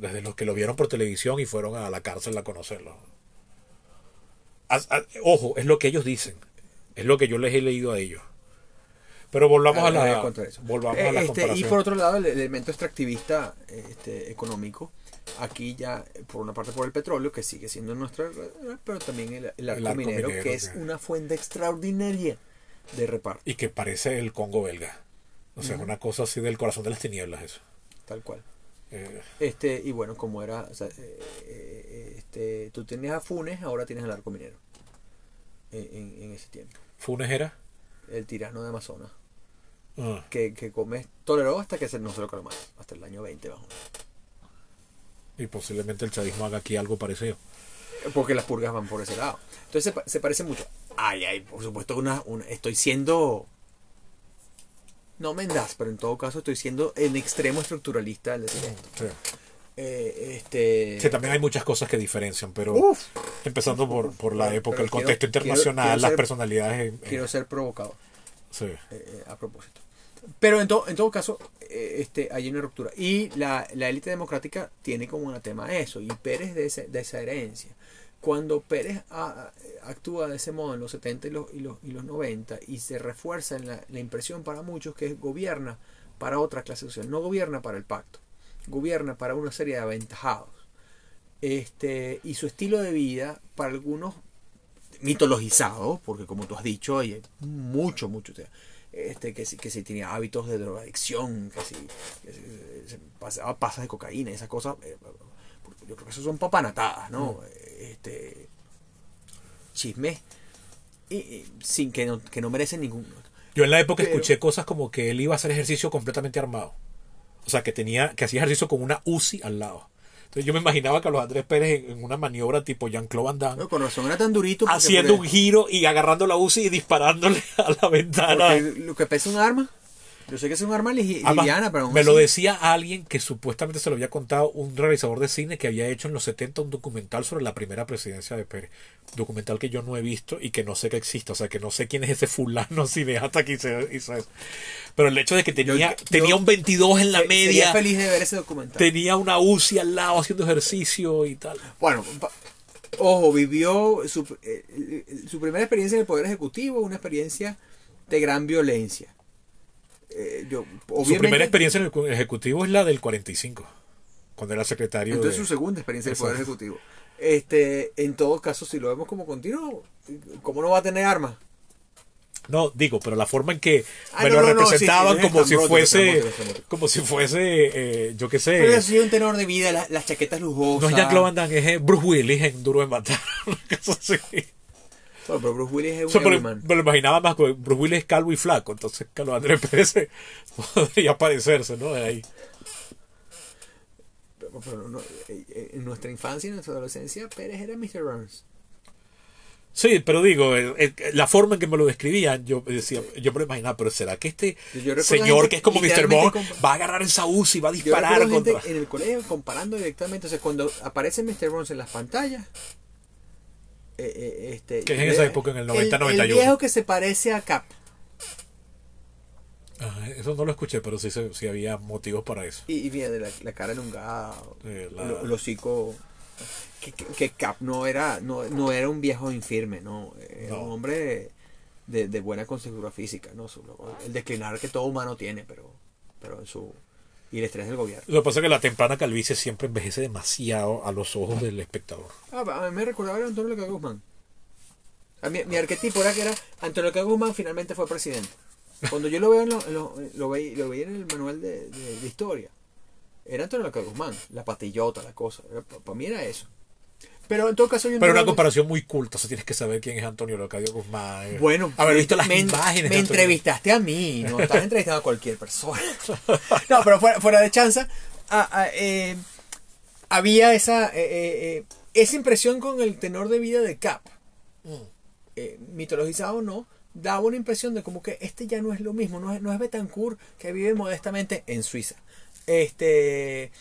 Desde los que lo vieron por televisión y fueron a la cárcel a conocerlo. Ojo, es lo que ellos dicen. Es lo que yo les he leído a ellos. Pero volvamos a Ah, voy la, contra eso. volvamos Eh, a la este, y por otro lado, el elemento extractivista este, económico. Aquí ya, eh, por una parte por el petróleo, que sigue siendo nuestra, eh, pero también el, el arco arco minero, minero, que es una fuente extraordinaria de reparto, Y que parece el Congo belga. O sea, es una cosa así del corazón de las tinieblas eso. tal cual. Eh, Este, y bueno, como era, o sea, eh, eh, este, tú tenías a Funes, ahora tienes al arco minero. En, en- en ese tiempo. Funes era. El tirano de Amazonas. Ah, Que, que come, toleró hasta que se, no se lo más. Hasta el año 20 bajo. y posiblemente el chavismo haga aquí algo parecido. Porque las purgas van por ese lado. Entonces se, se parece mucho. Ay, ay, por supuesto, una, una, estoy siendo. No mendaz, pero en todo caso estoy siendo en extremo estructuralista esto. Sí. Eh, este. Sí, también hay muchas cosas que diferencian, pero Uf, empezando por, por la época, pero el contexto internacional, quiero- quiero las ser- personalidades. eh, quiero ser provocador. sí. eh, eh, a propósito. Pero en, to- en todo caso, este, hay una ruptura. Y la, la élite democrática tiene como un tema eso. Y Pérez de, ese- de esa herencia. Cuando Pérez a- actúa de ese modo en los 70 y los, y los, y los 90 y se refuerza en la, la impresión para muchos que gobierna para otra clase social, no gobierna para el pacto, gobierna para una serie de aventajados. Este, y su estilo de vida, para algunos mitologizado, porque como tú has dicho, hay mucho, mucho. este, que, si, que si tenía hábitos de drogadicción, que si, que eh, pasaba pasas de cocaína, esas cosas. Yo creo que eso son papanatadas, ¿no? Este, chismes y, y sin que no, que no merecen ningún. Yo en la época Pero- escuché cosas como que él iba a hacer ejercicio completamente armado. O sea, que tenía que hacía ejercicio con una UCI al lado. Entonces yo me imaginaba que a los Andrés Pérez en, una maniobra tipo Jean-Claude Van Damme, No, con razón era tan durito. haciendo un porque- giro y agarrando la UCI y disparándole a la ventana. porque lo que pesa un arma. Yo sé que es un arma liviana, pero me lo decía alguien que supuestamente se lo había contado un realizador de cine que había hecho en los 70 un documental sobre la primera presidencia de Pérez. Documental que yo no he visto y que no sé que exista. O sea, que no sé quién es ese fulano cineasta que hizo, hizo eso. Pero el hecho de que tenía, yo- tenía un 22 en la Se- media, feliz de ver ese documental. tenía una UCI al lado haciendo ejercicio y tal. Bueno, ojo, vivió su, eh, su primera experiencia en el Poder Ejecutivo, una experiencia de gran violencia. Eh, yo, Su primera experiencia en el Ejecutivo es la del 45, cuando era secretario Entonces de... su segunda experiencia en el Poder. Ejecutivo. Este, en todo caso, si lo vemos como continuo, ¿cómo no va a tener armas? No, digo, pero la forma en que Ah, me no, lo no, no, representaban sí, sí, como si fuese, como si fuese, eh, yo qué sé, Pero ha sido un tenor de vida, la- las chaquetas lujosas. no es Jack Van Damme, es eh, Bruce Willis en Duro de Matar, cosa así. Bueno, pero Bruce Willis es O un sea, pero me lo imaginaba más, porque Bruce Willis es calvo y flaco, entonces Carlos Andrés Pérez podría parecerse, ¿no? De ahí. Pero- pero no, eh, eh, en nuestra infancia y en nuestra adolescencia, Pérez era Mr. Burns. Sí, pero digo, el- la forma en que me lo describían, yo decía, yo me lo imaginaba, pero ¿será que este Yo señor gente que es como Mr. Bond va a agarrar esa UCI y va a Yo disparar gente contra... en el colegio comparando directamente, o sea, cuando aparece Mr. Burns en las pantallas, eh, eh, este, Que es en esa época, en el 90, el 91. viejo que se parece a Cap. Ah, eso no lo escuché, pero sí, sí había motivos para eso. Y, y mira, de la, la cara elongada, Eh, la- el, el hocico. Que, que- Cap no era, no, no era un viejo infirme, no. Era No. un hombre de, de buena consecutiva física, ¿no? El declinar que todo humano tiene, pero, pero en su. Y el estrés del gobierno. Lo que pasa es que la temprana calvicie siempre envejece demasiado a los ojos del espectador. Ah, a mí me recordaba a Antonio Leca Guzmán. A mí- mi arquetipo era que era Antonio Leca Guzmán finalmente fue presidente. Cuando yo lo veo en lo, en lo, lo, veía, lo veía en el manual de, de- de historia, era Antonio Leca Guzmán, la patillota, la cosa. Para mí era eso. Pero en todo caso yo Pero una comparación muy culta, o sea, tienes que saber quién es Antonio Leocadio Guzmán. Bueno, haber visto las me, imágenes. Me de entrevistaste a mí, no estás entrevistando a cualquier persona. No, pero fuera, fuera de chanza, ah, ah, eh, había esa, eh, eh, esa impresión con el tenor de vida de Cap. Eh, mitologizado o no, daba una impresión de como que este ya no es lo mismo, no es, no es Betancourt que vive modestamente en Suiza. Este.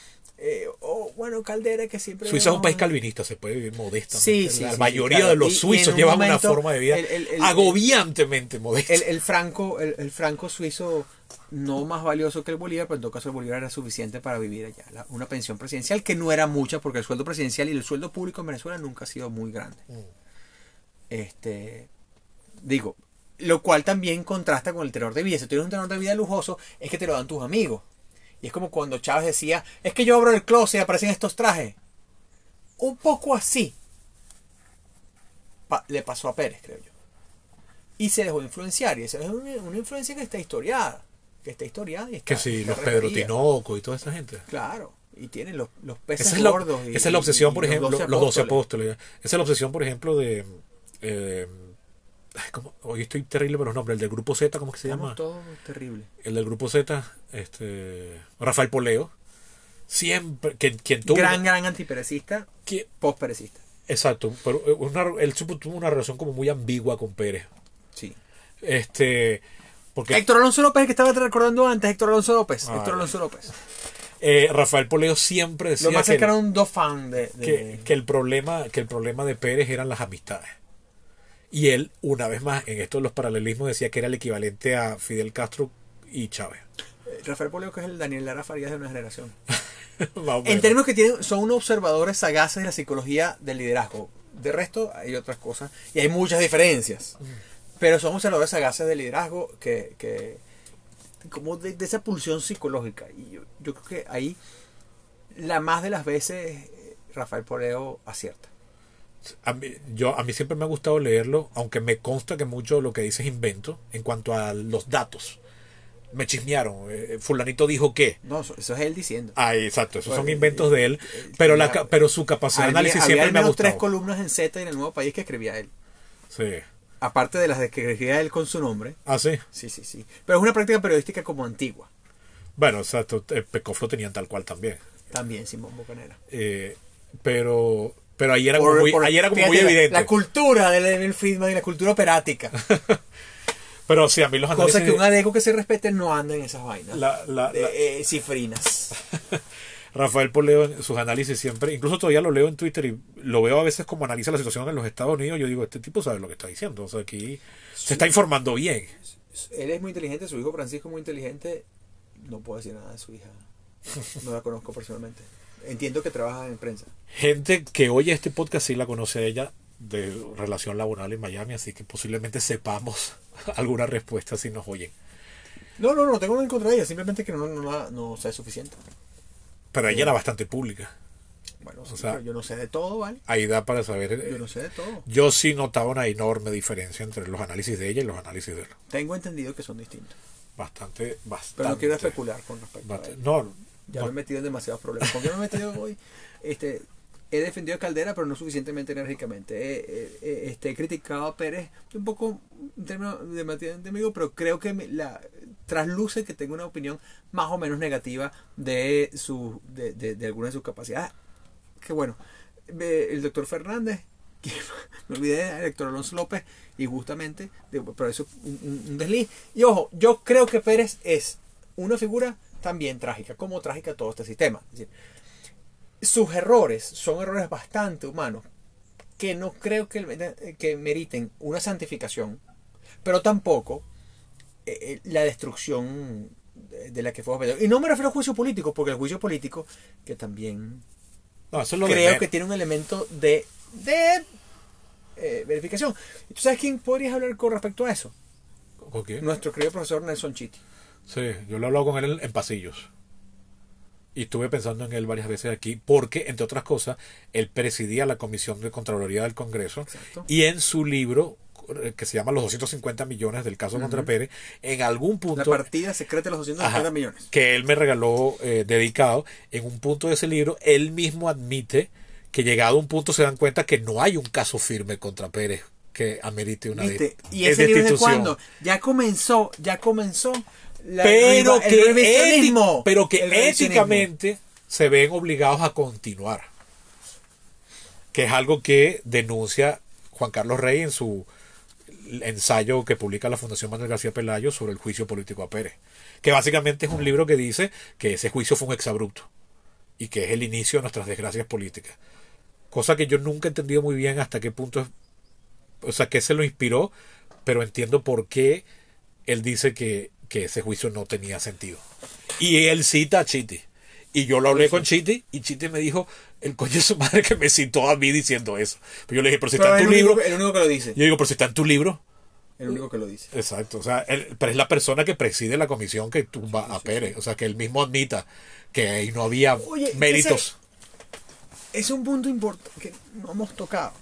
Eh, o bueno, Caldera que siempre. Suiza es un país calvinista, se puede vivir modestamente. Sí, sí, la sí, mayoría claro. de los suizos un llevan momento, una forma de vida el- el- el- agobiantemente modesta. el, franco el, el franco suizo no más valioso que el bolívar pero en todo caso el bolívar era suficiente para vivir allá La- una pensión presidencial que no era mucha porque el sueldo presidencial y el sueldo público en Venezuela nunca ha sido muy grande Mm. este digo lo cual también contrasta con el tenor de vida si tú tienes un tenor de vida lujoso es que te lo dan tus amigos y es como cuando Chávez decía es que yo abro el closet y aparecen estos trajes un poco así pa- le pasó a Pérez creo yo y se dejó influenciar y esa es una, una influencia que está historiada que está historiada y está, que sí, está los Pedro. Tinoco y toda esa gente. claro y tienen los, los peces Esa es, la, gordos y- esa es la obsesión, y por ejemplo, los 12 apóstoles. apóstoles. Esa es la obsesión, por ejemplo, de... eh, ay, ¿cómo? Hoy estoy terrible con los nombres. El del grupo Z, ¿cómo es que se Estamos llama? todos terribles El del grupo Z, este, Rafael Poleo. Siempre, que, quien tuvo... gran gran antiperecista que- postperecista exacto, pero eh, una- él supo- tuvo una relación como muy ambigua con Pérez. sí Este, porque Héctor Alonso López, que estaba recordando antes, Héctor Alonso López. Ah, Héctor. Alonso López. eh, Rafael Poleo siempre decía Lo más que, a un dos fan de. de- que, que el problema, que el problema de Pérez eran las amistades. Y él, una vez más, en esto de los paralelismos, decía que era el equivalente a Fidel Castro y Chávez. eh, Rafael Poleo, que es el Daniel Lara Farías de una generación. En términos que tienen, son unos observadores sagaces de la psicología del liderazgo. De resto, hay otras cosas. Y hay muchas diferencias. Pero son observadores sagaces del liderazgo que. que como de, de esa pulsión psicológica. Y yo, yo creo que ahí, la más de las veces, eh, Rafael Poleo acierta. A mí, yo, a mí siempre me ha gustado leerlo, aunque me consta que mucho de lo que dice es invento en cuanto a los datos. Me chismearon. eh, fulanito dijo que. No, eso, eso es él diciendo. Ah, exacto, esos son Bueno, inventos de él. eh, Pero, la, pero su capacidad de análisis siempre me ha menos tres gustado. columnas en Z y en el Nuevo País que escribía él. Sí. Aparte de las que escribía él con su nombre. Ah, sí. Sí, sí, sí. Pero es una práctica periodística como antigua. Bueno, exacto. eh, Pecoff lo tenían tal cual también. También Simón Bocanera. Eh, pero pero ahí era Por- como muy, por- era como muy evidente. La cultura de Emil Friedman y la cultura operática. Pero sí, a mí los análisis... Cosa que un adeco que se respete no anda en esas vainas. La, la, de, la- eh, cifrinas. Rafael Poleo sus análisis siempre, incluso todavía lo leo en Twitter y lo veo a veces como analiza la situación en los Estados Unidos. Yo digo, este tipo sabe lo que está diciendo. O sea, aquí se está informando bien. Él es muy inteligente, su hijo Francisco es muy inteligente. No puedo decir nada de su hija. No la conozco personalmente. Entiendo que trabaja en prensa. Gente que oye este podcast sí la conoce a ella de relación laboral en Miami, así que posiblemente sepamos alguna respuesta si nos oyen. No, no, no, tengo nada en contra de ella. Simplemente que no, no, la- no sé suficiente. Pero ella era bastante pública. Bueno, sí, O sea- pero yo no sé de todo, ¿vale? Ahí da para saber. eh, Yo no sé de todo. Yo sí notaba una enorme diferencia entre los análisis de ella y los análisis de él. Tengo entendido que son distintos. Bastante, bastante. Pero no quiero especular con respecto a bastante- él. No, Ya me he metido en demasiados problemas. ¿Por qué me he metido hoy? Este, he defendido a Caldera, pero no suficientemente enérgicamente. He, he- este, he criticado a Pérez un poco en términos de de amigo, pero creo que la trasluce que tengo una opinión más o menos negativa de su de, de, de algunas de sus capacidades. Que bueno, el doctor Fernández, que me olvidé del doctor Alonso López, y justamente, pero eso es un- un desliz. Y ojo, yo creo que Pérez es una figura también trágica, como trágica todo este sistema. Es decir, sus errores son errores bastante humanos, que no creo que, que meriten una santificación, pero tampoco eh, eh, la destrucción de, la que fue objeto. Y no me refiero a juicio político, porque el juicio político, que también no, eso es lo de creo que tiene un elemento de, de eh, verificación. ¿Y ¿Tú sabes quién podrías hablar con respecto a eso? ¿Con quién? Nuestro querido profesor Nelson Chiti. Sí, yo lo he hablado con él en, en pasillos. Y estuve pensando en él varias veces aquí, porque, entre otras cosas, él presidía la Comisión de Contraloría del Congreso. Exacto. Y en su libro, eh, que se llama Los 250 millones del caso contra Pérez, en algún La punto. partida secreta de los 250 Ajá, millones. que él me regaló eh, dedicado, en un punto de ese libro, él mismo admite que llegado a un punto se dan cuenta que no hay un caso firme contra Pérez que amerite una ¿Viste? ¿Y es ese libro de cuándo? Ya comenzó, ya comenzó. La- pero que, pero que éticamente se ven obligados a continuar. Que es algo que denuncia Juan Carlos Rey en su ensayo que publica la Fundación Manuel García Pelayo sobre el juicio político a Pérez. Que básicamente es un libro que dice que ese juicio fue un exabrupto y que es el inicio de nuestras desgracias políticas. Cosa que yo nunca he entendido muy bien hasta qué punto es, o sea, qué se lo inspiró, pero entiendo por qué él dice que, que ese juicio no tenía sentido. Y él cita a Chiti. Y yo lo hablé con Chiti y Chiti me dijo, el coño de su madre que me citó a mí diciendo eso. Pero yo le dije, pero si Pero está es en tu único, libro. el único que lo dice. Yo digo, pero si está en tu libro. El único que lo dice. Exacto, o sea, él- pero es la persona que preside la comisión que tumba a Pérez. O sea, que él mismo admita que ahí no había Oye, méritos. Es un punto importante que no hemos tocado.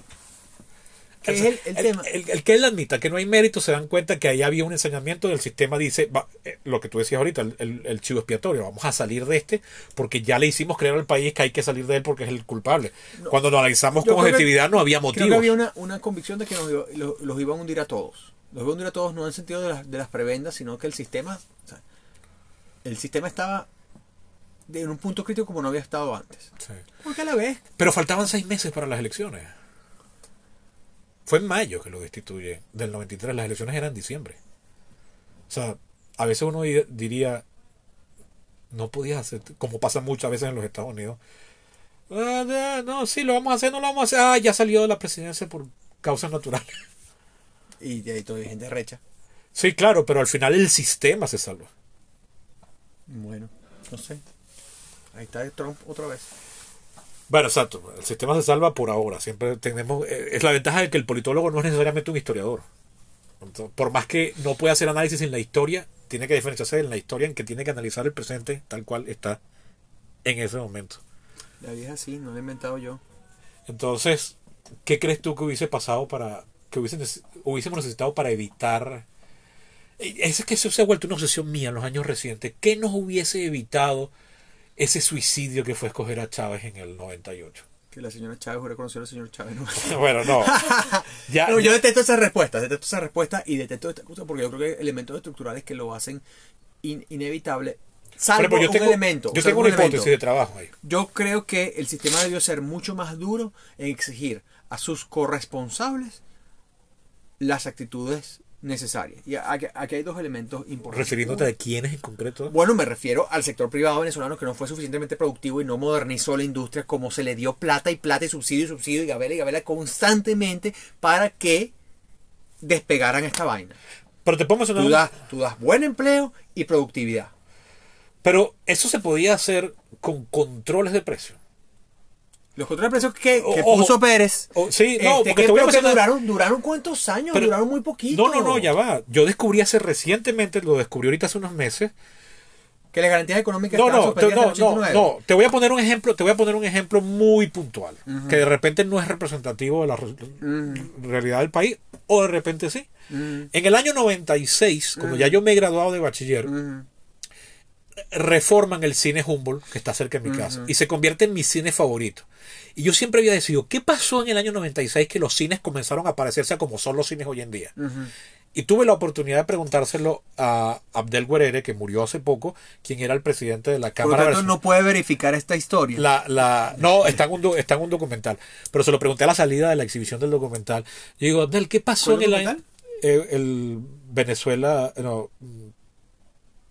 Que es el, el tema. el- el que él admita que no hay méritos se dan cuenta que ahí había un ensañamiento del sistema dice va, eh, lo que tú decías ahorita el, chivo expiatorio vamos a salir de este porque ya le hicimos creer al país que hay que salir de él porque es el culpable cuando lo analizamos con que- objetividad no había Creo que motivos había una, una convicción de que nos iba- lo- los iba a hundir a todos. Los iba a hundir a todos no en el sentido de las, de las prebendas, sino que el sistema, o sea, el sistema estaba en un punto crítico como no había estado antes. Sí. Porque a la vez, pero faltaban seis meses para las elecciones fue en mayo que lo destituye del 93 las elecciones eran en diciembre o sea a veces uno di- diría no podías hacer como pasa muchas veces en los Estados Unidos Ah, no, sí, lo vamos a hacer, no lo vamos a hacer. Ah, ya salió de la presidencia por causas naturales. y de ahí todavía gente recha. Sí, claro, pero al final el sistema se salva. Bueno, no sé. Ahí está Trump otra vez. Bueno, exacto. El sistema se salva por ahora. Siempre tenemos. eh, Es la ventaja de que el politólogo no es necesariamente un historiador. Entonces, por más que no pueda hacer análisis en la historia, tiene que diferenciarse en la historia en que tiene que analizar el presente tal cual está en ese momento. La vieja así, no la he inventado yo. Entonces, ¿qué crees tú que hubiese pasado para. que hubiese nece- hubiésemos necesitado para evitar. Eh, Es que eso se ha vuelto una obsesión mía en los años recientes. ¿Qué nos hubiese evitado ese suicidio que fue escoger a Chávez en el 98? Que la señora Chávez hubiera conocido al señor Chávez. ¿no? Bueno, no. Ya, No, yo detesto esa respuesta, detesto esa respuesta y detesto esta cosa porque yo creo que hay elementos estructurales que lo hacen in- inevitable. Por Salvo ejemplo, yo un tengo, elemento. yo tengo un una hipótesis elemento. de trabajo ahí. Yo creo que el sistema debió ser mucho más duro en exigir a sus corresponsables las actitudes necesarias. Y aquí, aquí hay dos elementos importantes. Refiriéndote a quiénes en concreto. Bueno, me refiero al sector privado venezolano que no fue suficientemente productivo y no modernizó la industria como se le dio plata y plata y subsidio y subsidio y gabela y gabela constantemente para que despegaran esta vaina. Pero te pongo Tú das, tú das buen empleo y productividad. Pero eso se podía hacer con controles de precio. Los controles de precios que, que Ojo. puso Pérez. O- sí, no, este, porque que- te voy a mencionar- duraron, duraron cuántos años, Pero- duraron muy poquito. No, no, no, ya va. Yo descubrí hace recientemente, lo descubrí ahorita hace unos meses. Que las garantías económicas No, no, te, no, no, 89. no. Te voy a poner un ejemplo, te voy a poner un ejemplo muy puntual, que de repente no es representativo de la re- realidad del país, o de repente sí. Mm, En el año 96, cuando ya yo me he graduado de bachiller, mm. Reforman el cine Humboldt, que está cerca de mi casa, y se convierte en mi cine favorito. Y yo siempre había decidido, ¿qué pasó en el año 96 que los cines comenzaron a parecerse a como son los cines hoy en día? Y tuve la oportunidad de preguntárselo a Abdel Guerere, que murió hace poco, quien era el presidente de la Por lo Cámara tanto, no puede verificar esta historia. la, la, no, está en, un, está en un documental. Pero se lo pregunté a la salida de la exhibición del documental. Yo digo, Abdel, ¿qué pasó en ¿Cuál el año? eh, el Venezuela. No,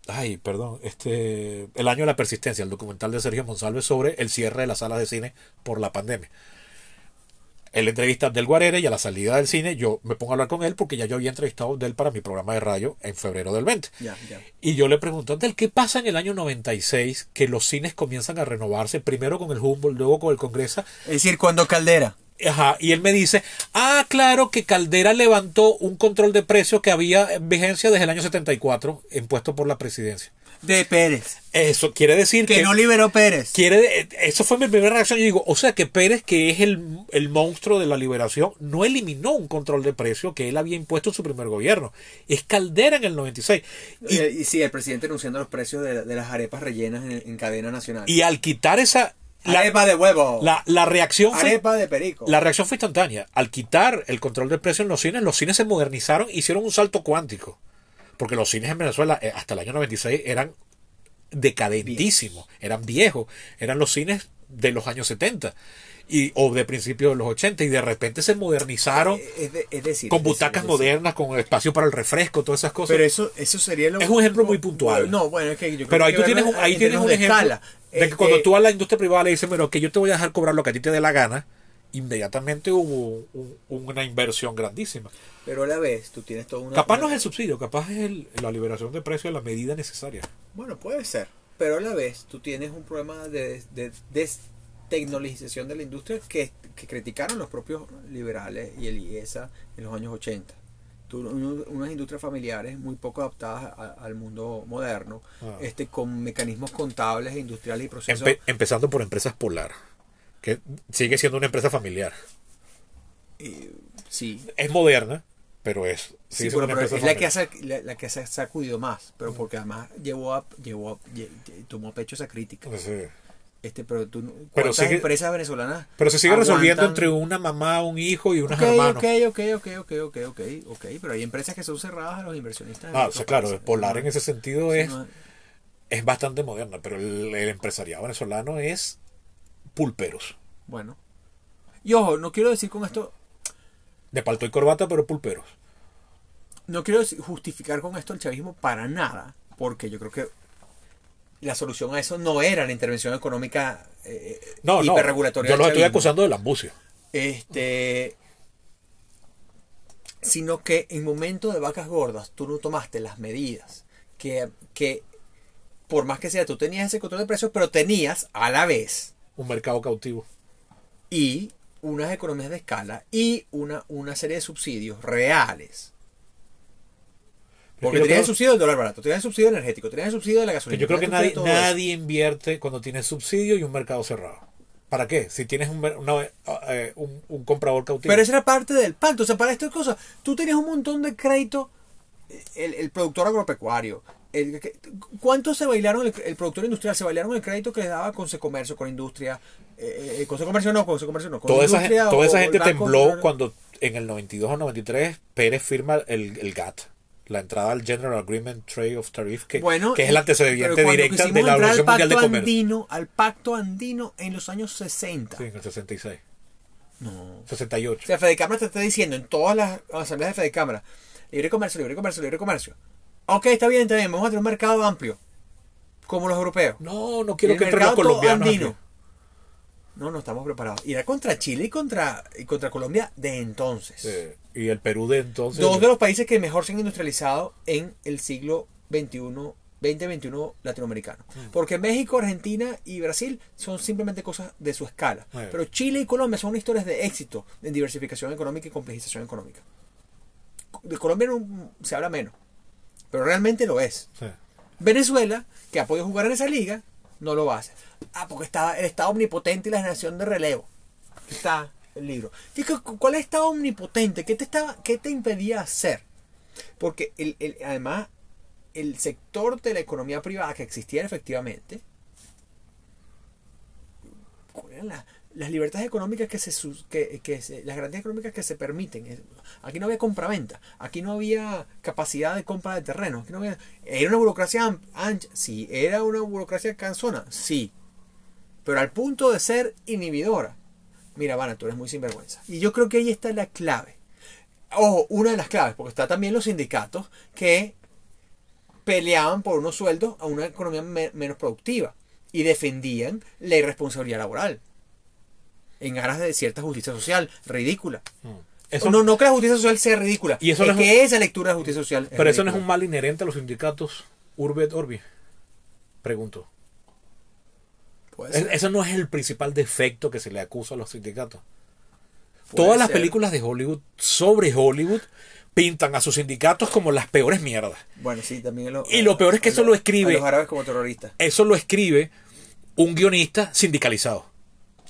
ay, perdón. este El año de la persistencia, el documental de Sergio Monsalve sobre el cierre de las salas de cine por la pandemia. Él entrevista a Abdel Guarere y a la salida del cine yo me pongo a hablar con él porque ya yo había entrevistado a Abdel para mi programa de radio en febrero del 20. Ya, ya. Y yo le pregunto, Abdel, ¿qué pasa en el año 96 que los cines comienzan a renovarse? Primero con el Humboldt, luego con el Congreso. Es decir, cuando Caldera. Ajá, y él me dice, ah, claro que Caldera levantó un control de precios que había en vigencia desde el año 74, impuesto por la presidencia. De Pérez. Eso quiere decir Que que... no liberó Pérez. Quiere, eso fue mi primera reacción. Yo digo, o sea que Pérez, que es el, el monstruo de la liberación, no eliminó un control de precio que él había impuesto en su primer gobierno. Es Caldera en el 96. Y, Y, y sí, el presidente anunciando los precios de, de las arepas rellenas en, en cadena nacional. y al quitar esa... La, arepa de huevo. la, la reacción fue, arepa de perico. la reacción fue instantánea. Al quitar el control de precio en los cines, los cines se modernizaron, hicieron un salto cuántico. Porque los cines en Venezuela eh, hasta el año 96 eran decadentísimos, eran viejos, eran los cines de los años 70 y, o de principios de los 80 y de repente se modernizaron es, de- es decir, con butacas es decir. modernas, con espacio para el refresco, todas esas cosas. Pero eso, eso sería lo Es un ejemplo muy puntual. No, bueno, es que yo creo Pero ahí que tú tienes un, ahí en tienes un ejemplo escala. De que Este, cuando tú a la industria privada le dices, pero que yo te voy a dejar cobrar lo que a ti te dé la gana, inmediatamente hubo un- una inversión grandísima. Pero a la vez, tú tienes todo una. Capaz no es el subsidio, capaz es el- la liberación de precios, la medida necesaria. Bueno, puede ser. Pero a la vez, tú tienes un problema de, de destecnologización de la industria que, que criticaron los propios liberales y el IESA en los años 80. Unas industrias familiares muy poco adaptadas a- al mundo moderno, Ah. este con mecanismos contables industriales y procesos. Empe- empezando por Empresas Polar, que sigue siendo una empresa familiar. eh, sí, Es moderna, pero es, Sí, pero- es la que, familiar. ha, sac- la, la que se ha sacudido más, pero porque además llevó a, llevó a- tomó a pecho esa crítica. Sí. Este, pero tú, Pero ¿cuántas sigue- empresas venezolanas? Pero se sigue resolviendo entre una mamá, un hijo y unos Ok, hermanos. ok, ok, ok, ok, ok, ok, pero hay empresas que son cerradas a los inversionistas. Ah, o sea, claro, países. Polar en ese sentido es, no, es bastante moderna, pero el, el empresariado venezolano es pulperos. Bueno. Y ojo, no quiero decir con esto, De palto y corbata, pero pulperos. no quiero justificar con esto el chavismo para nada, porque yo creo que la solución a eso no era la intervención económica eh, No, no. hiperregulatoria. Yo los estoy acusando de lambucio. Este. Sino que en momento de vacas gordas tú no tomaste las medidas que, que por más que sea, tú tenías ese control de precios, pero tenías a la vez Un mercado cautivo. y unas economías de escala y una, una serie de subsidios reales. Porque yo tenías el subsidio del dólar barato, tenías el subsidio energético, tenías el subsidio de la Que gasolina. yo creo que nadie, nadie invierte cuando tienes subsidio y un mercado cerrado. ¿Para qué? Si tienes un, una- eh, un, un comprador cautivo. Pero esa era parte del pacto. O sea, para estas cosas, tú tenías un montón de crédito. El, el productor agropecuario. El, que- ¿Cuánto se bailaron el, el productor industrial? Se bailaron el crédito que les daba con Comercio, con industria. Eh, eh, con Comercio no, con Comercio no. Con toda esa, toda esa gente tembló cuando en el 92 o 93 Pérez firma el, el GATT, la entrada al General Agreement Trade of Tariff, que, Bueno, que es el antecedente quisimos de la Organización Mundial de Comercio. andino, al pacto andino en los años 60. Sí, en el 66. No. 68. O sea, Fede Cámara te está diciendo en todas las asambleas de Fede Cámara, libre comercio, libre comercio, libre comercio. Ok, está bien, está bien, vamos a tener un mercado amplio, como los europeos. No, no quiero El que entren los colombianos. andino. aquí. No, no estamos preparados. Irá contra Chile y contra, y contra Colombia de entonces. Y el Perú de entonces. Dos de los países que mejor se han industrializado en el siglo XXI, 2021 latinoamericano. Mm. Porque México, Argentina y Brasil son simplemente cosas de su escala. Pero Chile y Colombia son historias de éxito en diversificación económica y complejización económica. De Colombia no- se habla menos, pero realmente lo es. Sí. Venezuela, que ha podido jugar en esa liga, no lo hace. Ah, porque está el Estado omnipotente y la generación de relevo. Está el libro. ¿Qué- qué- ¿Cuál es el Estado omnipotente? ¿Qué te, estaba, qué te impedía hacer? Porque el, el- además el sector de la economía privada que existía efectivamente, ¿cuáles eran las, las libertades económicas que se, que, que se- las garantías económicas que se permiten. Aquí no había compraventa, aquí no había capacidad de compra de terreno, aquí no había, era una burocracia ancha, sí, era una burocracia cansona, sí, pero al punto de ser inhibidora. Mira, Vana, tú eres muy sinvergüenza. Y yo creo que ahí está la clave. Ojo, una de las claves, porque está también los sindicatos que peleaban por unos sueldos a una economía me- menos productiva y defendían la irresponsabilidad laboral en aras de cierta justicia social ridícula. Mm. Eso, no, no que la justicia social sea ridícula, Y eso es no es que esa lectura de justicia social es Pero eso no es un mal inherente a los sindicatos Urbe et Orbi. Pregunto. Puede Es- ser, Eso no es el principal defecto que se le acusa a los sindicatos. Todas las ser. películas de Hollywood sobre Hollywood pintan a sus sindicatos como las peores mierdas. Bueno, sí, también lo- Y lo peor es que eso lo escribe- a los árabes como terroristas. Eso lo escribe un guionista sindicalizado.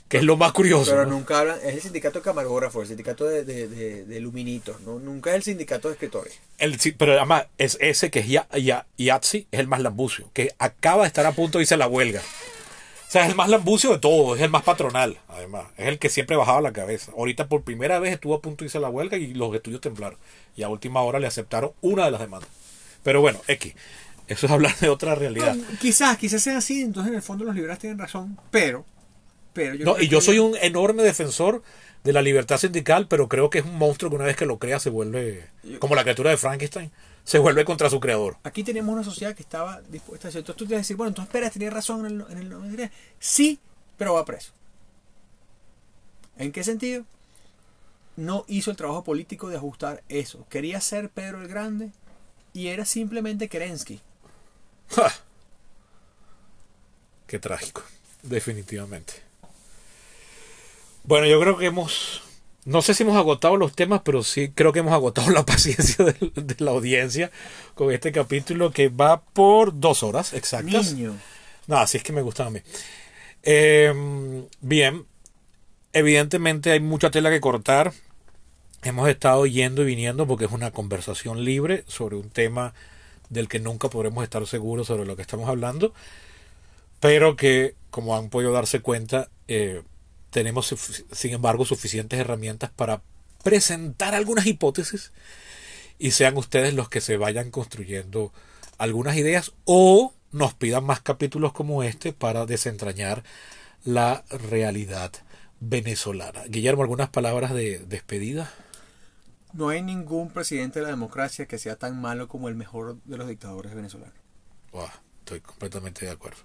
Que es lo más curioso. Pero ¿no? nunca hablan, es el sindicato de camarógrafos, el sindicato de, de, de, de luminitos, ¿no? nunca es el sindicato de escritores. El- sí, pero además, es ese que es ya, ya, Yatsi, es el más lambucio, que acaba de estar a punto de irse a la huelga. O sea, es el más lambucio de todos, es el más patronal, además. Es el que siempre bajaba la cabeza. Ahorita por primera vez estuvo a punto de irse a la huelga y los estudios temblaron. Y a última hora le aceptaron una de las demandas. Pero bueno, X. Eso es hablar de otra realidad. Quizás, quizás sea así, entonces en el fondo los liberales tienen razón, pero, pero yo No, y yo que- soy un enorme defensor de la libertad sindical, pero creo que es un monstruo que una vez que lo crea se vuelve, como la criatura de Frankenstein, se vuelve contra su creador. Aquí tenemos una sociedad que estaba dispuesta a hacer. Entonces tú te vas a decir, bueno, entonces Pérez tenía razón en el, en el 93. Sí, pero va preso. ¿En qué sentido? No hizo el trabajo político de ajustar eso. Quería ser Pedro el Grande y era simplemente Kerensky. ¡Ja! Qué trágico, definitivamente. Bueno, yo creo que hemos, no sé si hemos agotado los temas, pero sí creo que hemos agotado la paciencia de, de la audiencia con este capítulo que va por dos horas exactas. Niño. No, así es que me gustan a mí. Eh, bien, evidentemente hay mucha tela que cortar. Hemos estado yendo y viniendo porque es una conversación libre sobre un tema del que nunca podremos estar seguros sobre lo que estamos hablando, pero que, como han podido darse cuenta, eh, tenemos, sin embargo, suficientes herramientas para presentar algunas hipótesis y sean ustedes los que se vayan construyendo algunas ideas o nos pidan más capítulos como este para desentrañar la realidad venezolana. Guillermo, algunas palabras de despedida. No hay ningún presidente de la democracia que sea tan malo como el mejor de los dictadores venezolanos. Wow, estoy completamente de acuerdo.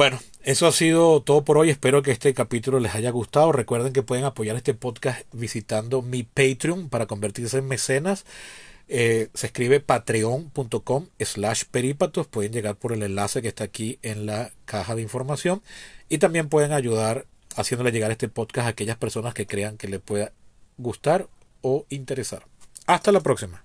Bueno, eso ha sido todo por hoy. Espero que este capítulo les haya gustado. Recuerden que pueden apoyar este podcast visitando mi Patreon para convertirse en mecenas. Eh, se escribe patreon.com slash perípatos. Pueden llegar por el enlace que está aquí en la caja de información. Y también pueden ayudar haciéndole llegar este podcast a aquellas personas que crean que le pueda gustar o interesar. Hasta la próxima.